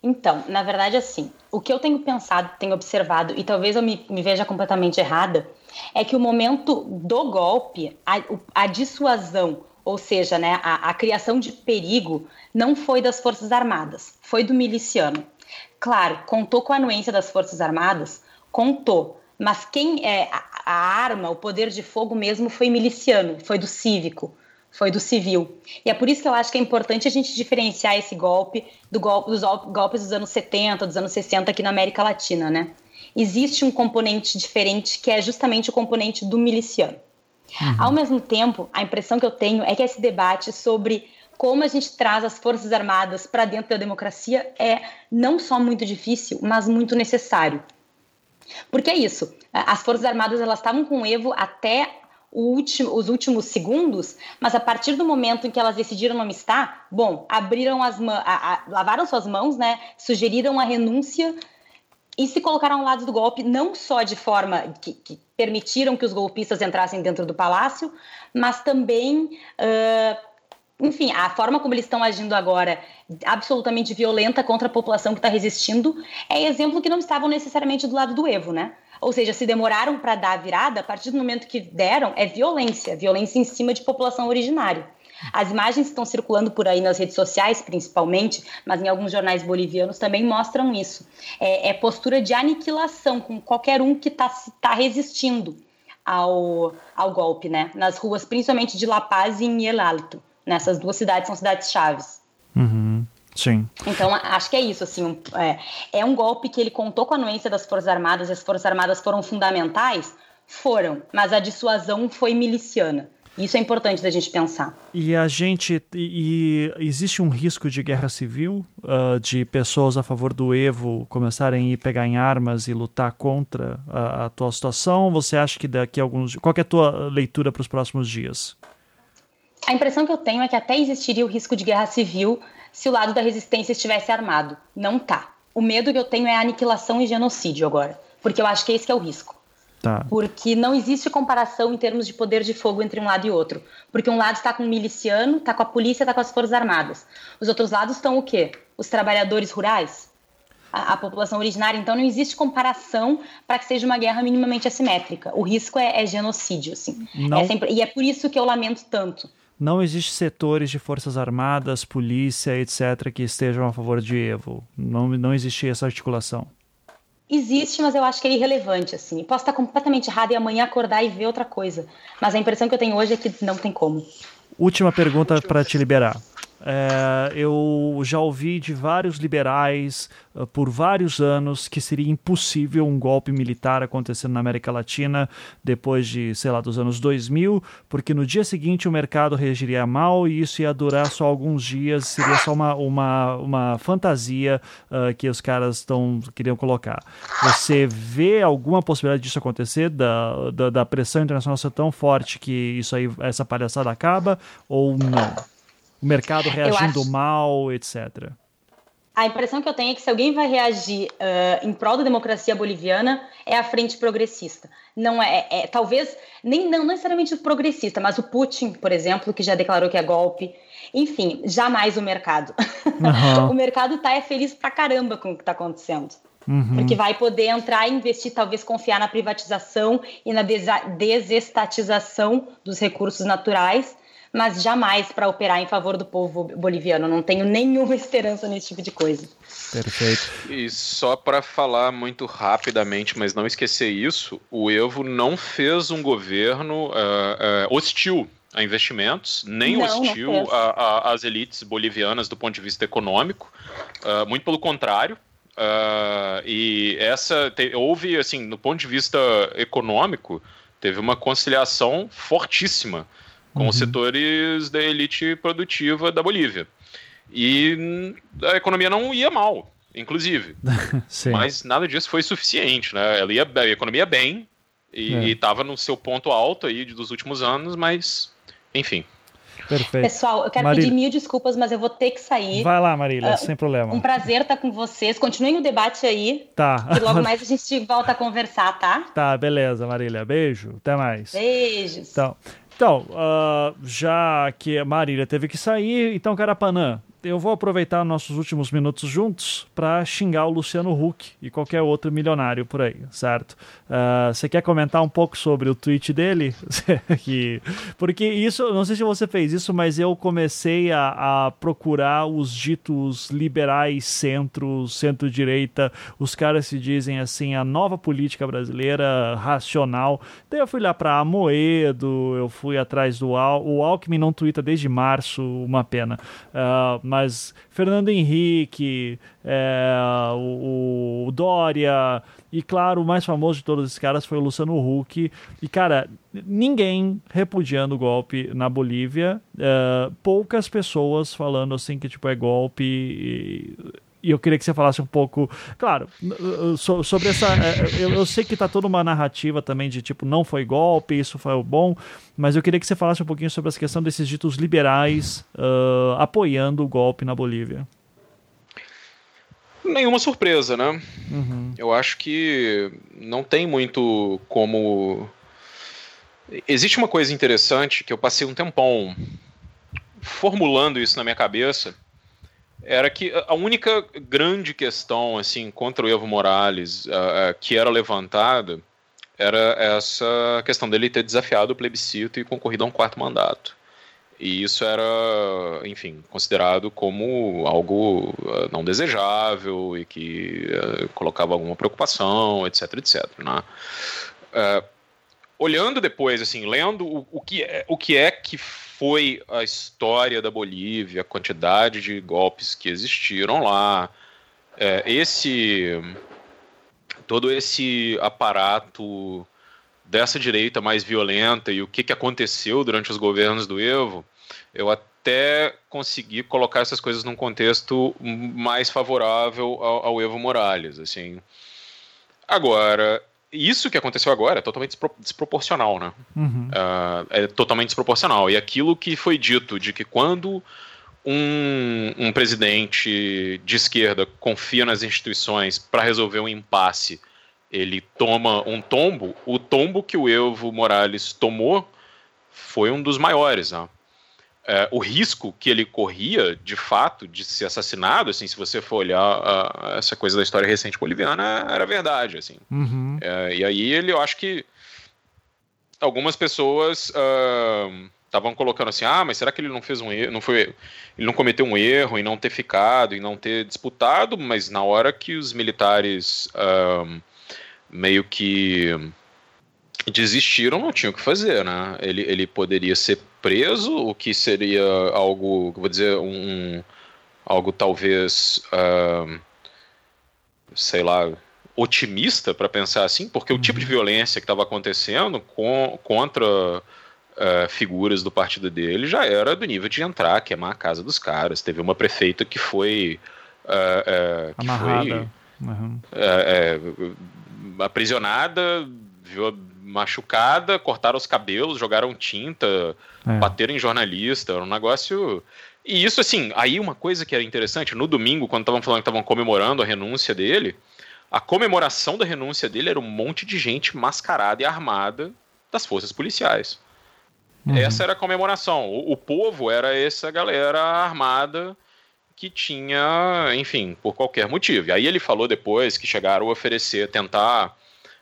Então, na verdade, assim, o que eu tenho pensado, tenho observado, e talvez eu me, me veja completamente errada, é que o momento do golpe, a, a dissuasão, ou seja, né, a, a criação de perigo, não foi das Forças Armadas, foi do miliciano. Claro, contou com a anuência das Forças Armadas, contou, mas quem é a, a arma, o poder de fogo mesmo foi miliciano, foi do cívico foi do civil. E é por isso que eu acho que é importante a gente diferenciar esse golpe do golpe dos golpes dos anos 70, dos anos 60 aqui na América Latina, né? Existe um componente diferente que é justamente o componente do miliciano. Uhum. Ao mesmo tempo, a impressão que eu tenho é que esse debate sobre como a gente traz as Forças Armadas para dentro da democracia é não só muito difícil, mas muito necessário. Porque é isso, as Forças Armadas elas estavam com o Evo até último, os últimos segundos, mas a partir do momento em que elas decidiram não estar, bom, abriram as mãos, lavaram suas mãos, né? Sugeriram a renúncia e se colocaram ao lado do golpe, não só de forma que, que permitiram que os golpistas entrassem dentro do palácio, mas também. Uh, enfim, a forma como eles estão agindo agora, absolutamente violenta contra a população que está resistindo, é exemplo que não estavam necessariamente do lado do Evo, né? Ou seja, se demoraram para dar a virada, a partir do momento que deram, é violência, violência em cima de população originária. As imagens estão circulando por aí nas redes sociais, principalmente, mas em alguns jornais bolivianos também mostram isso. É, é postura de aniquilação com qualquer um que está tá resistindo ao, ao golpe, né? Nas ruas, principalmente de La Paz e em El Alto. Nessas duas cidades são cidades chaves. Uhum. Sim. Então, acho que é isso, assim, um, é, é, um golpe que ele contou com a anuência das Forças Armadas, e as Forças Armadas foram fundamentais? Foram, mas a dissuasão foi miliciana. Isso é importante da gente pensar. E a gente. E, e existe um risco de guerra civil, uh, de pessoas a favor do Evo começarem a ir pegar em armas e lutar contra a, a atual situação? Você acha que daqui a alguns. Qual é a tua leitura para os próximos dias? A impressão que eu tenho é que até existiria o risco de guerra civil se o lado da resistência estivesse armado. Não tá. O medo que eu tenho é a aniquilação e genocídio agora, porque eu acho que esse é o risco. Tá. Porque não existe comparação em termos de poder de fogo entre um lado e outro. Porque um lado está com o miliciano, está com a polícia, está com as forças armadas. Os outros lados estão o quê? Os trabalhadores rurais, a, a população originária. Então não existe comparação para que seja uma guerra minimamente assimétrica. O risco é, é genocídio, assim. É sempre, e é por isso que eu lamento tanto não existe setores de forças armadas, polícia, etc., que estejam a favor de Evo. Não, não existe essa articulação. Existe, mas eu acho que é irrelevante, assim. Posso estar completamente errado e amanhã acordar e ver outra coisa. Mas a impressão que eu tenho hoje é que não tem como. Última pergunta para te liberar. É, eu já ouvi de vários liberais uh, por vários anos que seria impossível um golpe militar acontecendo na América Latina depois de, sei lá, dos anos 2000, porque no dia seguinte o mercado reagiria mal e isso ia durar só alguns dias, seria só uma, uma, uma fantasia uh, que os caras tão, queriam colocar. Você vê alguma possibilidade disso acontecer, da, da, da pressão internacional ser tão forte que isso aí, essa palhaçada acaba ou não? O mercado reagindo acho... mal, etc. a impressão que eu tenho é que se alguém vai reagir uh, em prol da democracia boliviana é a frente progressista. Não é, é, talvez nem não necessariamente o progressista, mas o Putin, por exemplo, que já declarou que é golpe. Enfim, jamais o mercado. Uhum. (laughs) o mercado está é feliz pra caramba com o que está acontecendo. Uhum. Porque vai poder entrar e investir, talvez confiar na privatização e na desestatização dos recursos naturais mas jamais para operar em favor do povo boliviano. Não tenho nenhuma (laughs) esperança nesse tipo de coisa. Perfeito. E só para falar muito rapidamente, mas não esquecer isso, o Evo não fez um governo uh, uh, hostil a investimentos, nem não, hostil às elites bolivianas do ponto de vista econômico, uh, muito pelo contrário. e essa te, houve, assim, no ponto de vista econômico, teve uma conciliação fortíssima com uhum. os setores da elite produtiva da Bolívia. E a economia não ia mal, inclusive. (laughs) Mas nada disso foi suficiente, né? Ela ia, a economia bem e estava é. no seu ponto alto aí dos últimos anos, mas enfim. Perfeito. Pessoal, eu quero Marília. pedir mil desculpas, mas eu vou ter que sair. Vai lá, Marília, uh, sem problema. Um prazer estar com vocês. Continuem o debate aí. Tá. E logo mais a gente volta a conversar, tá? Tá, beleza, Marília. Beijo. Até mais. Beijos. Então, então, uh, já que a Marília teve que sair, então, Carapanã, eu vou aproveitar nossos últimos minutos juntos para xingar o Luciano Huck e qualquer outro milionário por aí, certo? Uh, você quer comentar um pouco sobre o tweet dele? (laughs) Porque isso, não sei se você fez isso, mas eu comecei a, a procurar os ditos liberais, centro, centro-direita, os caras se dizem assim, a nova política brasileira racional. Daí eu fui lá para Amoedo, eu fui atrás do Al, o Alckmin não twitta desde março, uma pena. Uh, mas Fernando Henrique, é, o, o, Dória, e claro, o mais famoso de todos esses caras foi o Luciano Huck. E, cara, ninguém repudiando o golpe na Bolívia, é, poucas pessoas falando assim que tipo é golpe. E, e eu queria que você falasse um pouco, claro, sobre essa. É, eu, eu sei que está toda uma narrativa também de tipo, não foi golpe, isso foi bom, mas eu queria que você falasse um pouquinho sobre essa questão desses ditos liberais uh, apoiando o golpe na Bolívia. Nenhuma surpresa, né? Uhum. Eu acho que não tem muito como. Existe uma coisa interessante que eu passei um tempão formulando isso na minha cabeça era que a única grande questão assim contra o Evo Morales uh, que era levantada era essa questão dele ter desafiado o plebiscito e concorrido a um quarto mandato. E isso era, enfim, considerado como algo uh, não desejável e que colocava alguma preocupação, etc, etc. Né? olhando depois, assim, lendo o, o, que é, o que é que foi a história da Bolívia, a quantidade de golpes que existiram lá, é, esse todo esse aparato dessa direita mais violenta e o que, que aconteceu durante os governos do Evo, eu até consegui colocar essas coisas num contexto mais favorável ao, ao Evo Morales, assim. Agora, isso que aconteceu agora é totalmente despro desproporcional, né? Uhum. Uh, é totalmente desproporcional. E aquilo que foi dito de que quando um, um presidente de esquerda confia nas instituições para resolver um impasse, ele toma um tombo, o tombo que o Evo Morales tomou foi um dos maiores, né? É, o risco que ele corria, de fato, de ser assassinado, assim, se você for olhar a, essa coisa da história recente boliviana, era verdade, assim. Uhum. É, e aí ele, eu acho que algumas pessoas estavam uh, colocando assim, ah, mas será que ele não fez um erro, não foi, ele não cometeu um erro em não ter ficado, em não ter disputado, mas na hora que os militares uh, meio que desistiram, não tinha o que fazer, né? Ele, ele poderia ser preso, o que seria algo, vou dizer, um algo talvez, uh, sei lá, otimista para pensar assim, porque uhum. o tipo de uhum. violência que estava acontecendo com, contra uh, figuras do partido dele já era do nível de entrar, queimar a casa dos caras. Teve uma prefeita que foi. Uh, que Amarrada. foi uhum. aprisionada, viu machucada, cortaram os cabelos, jogaram tinta, é. bateram em jornalista, era um negócio. E isso, assim, aí uma coisa que era interessante, no domingo, quando estavam falando que estavam comemorando a renúncia dele, a comemoração da renúncia dele era um monte de gente mascarada e armada das forças policiais. Uhum. Essa era a comemoração. O, o povo era essa galera armada que tinha, enfim, por qualquer motivo. E aí ele falou depois que chegaram a oferecer, tentar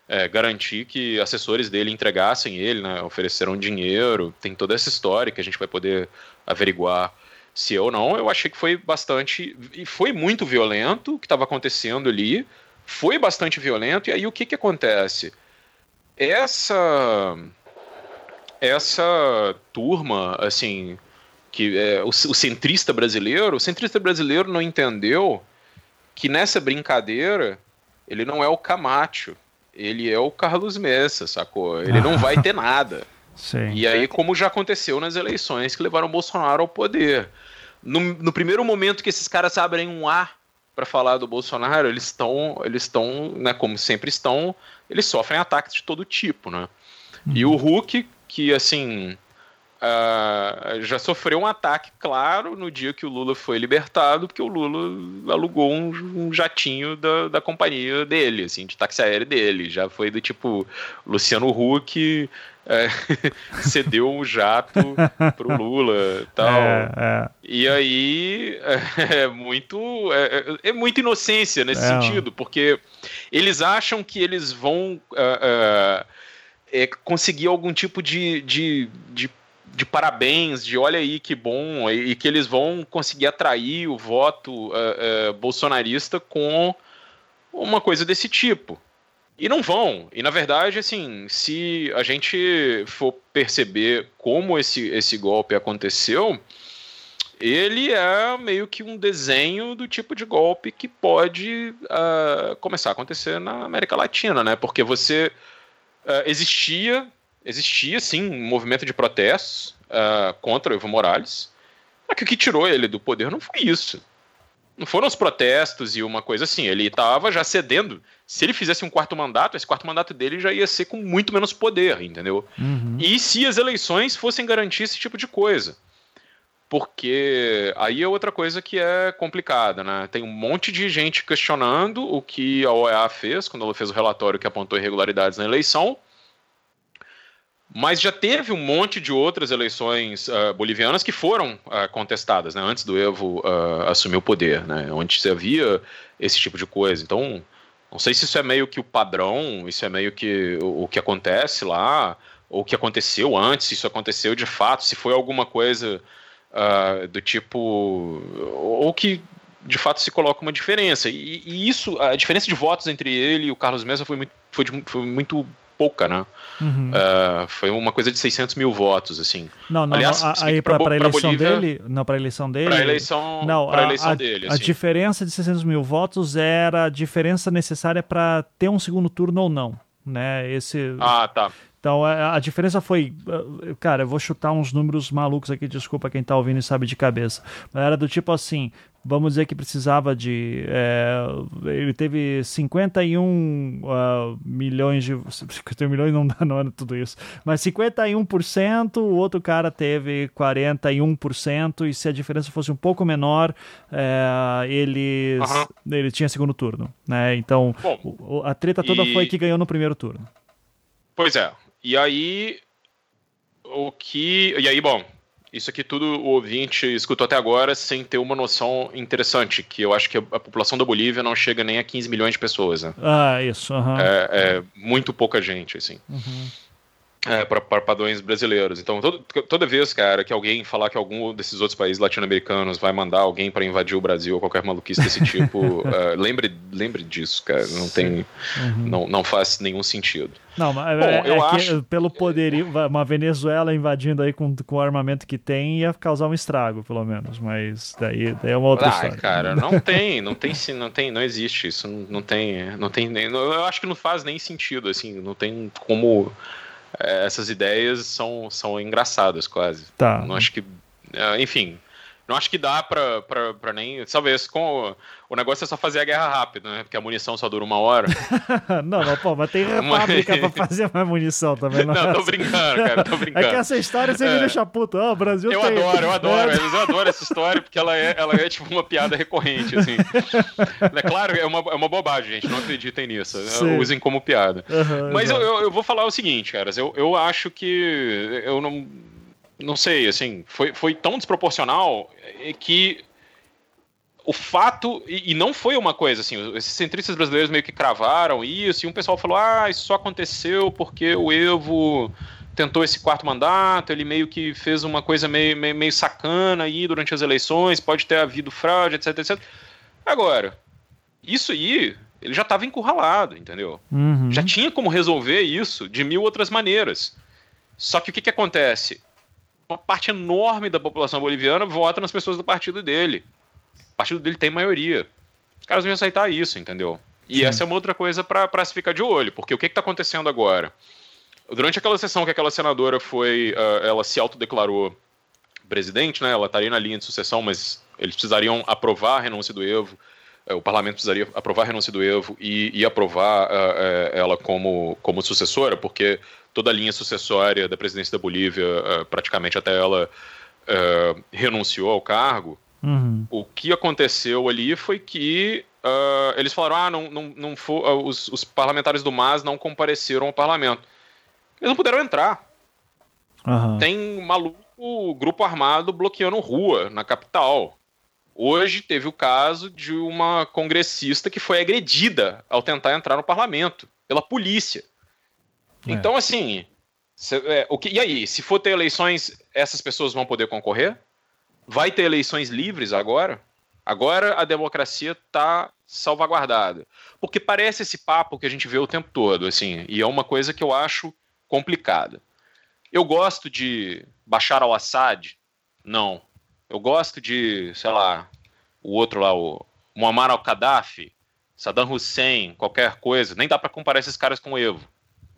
é, garantir que assessores dele entregassem ele, né, ofereceram dinheiro, tem toda essa história que a gente vai poder averiguar se eu não, eu achei que foi bastante. E foi muito violento o que estava acontecendo ali. Foi bastante violento. E aí o que, que acontece? Essa. Essa turma, assim, que é o, o centrista brasileiro, o centrista brasileiro não entendeu que nessa brincadeira ele não é o Camacho, ele é o Carlos Messa, sacou? Ele não vai ter nada. (laughs) Sim. E aí, como já aconteceu nas eleições que levaram o Bolsonaro ao poder. No, no primeiro momento que esses caras abrem um ar para falar do Bolsonaro, eles estão, eles estão, né, como sempre estão, eles sofrem ataques de todo tipo, né? Uhum. E o Hulk, que assim, Uh, já sofreu um ataque claro no dia que o Lula foi libertado, porque o Lula alugou um, um jatinho da, da companhia dele, assim, de táxi aéreo dele. Já foi do tipo Luciano Huck é, (laughs) cedeu um jato pro Lula tal. É, é. E aí é, é muito é, é, muita inocência nesse sentido, porque eles acham que eles vão uh, uh, conseguir algum tipo de, de, de de parabéns, de olha aí que bom, e, e que eles vão conseguir atrair o voto uh, uh, bolsonarista com uma coisa desse tipo. E não vão. E na verdade, assim, se a gente for perceber como esse, esse golpe aconteceu, ele é meio que um desenho do tipo de golpe que pode uh, começar a acontecer na América Latina, né? Porque você uh, existia existia sim um movimento de protestos uh, contra o Evo Morales. Só que o que tirou ele do poder não foi isso. Não foram os protestos e uma coisa assim. Ele estava já cedendo. Se ele fizesse um quarto mandato, esse quarto mandato dele já ia ser com muito menos poder, entendeu? Uhum. E se as eleições fossem garantir esse tipo de coisa? Porque aí é outra coisa que é complicada, né? Tem um monte de gente questionando o que a OEA fez quando ela fez o relatório que apontou irregularidades na eleição. Mas já teve um monte de outras eleições uh, bolivianas que foram uh, contestadas, né, antes do Evo uh, assumir o poder, né, onde se havia esse tipo de coisa. Então, não sei se isso é meio que o padrão, isso é meio que o, o que acontece lá, ou o que aconteceu antes, se isso aconteceu de fato, se foi alguma coisa do tipo. ou que de fato se coloca uma diferença. E, e, isso, a diferença de votos entre ele e o Carlos Mesa foi muito, foi, de, foi muito pouca, né? Uhum. Uh, foi uma coisa de 600 mil votos, assim. Não, não, Aliás, não aí para a eleição Bolívia, dele, não para eleição dele. Para eleição, não, a, eleição a, dele. A assim. diferença de 600 mil votos era a diferença necessária para ter um segundo turno ou não, né? Esse. Ah, tá. Então a, a, diferença foi, uh, cara, eu vou chutar uns números malucos aqui, desculpa quem tá ouvindo e sabe de cabeça. Era do tipo assim, vamos dizer que precisava de. É, ele teve 51 uh, ah, milhões de. 51 milhões não, dá, não era tudo isso. Mas 51%, o outro cara teve 41%, e se a diferença fosse um pouco menor, é, eles, uhum. ele tinha segundo turno. Né? Então, Bom, a treta toda e... foi que ganhou no primeiro turno. Pois é. E aí. O que. E aí, bom, isso aqui tudo o ouvinte escutou até agora sem ter uma noção interessante, que eu acho que a população da Bolívia não chega nem a 15 milhões de pessoas. Né? Ah, isso. Uhum. É, é, muito pouca gente, assim. Uhum. É, para padrões brasileiros. Então, todo, toda vez, cara, que alguém falar que algum desses outros países latino-americanos vai mandar alguém para invadir o Brasil ou qualquer maluquice desse (laughs) tipo, uh, lembre, lembre disso, cara. Não tem, uhum. não, não faz nenhum sentido. Não, mas Bom, é, eu é acho... pelo poderio, uma Venezuela invadindo aí com, com o armamento que tem ia causar um estrago, pelo menos. Mas daí, daí é uma outra ah, história. cara, não (laughs) tem, não tem, não tem, não existe isso, não, não tem, não tem, eu acho que não faz nem sentido, assim, não tem como é, essas ideias são, são engraçadas quase. Tá. Não acho que. É, enfim. Não acho que dá pra, pra, pra nem. Talvez com. O negócio é só fazer a guerra rápido, né? Porque a munição só dura uma hora. (laughs) não, não, pô, mas tem (laughs) fábrica pra (laughs) fazer mais munição também. Não, não tô brincando, cara, tô brincando. É que essa história você é. me deixa puto. Oh, o Brasil eu tem. Adoro, eu adoro, eu adoro, eu adoro essa história porque ela é, ela é tipo uma piada recorrente, assim. é claro, é uma, é uma bobagem, gente. Não acreditem nisso. Sim. Usem como piada. Uhum, mas eu, eu, eu, vou falar o seguinte, caras. Eu, eu acho que. Eu não não sei, assim, foi, foi tão desproporcional que o fato, e, e, não foi uma coisa assim, esses centristas brasileiros meio que cravaram isso, e um pessoal falou, ah, isso só aconteceu porque o Evo tentou esse quarto mandato, ele meio que fez uma coisa meio, meio, meio sacana aí durante as eleições, pode ter havido fraude, etc, etc. Agora, isso aí, ele já estava encurralado, entendeu? Uhum. Já tinha como resolver isso de mil outras maneiras. Só que o que, que acontece? Uma parte enorme da população boliviana vota nas pessoas do partido dele. O partido dele tem maioria. Os caras vão aceitar isso, entendeu? E Sim. essa é uma outra coisa para se ficar de olho, porque o que está acontecendo agora? Durante aquela sessão que aquela senadora foi, uh, ela se autodeclarou presidente, né? Ela estaria na linha de sucessão, mas eles precisariam aprovar a renúncia do Evo. Uh, o parlamento precisaria aprovar a renúncia do Evo e, e aprovar uh, ela como, como sucessora, porque toda a linha sucessória da presidência da Bolívia, uh, praticamente até ela uh, renunciou ao cargo. Uhum. O que aconteceu ali foi que uh, eles falaram: ah, não, não, não for, os, os, parlamentares do MAS não compareceram ao parlamento. Eles não puderam entrar. Uhum. Tem um maluco, grupo armado bloqueando rua na capital. Hoje teve o caso de uma congressista que foi agredida ao tentar entrar no parlamento pela polícia. É. Então, assim, cê, é, o que, e aí? Se for ter eleições, essas pessoas vão poder concorrer? Vai ter eleições livres agora? Agora a democracia está salvaguardada. Porque parece esse papo que a gente vê o tempo todo, assim, e é uma coisa que eu acho complicada. Eu gosto de Bashar al-Assad? Não. Eu gosto de, sei lá, o outro lá, o Muammar al-Qaddafi, Saddam Hussein, qualquer coisa. Nem dá para comparar esses caras com o Evo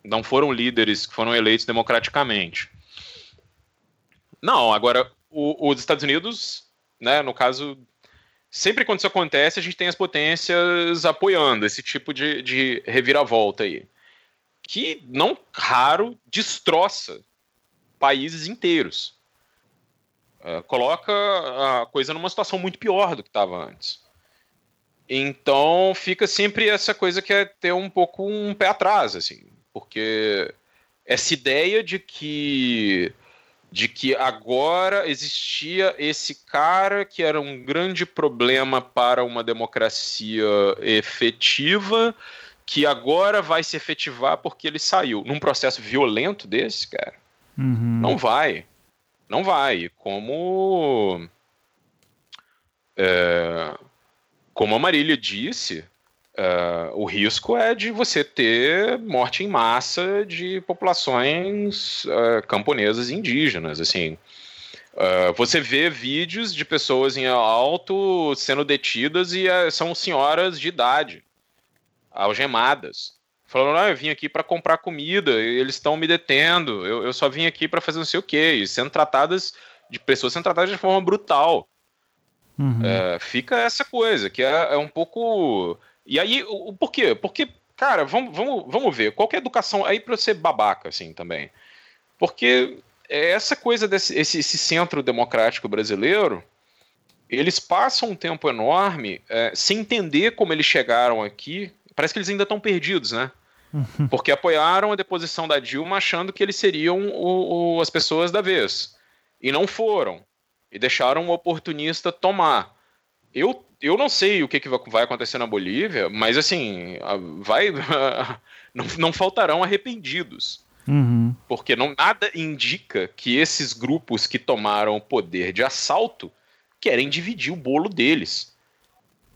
não foram líderes que foram eleitos democraticamente. Não, agora, o, os Estados Unidos, né, no caso, sempre quando isso acontece, a gente tem as potências apoiando esse tipo de, de reviravolta aí. Que, não raro, destroça países inteiros. Uh, coloca a coisa numa situação muito pior do que estava antes. Então fica sempre essa coisa que é ter um pouco um pé atrás, assim porque essa ideia de que de que agora existia esse cara que era um grande problema para uma democracia efetiva, que agora vai se efetivar porque ele saiu. Num processo violento desse, cara, uhum. não vai. Não vai. Como. É, como a Marília disse, Uh, o risco é de você ter morte em massa de populações uh, camponesas e indígenas. Assim, uh, você vê vídeos de pessoas em alto sendo detidas e são senhoras de idade, algemadas, falando: ah, eu vim aqui para comprar comida, eles estão me detendo, eu, eu, só vim aqui para fazer não sei o quê, e sendo tratadas de pessoas sendo tratadas de forma brutal. Uhum. fica essa coisa que é, é um pouco e aí, o, o por quê? Porque, cara, vamos, vamos, vamos ver. Qual é a educação aí para ser babaca, assim, também? Porque essa coisa desse esse, esse centro democrático brasileiro, eles passam um tempo enorme é, sem entender como eles chegaram aqui. Parece que eles ainda estão perdidos, né? Uhum. Porque apoiaram a deposição da Dilma achando que eles seriam o, o, as pessoas da vez. E não foram. E deixaram o oportunista tomar. Eu eu não sei o que, que vai acontecer na Bolívia, mas assim, vai. (laughs) não, não faltarão arrependidos. Uhum. Porque não, nada indica que esses grupos que tomaram o poder de assalto querem dividir o bolo deles.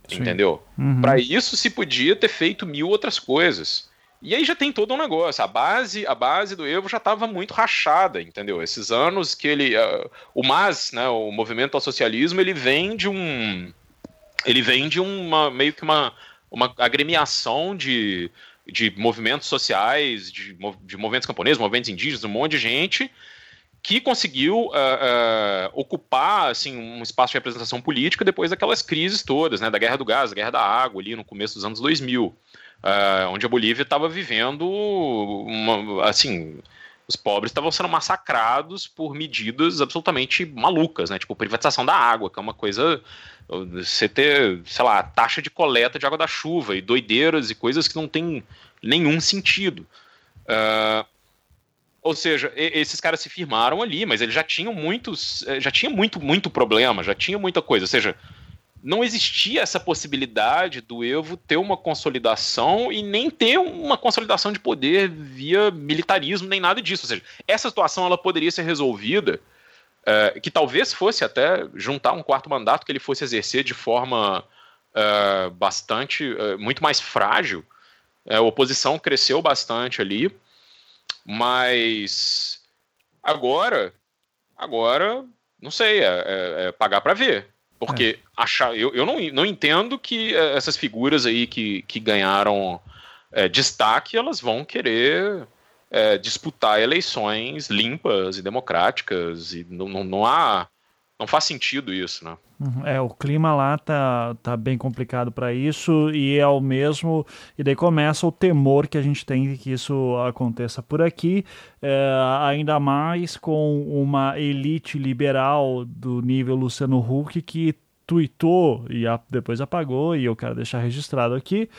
Sim. Entendeu? Uhum. Para isso se podia ter feito mil outras coisas. E aí já tem todo um negócio. A base, a base do Evo já estava muito rachada, entendeu? Esses anos que ele, uh, o MAS, né, o Movimento ao Socialismo, ele vem de um ele vem de uma meio que uma, uma agremiação de, de movimentos sociais, de, de movimentos camponeses, movimentos indígenas, um monte de gente que conseguiu uh, uh, ocupar assim, um espaço de representação política depois daquelas crises todas, né, da guerra do gás, da guerra da água, ali no começo dos anos 2000, uh, onde a Bolívia estava vivendo, uma, assim, os pobres estavam sendo massacrados por medidas absolutamente malucas, né, tipo privatização da água, que é uma coisa você ter, sei lá, taxa de coleta de água da chuva e doideiras e coisas que não tem nenhum sentido. Uh, ou seja, esses caras se firmaram ali, mas eles já tinham muitos, eh, já tinha muito, muito problema, já tinha muita coisa. Ou seja, não existia essa possibilidade do Evo ter uma consolidação e nem ter uma consolidação de poder via militarismo, nem nada disso. Ou seja, essa situação ela poderia ser resolvida, uh, que talvez fosse até juntar um quarto mandato que ele fosse exercer de forma uh, bastante, uh, muito mais frágil. a oposição cresceu bastante ali. Mas agora, agora, não sei, é, é, é pagar para ver. Porque é. achar, eu, eu não, não entendo que essas figuras aí que, que ganharam é, destaque, elas vão querer é, disputar eleições limpas e democráticas. E não, não, não há. Não faz sentido isso, né? Uhum. É, o clima lá tá, tá bem complicado para isso e é o mesmo. E daí começa o temor que a gente tem que isso aconteça por aqui, é, ainda mais com uma elite liberal do nível Luciano Huck que tweetou e depois apagou, e eu quero deixar registrado aqui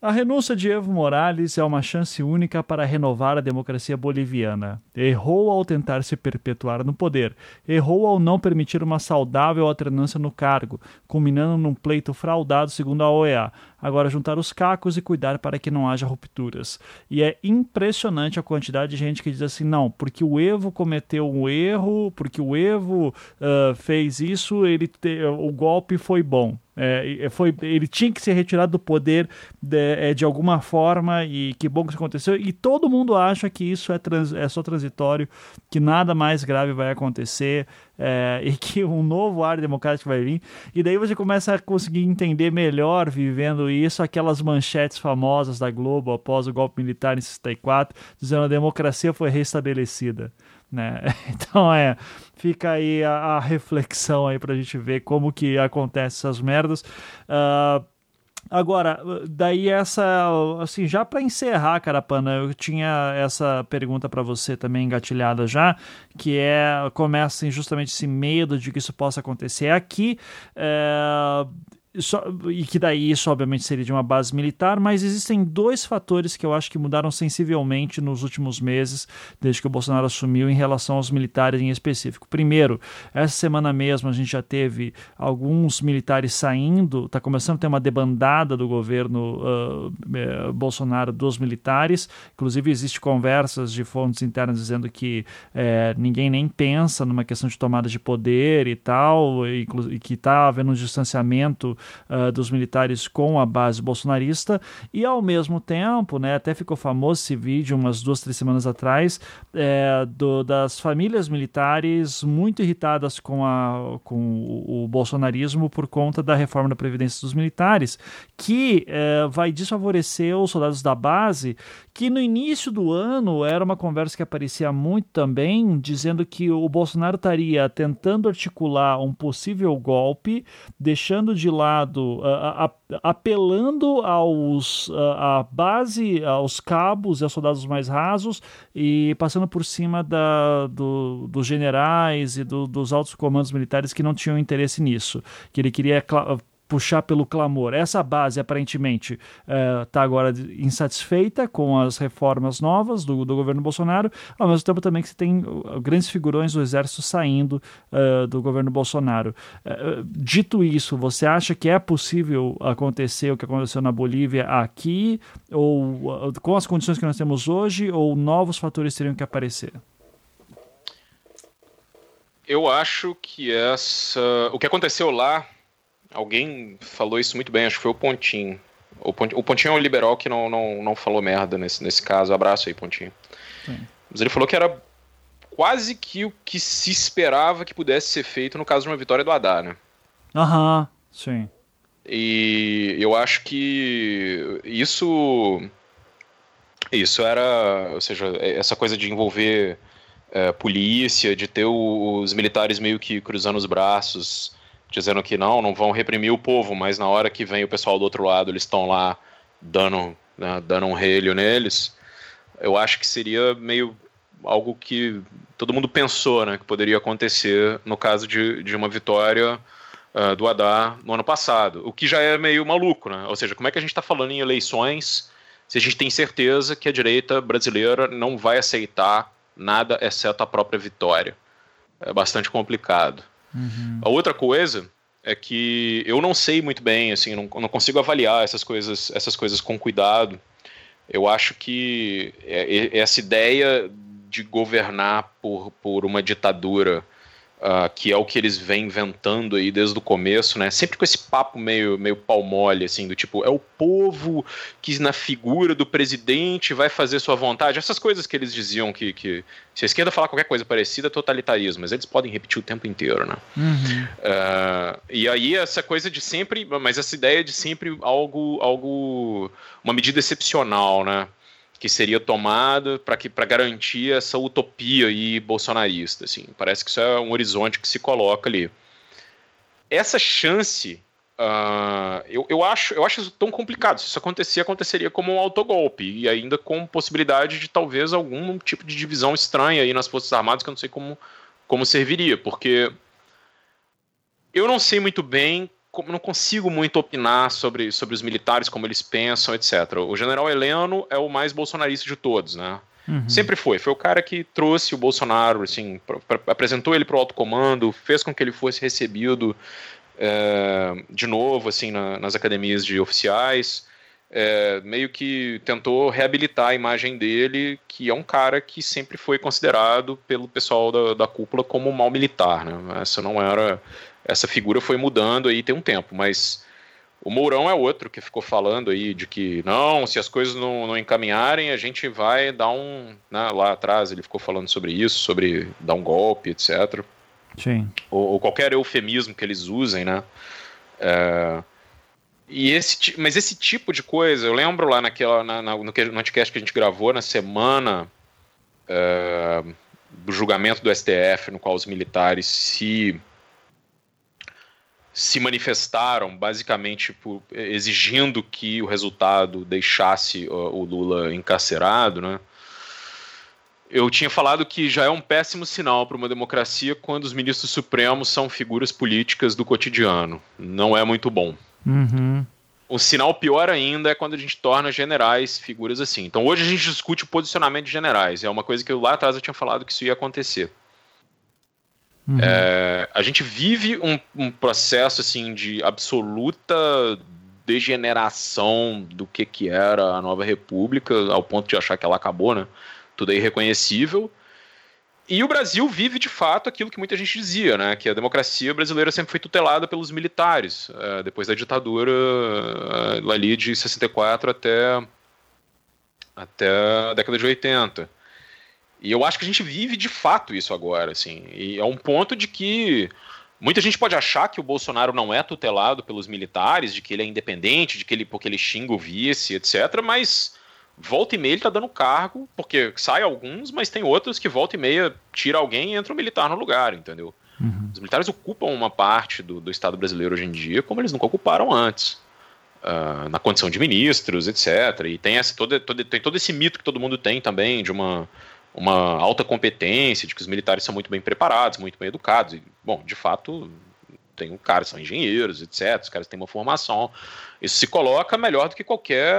a renúncia de Evo Morales é uma chance única para renovar a democracia boliviana. Errou ao tentar se perpetuar no poder, errou ao não permitir uma saudável alternância no cargo, culminando num pleito fraudado segundo a OEA. Agora juntar os cacos e cuidar para que não haja rupturas. E é impressionante a quantidade de gente que diz assim: não, porque o Evo cometeu um erro, porque o Evo uh, fez isso, ele te, o golpe foi bom. É, foi, ele tinha que ser retirado do poder de, é, de, alguma forma e que bom que isso aconteceu. E todo mundo acha que isso é, trans, é só transitório, que nada mais grave vai acontecer é, (laughs) e que um novo ar democrático vai vir. E daí você começa a conseguir entender melhor, vivendo isso, aquelas manchetes famosas da Globo após o golpe militar em 64, dizendo a democracia foi restabelecida. Né? (laughs) Então é, fica aí a, a reflexão aí pra gente ver como que acontece essas merdas. Uh, Agora, daí essa, assim, já para encerrar, Carapana, eu tinha essa pergunta para você também engatilhada já, que é começa justamente esse medo de que isso possa acontecer aqui. É, e que daí isso obviamente seria de uma base militar, mas existem dois fatores que eu acho que mudaram sensivelmente nos últimos meses, desde que o Bolsonaro assumiu, em relação aos militares em específico. Primeiro, essa semana mesmo a gente já teve alguns militares saindo, está começando a ter uma debandada do governo uh, Bolsonaro dos militares, inclusive existe conversas de fontes internas dizendo que é, ninguém nem pensa numa questão de tomada de poder e tal, e, e que está havendo um distanciamento uh, dos militares com a base bolsonarista. E ao mesmo tempo, né, até ficou famoso esse vídeo umas duas, três semanas atrás, é, do, das famílias militares muito irritadas com, a, com o, bolsonarismo por conta da reforma da Previdência dos militares, que é, vai desfavorecer os soldados da base, que no início do ano era uma conversa que aparecia muito também, dizendo que o Bolsonaro estaria tentando articular um possível golpe, deixando de lado lado, apelando aos a base, aos cabos e aos soldados mais rasos e passando por cima da, do, dos generais e do, dos altos comandos militares que não tinham interesse nisso, que ele queria puxar pelo clamor. Essa base, aparentemente, está eh, agora insatisfeita com as reformas novas do, do, governo Bolsonaro, ao mesmo tempo também que você tem uh, grandes figurões do exército saindo uh, do governo Bolsonaro. Uh, dito isso, você acha que é possível acontecer o que aconteceu na Bolívia aqui, ou com as condições que nós temos hoje, ou novos fatores teriam que aparecer? Eu acho que essa. O que aconteceu lá Alguém falou isso muito bem, acho que foi o Pontinho. O Pontinho, o Pontinho é um liberal que não, não, não falou merda nesse, nesse caso. Abraço aí, Pontinho. Sim. Mas ele falou que era quase que o que se esperava que pudesse ser feito no caso de uma vitória do Haddad, né? Aham, uhum, sim. E eu acho que isso. Isso era. Ou seja, essa coisa de envolver é, polícia, de ter os militares meio que cruzando os braços, dizendo que não, não vão reprimir o povo, mas na hora que vem o pessoal do outro lado, eles estão lá dando, né, dando um relho neles. Eu acho que seria meio algo que todo mundo pensou né, que poderia acontecer no caso de, de uma vitória uh, do Haddad no ano passado, o que já é meio maluco, né? Ou seja, como é que a gente está falando em eleições se a gente tem certeza que a direita brasileira não vai aceitar nada exceto a própria vitória? É bastante complicado. Uhum. A outra coisa é que eu não sei muito bem, assim, não, não consigo avaliar essas coisas, essas coisas com cuidado. Eu acho que é, essa ideia de governar por, por uma ditadura, uh, que é o que eles vêm inventando aí desde o começo, né? Sempre com esse papo meio, meio pau mole, assim, do tipo, é o povo que na figura do presidente vai fazer sua vontade. Essas coisas que eles diziam que, que se a esquerda falar qualquer coisa parecida, é totalitarismo, mas eles podem repetir o tempo inteiro, né? Uhum. Uh, e aí essa coisa de sempre, mas essa ideia de sempre algo, algo, uma medida excepcional, né? Que seria tomada para que para garantir essa utopia aí bolsonarista assim. Parece que isso é um horizonte que se coloca ali. Essa chance uh, eu, eu acho eu acho isso tão complicado. Se isso acontecer aconteceria como um autogolpe e ainda com possibilidade de talvez algum tipo de divisão estranha aí nas forças armadas que eu não sei como como serviria porque eu não sei muito bem não consigo muito opinar sobre, sobre os militares, como eles pensam, etc. O general Heleno é o mais bolsonarista de todos, né? Uhum. Sempre foi. Foi o cara que trouxe o Bolsonaro, assim, pra, pra, apresentou ele para o alto comando, fez com que ele fosse recebido é, de novo, assim, na, nas academias de oficiais. É, meio que tentou reabilitar a imagem dele, que é um cara que sempre foi considerado pelo pessoal da, da cúpula como um mal militar, né? Essa não era essa figura foi mudando aí tem um tempo, mas o Mourão é outro que ficou falando aí de que não, se as coisas não, não encaminharem, a gente vai dar um. Né, lá atrás ele ficou falando sobre isso, sobre dar um golpe, etc. Sim. Ou, ou qualquer eufemismo que eles usem, né? É, e esse, mas esse tipo de coisa, eu lembro lá naquela, na, na, no, podcast que a gente gravou na semana é, do julgamento do STF, no qual os militares se se manifestaram basicamente por, exigindo que o resultado deixasse o Lula encarcerado, né? Eu tinha falado que já é um péssimo sinal para uma democracia quando os ministros supremos são figuras políticas do cotidiano. Não é muito bom. Uhum. O sinal pior ainda é quando a gente torna generais figuras assim. Então hoje a gente discute o posicionamento de generais. É uma coisa que eu, lá atrás eu tinha falado que isso ia acontecer. Uhum. É, a gente vive um, um, processo assim de absoluta degeneração do que, que era a nova república, ao ponto de achar que ela acabou, né? Tudo é irreconhecível. E o Brasil vive de fato aquilo que muita gente dizia, né? Que a democracia brasileira sempre foi tutelada pelos militares, é, depois da ditadura é, ali de 64 até, até a década de 80. E eu acho que a gente vive de fato isso agora, assim. E é um ponto de que muita gente pode achar que o Bolsonaro não é tutelado pelos militares, de que ele é independente, de que ele porque ele xinga o vice, etc. Mas volta e meia ele tá dando cargo, porque sai alguns, mas tem outros que volta e meia tira alguém e entra um militar no lugar, entendeu? Uhum. Os militares ocupam uma parte do, do Estado brasileiro hoje em dia, como eles nunca ocuparam antes. Uh, na condição de ministros, etc. E tem, esse, todo, todo, tem todo esse mito que todo mundo tem também de uma uma alta competência, de que os militares são muito bem preparados, muito bem educados. E, bom, de fato, tem um cara, são engenheiros, etc. Os caras têm uma formação. Isso se coloca melhor do que qualquer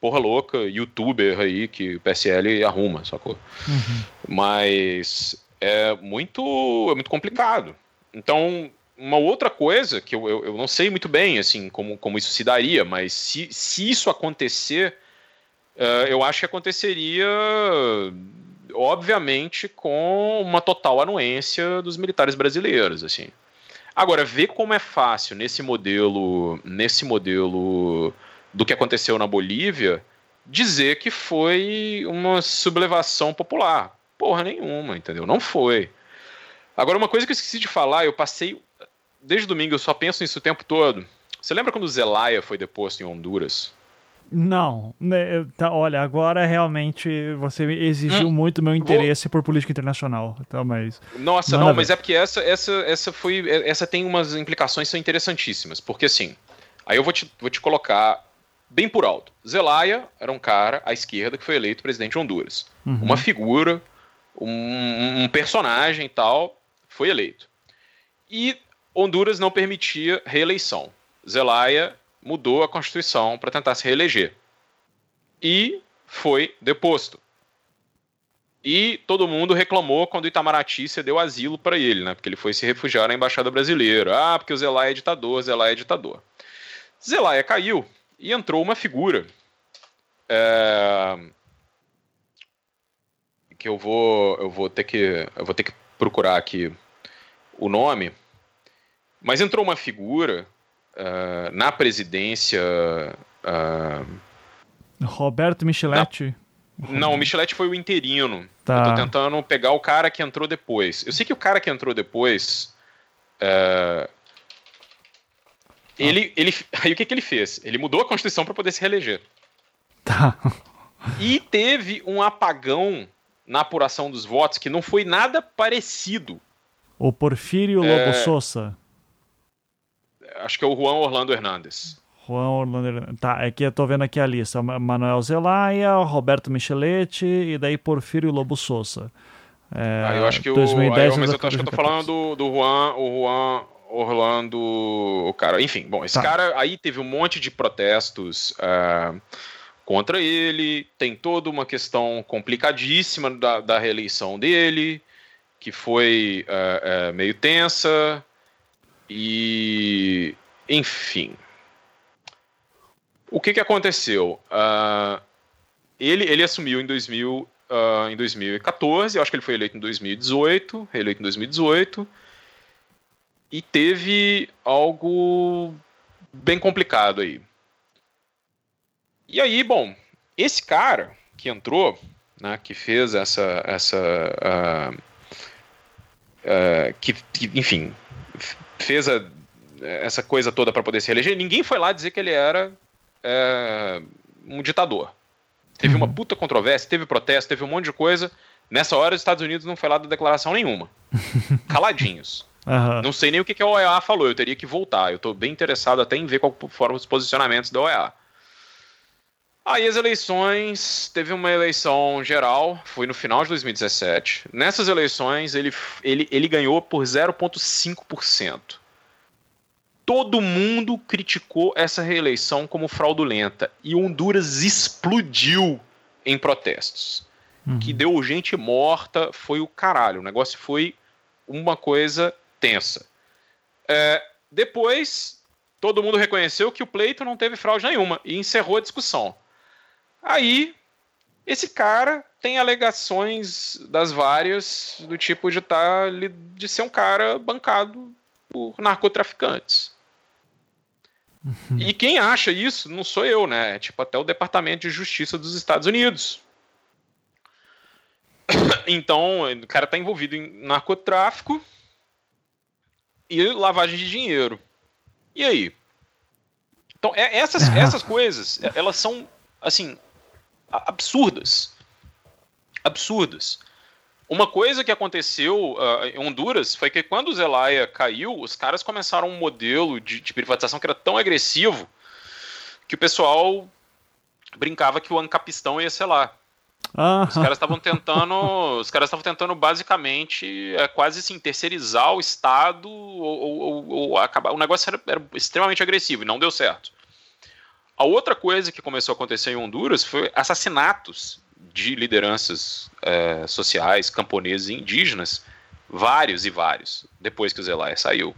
porra louca youtuber aí que o PSL arruma, sacou? Uhum. Mas é muito, é muito complicado. Então, uma outra coisa que eu, eu, eu, não sei muito bem assim como, como isso se daria, mas se, se isso acontecer, uh, eu acho que aconteceria obviamente com uma total anuência dos militares brasileiros, assim. Agora, ver como é fácil nesse modelo, nesse modelo do que aconteceu na Bolívia, dizer que foi uma sublevação popular. Porra nenhuma, entendeu? Não foi. Agora, uma coisa que eu esqueci de falar, eu passei. Desde domingo eu só penso nisso o tempo todo. Você lembra quando o Zelaya foi deposto em Honduras? Não, né, tá, olha, agora realmente você exigiu hum, muito meu interesse vou... por política internacional, então, mas Nossa, não, mas é porque essa essa essa foi essa tem umas implicações são interessantíssimas, porque assim, aí eu vou te, vou te colocar bem por alto. Zelaya era um cara à esquerda que foi eleito presidente de Honduras. Uhum. Uma figura, um, um personagem e tal, foi eleito. E Honduras não permitia reeleição. Zelaya mudou a Constituição para tentar se reeleger. E foi deposto. E todo mundo reclamou quando Itamaraty cedeu asilo para ele, né? Porque ele foi se refugiar na embaixada brasileira. Ah, porque o Zelaya é ditador, Zelaya é ditador. Zelaya caiu e entrou uma figura é, que eu vou eu vou ter que eu vou ter que procurar aqui o nome, mas entrou uma figura uh, na presidência. Uh, Roberto Micheletti. Não, o Micheletti foi o interino. Tá. Eu tô tentando pegar o cara que entrou depois. Eu sei que o cara que entrou depois. Uh, ele, ele, (laughs) aí o que, que ele fez? Ele mudou a Constituição para poder se reeleger. Tá. E teve um apagão na apuração dos votos que não foi nada parecido. O Porfírio Lobo é... Souza. Acho que é o Juan Orlando Hernandes. Juan Orlando Hernandes. Tá, é que eu tô vendo aqui a lista. Manuel Zelaya, Roberto Micheletti e daí Porfírio Lobo Souza. É, ah, eu acho que 2010, o. mas eu tô, acho que eu tô falando do, do Juan, o Juan Orlando. O cara. Enfim, bom, esse tá. cara aí teve um monte de protestos. Uh, contra ele, tem toda uma questão complicadíssima da, da reeleição dele, que foi uh, uh, meio tensa. E, enfim. O que, que aconteceu? Uh, ele, ele assumiu em, 2000, uh, em 2014, eu acho que ele foi eleito em 2018, reeleito em 2018, e teve algo bem complicado aí. E aí, bom, esse cara que entrou, né, que fez essa, essa, uh, uh, que, que, enfim, fez a, essa coisa toda para poder se eleger, ninguém foi lá dizer que ele era é, um ditador. Teve uma uhum. puta controvérsia, teve protesto, teve um monte de coisa. Nessa hora, os Estados Unidos não foi lá da declaração nenhuma. (laughs) Caladinhos. Uhum. Não sei nem o que, que a OEA falou, eu teria que voltar. Eu estou bem interessado até em ver qual foram os posicionamentos da OEA. Aí as eleições, teve uma eleição geral, foi no final de 2017. Nessas eleições ele, ele, ele ganhou por 0,5%. Todo mundo criticou essa reeleição como fraudulenta e Honduras explodiu em protestos. Uhum. Que deu gente morta, foi o caralho. O negócio foi uma coisa tensa. É, depois, todo mundo reconheceu que o pleito não teve fraude nenhuma e encerrou a discussão. Aí, esse cara tem alegações das várias do tipo de tá, de ser um cara bancado por narcotraficantes. Uhum. E quem acha isso não sou eu, né? É tipo até o Departamento de Justiça dos Estados Unidos. (coughs) Então, o cara tá envolvido em narcotráfico e lavagem de dinheiro. E aí? Então, é, essas, essas coisas, elas são, assim, absurdas. Absurdas. Uma coisa que aconteceu uh, em Honduras foi que quando o Zelaya caiu, os caras começaram um modelo de, de privatização que era tão agressivo que o pessoal brincava que o Ancapistão ia ser lá. Ah. Os caras estavam tentando, (laughs) os caras estavam tentando basicamente é, quase assim terceirizar o Estado ou, ou, ou acabar. O negócio era, era, extremamente agressivo e não deu certo. A outra coisa que começou a acontecer em Honduras foi assassinatos de lideranças é, sociais, camponeses e indígenas, vários e vários, depois que o Zelaya saiu.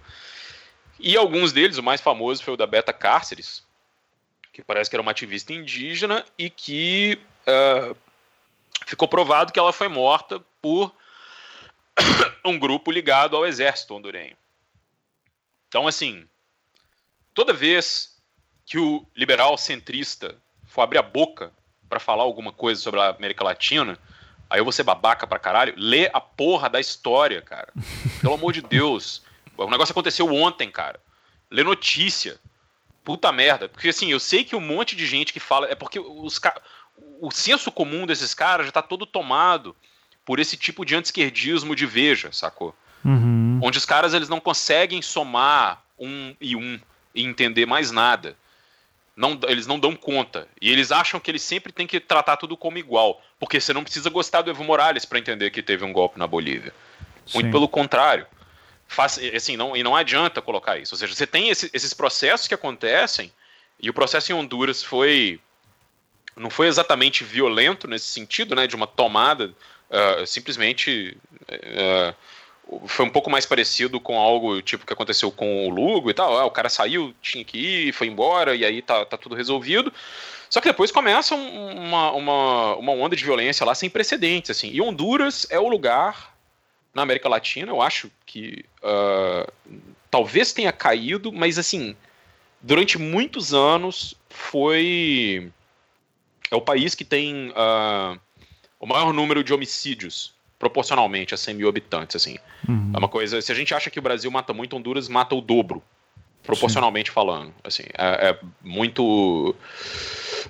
E alguns deles, o mais famoso foi o da Beta Cárceres, que parece que era uma ativista indígena e que uh, ficou provado que ela foi morta por (coughs) um grupo ligado ao exército hondurenho. Então, assim, toda vez que o liberal centrista for abrir a boca para falar alguma coisa sobre a América Latina, aí eu vou ser babaca pra caralho. Lê a porra da história, cara. (laughs) Pelo amor de Deus. O negócio aconteceu ontem, cara. Lê notícia. puta merda. Porque assim, eu sei que um monte de gente que fala. É porque os o senso comum desses caras já tá todo tomado por esse tipo de anti-esquerdismo de veja, sacou? Uhum. Onde os caras eles não conseguem somar um e um e entender mais nada. Não, eles não dão conta. E eles acham que eles sempre têm que tratar tudo como igual. Porque você não precisa gostar do Evo Morales para entender que teve um golpe na Bolívia. Sim. Muito pelo contrário. Faz, assim, não, e não adianta colocar isso. Ou seja, você tem esse, esses processos que acontecem, e o processo em Honduras foi. Não foi exatamente violento nesse sentido, né? De uma tomada. Uh, simplesmente. Uh, foi um pouco mais parecido com algo tipo que aconteceu com o Lugo e tal. Ah, o cara saiu, tinha que ir, foi embora, e aí tá, tá tudo resolvido. Só que depois começa uma, uma, uma onda de violência lá sem precedentes. Assim. E Honduras é o lugar na América Latina, eu acho que uh, talvez tenha caído, mas assim, durante muitos anos foi. É o país que tem uh, o maior número de homicídios proporcionalmente a 100 mil habitantes, assim. Uhum. É uma coisa, se a gente acha que o Brasil mata muito, Honduras mata o dobro, proporcionalmente Sim. falando, assim. É, é, muito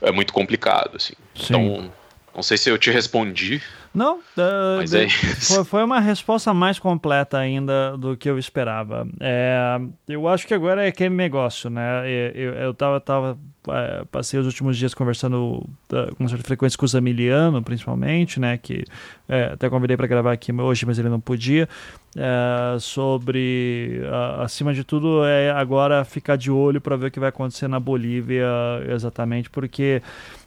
é muito complicado, assim. Sim. Então, não sei se eu te respondi. Não, uh, mas é foi, foi, uma resposta mais completa ainda do que eu esperava. É, eu acho que agora é aquele negócio, né? Eu, eu tava, tava é, passei os últimos dias conversando uh, com certa frequência com o Zamiliano, principalmente, né? Que é, até convidei para gravar aqui hoje, mas ele não podia. É, sobre, acima de tudo, é agora ficar de olho para ver o que vai acontecer na Bolívia exatamente, porque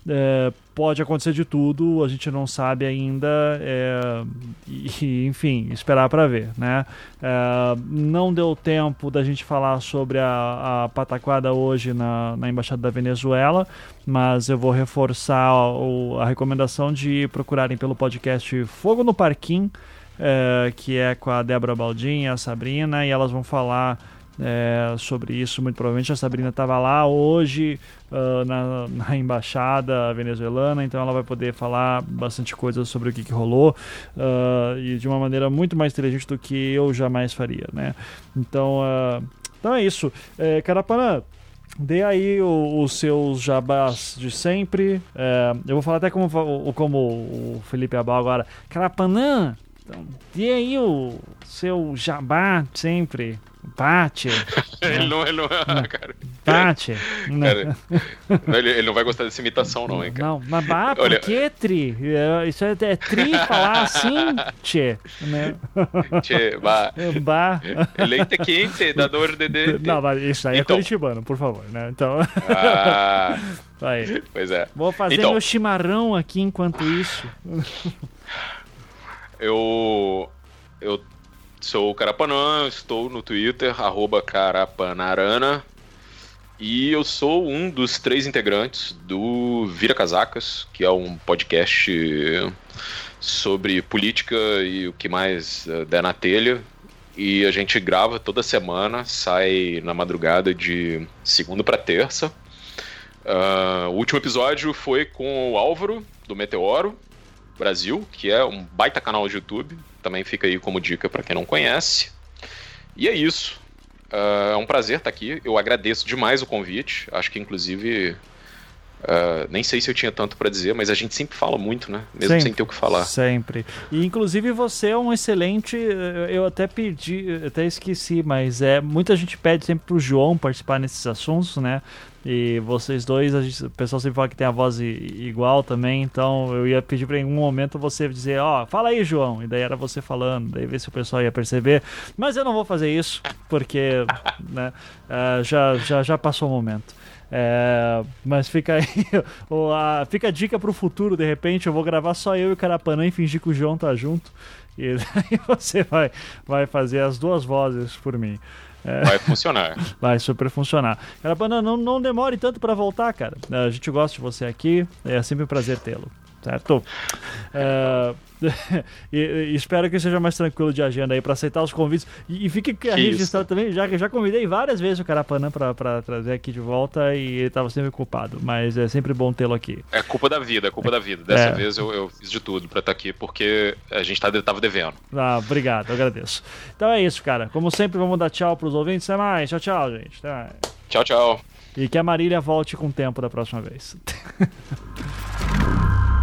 é, pode acontecer de tudo, a gente não sabe ainda, é, e, enfim, esperar para ver, né? É, não deu tempo da gente falar sobre a, a pataquada hoje na, na Embaixada da Venezuela, mas eu vou reforçar a, a recomendação de procurarem pelo podcast Fogo no Parquinho, é, que é com a Débora Baldin e a Sabrina, e elas vão falar é, sobre isso. Muito provavelmente a Sabrina estava lá hoje uh, na, na, embaixada venezuelana, então ela vai poder falar bastante coisa sobre o que, que rolou uh, e de uma maneira muito mais inteligente do que eu jamais faria, né? Então, uh, então é isso. É, Carapanã, Dê aí os seus jabás de sempre. É, eu vou falar até como, como o Felipe Abal agora. Carapanã, então, dê aí o seu jabá sempre. Bate. (laughs) ele, não, ele não é, cara. Bate. (laughs) Cara, ele, ele, não vai gostar dessa imitação, não, hein, cara. Não, mas bah, por Olha... que, Tri? É, isso é, é Tri falar assim, (laughs) tchê. Né? Tchê, bah. bah. Leite quente, da dor de. Não, mas isso aí é então. é curitibano, por favor, né? Então. Ah, aí. Pois é. Vou fazer então. meu chimarrão aqui enquanto isso. Eu. Eu Sou o Carapanã, estou no Twitter, arroba Carapanarana. E eu sou um dos três integrantes do Vira Casacas, que é um podcast sobre política e o que mais eh, der na telha. E a gente grava toda semana, sai na madrugada de segunda para terça. Uh, o último episódio foi com o Álvaro, do Meteoro Brasil, que é um baita canal de YouTube. Também fica aí como dica para quem não conhece. E é isso. Uh, é um prazer estar aqui. Eu agradeço demais o convite. Acho que, inclusive, Uh, nem sei se eu tinha tanto para dizer, mas a gente sempre fala muito, né? Mesmo sempre, sem ter o que falar. Sempre. E inclusive você é um excelente. Eu até pedi, até esqueci, mas é muita gente pede sempre pro João participar nesses assuntos, né? E vocês dois, gente, o pessoal sempre fala que tem a voz igual também, então eu ia pedir para em algum momento você dizer, ó, oh, fala aí, João, e daí era você falando, daí ver se o pessoal ia perceber. Mas eu não vou fazer isso, porque (laughs) né, uh, já, já, já passou o momento. É, mas fica aí, (laughs) a, fica a dica pro futuro, de repente eu vou gravar só eu e o Carapanã e fingir que o João tá junto. E (laughs) aí você vai, vai fazer as duas vozes por mim. É, vai funcionar. (laughs) Vai super funcionar. Carapanã, não, não demore tanto para voltar, cara. A gente gosta de você aqui, é sempre um prazer tê-lo certo? É, (laughs) e, e, espero que seja mais tranquilo de agenda aí para aceitar os convites. E, e fique que registrado também, já que já convidei várias vezes o Carapanã para trazer aqui de volta e ele estava sempre ocupado, mas é sempre bom tê-lo aqui. É culpa da vida, é culpa da vida. Dessa é. vez eu, eu, fiz de tudo para estar tá aqui porque a gente tá, tava devendo. Ah, obrigado, eu agradeço. Então é isso, cara. Como sempre, vamos dar tchau para os ouvintes. Até mais. Tchau, tchau, gente. Tchau, tchau. E que a Marília volte com o tempo da próxima vez. (laughs)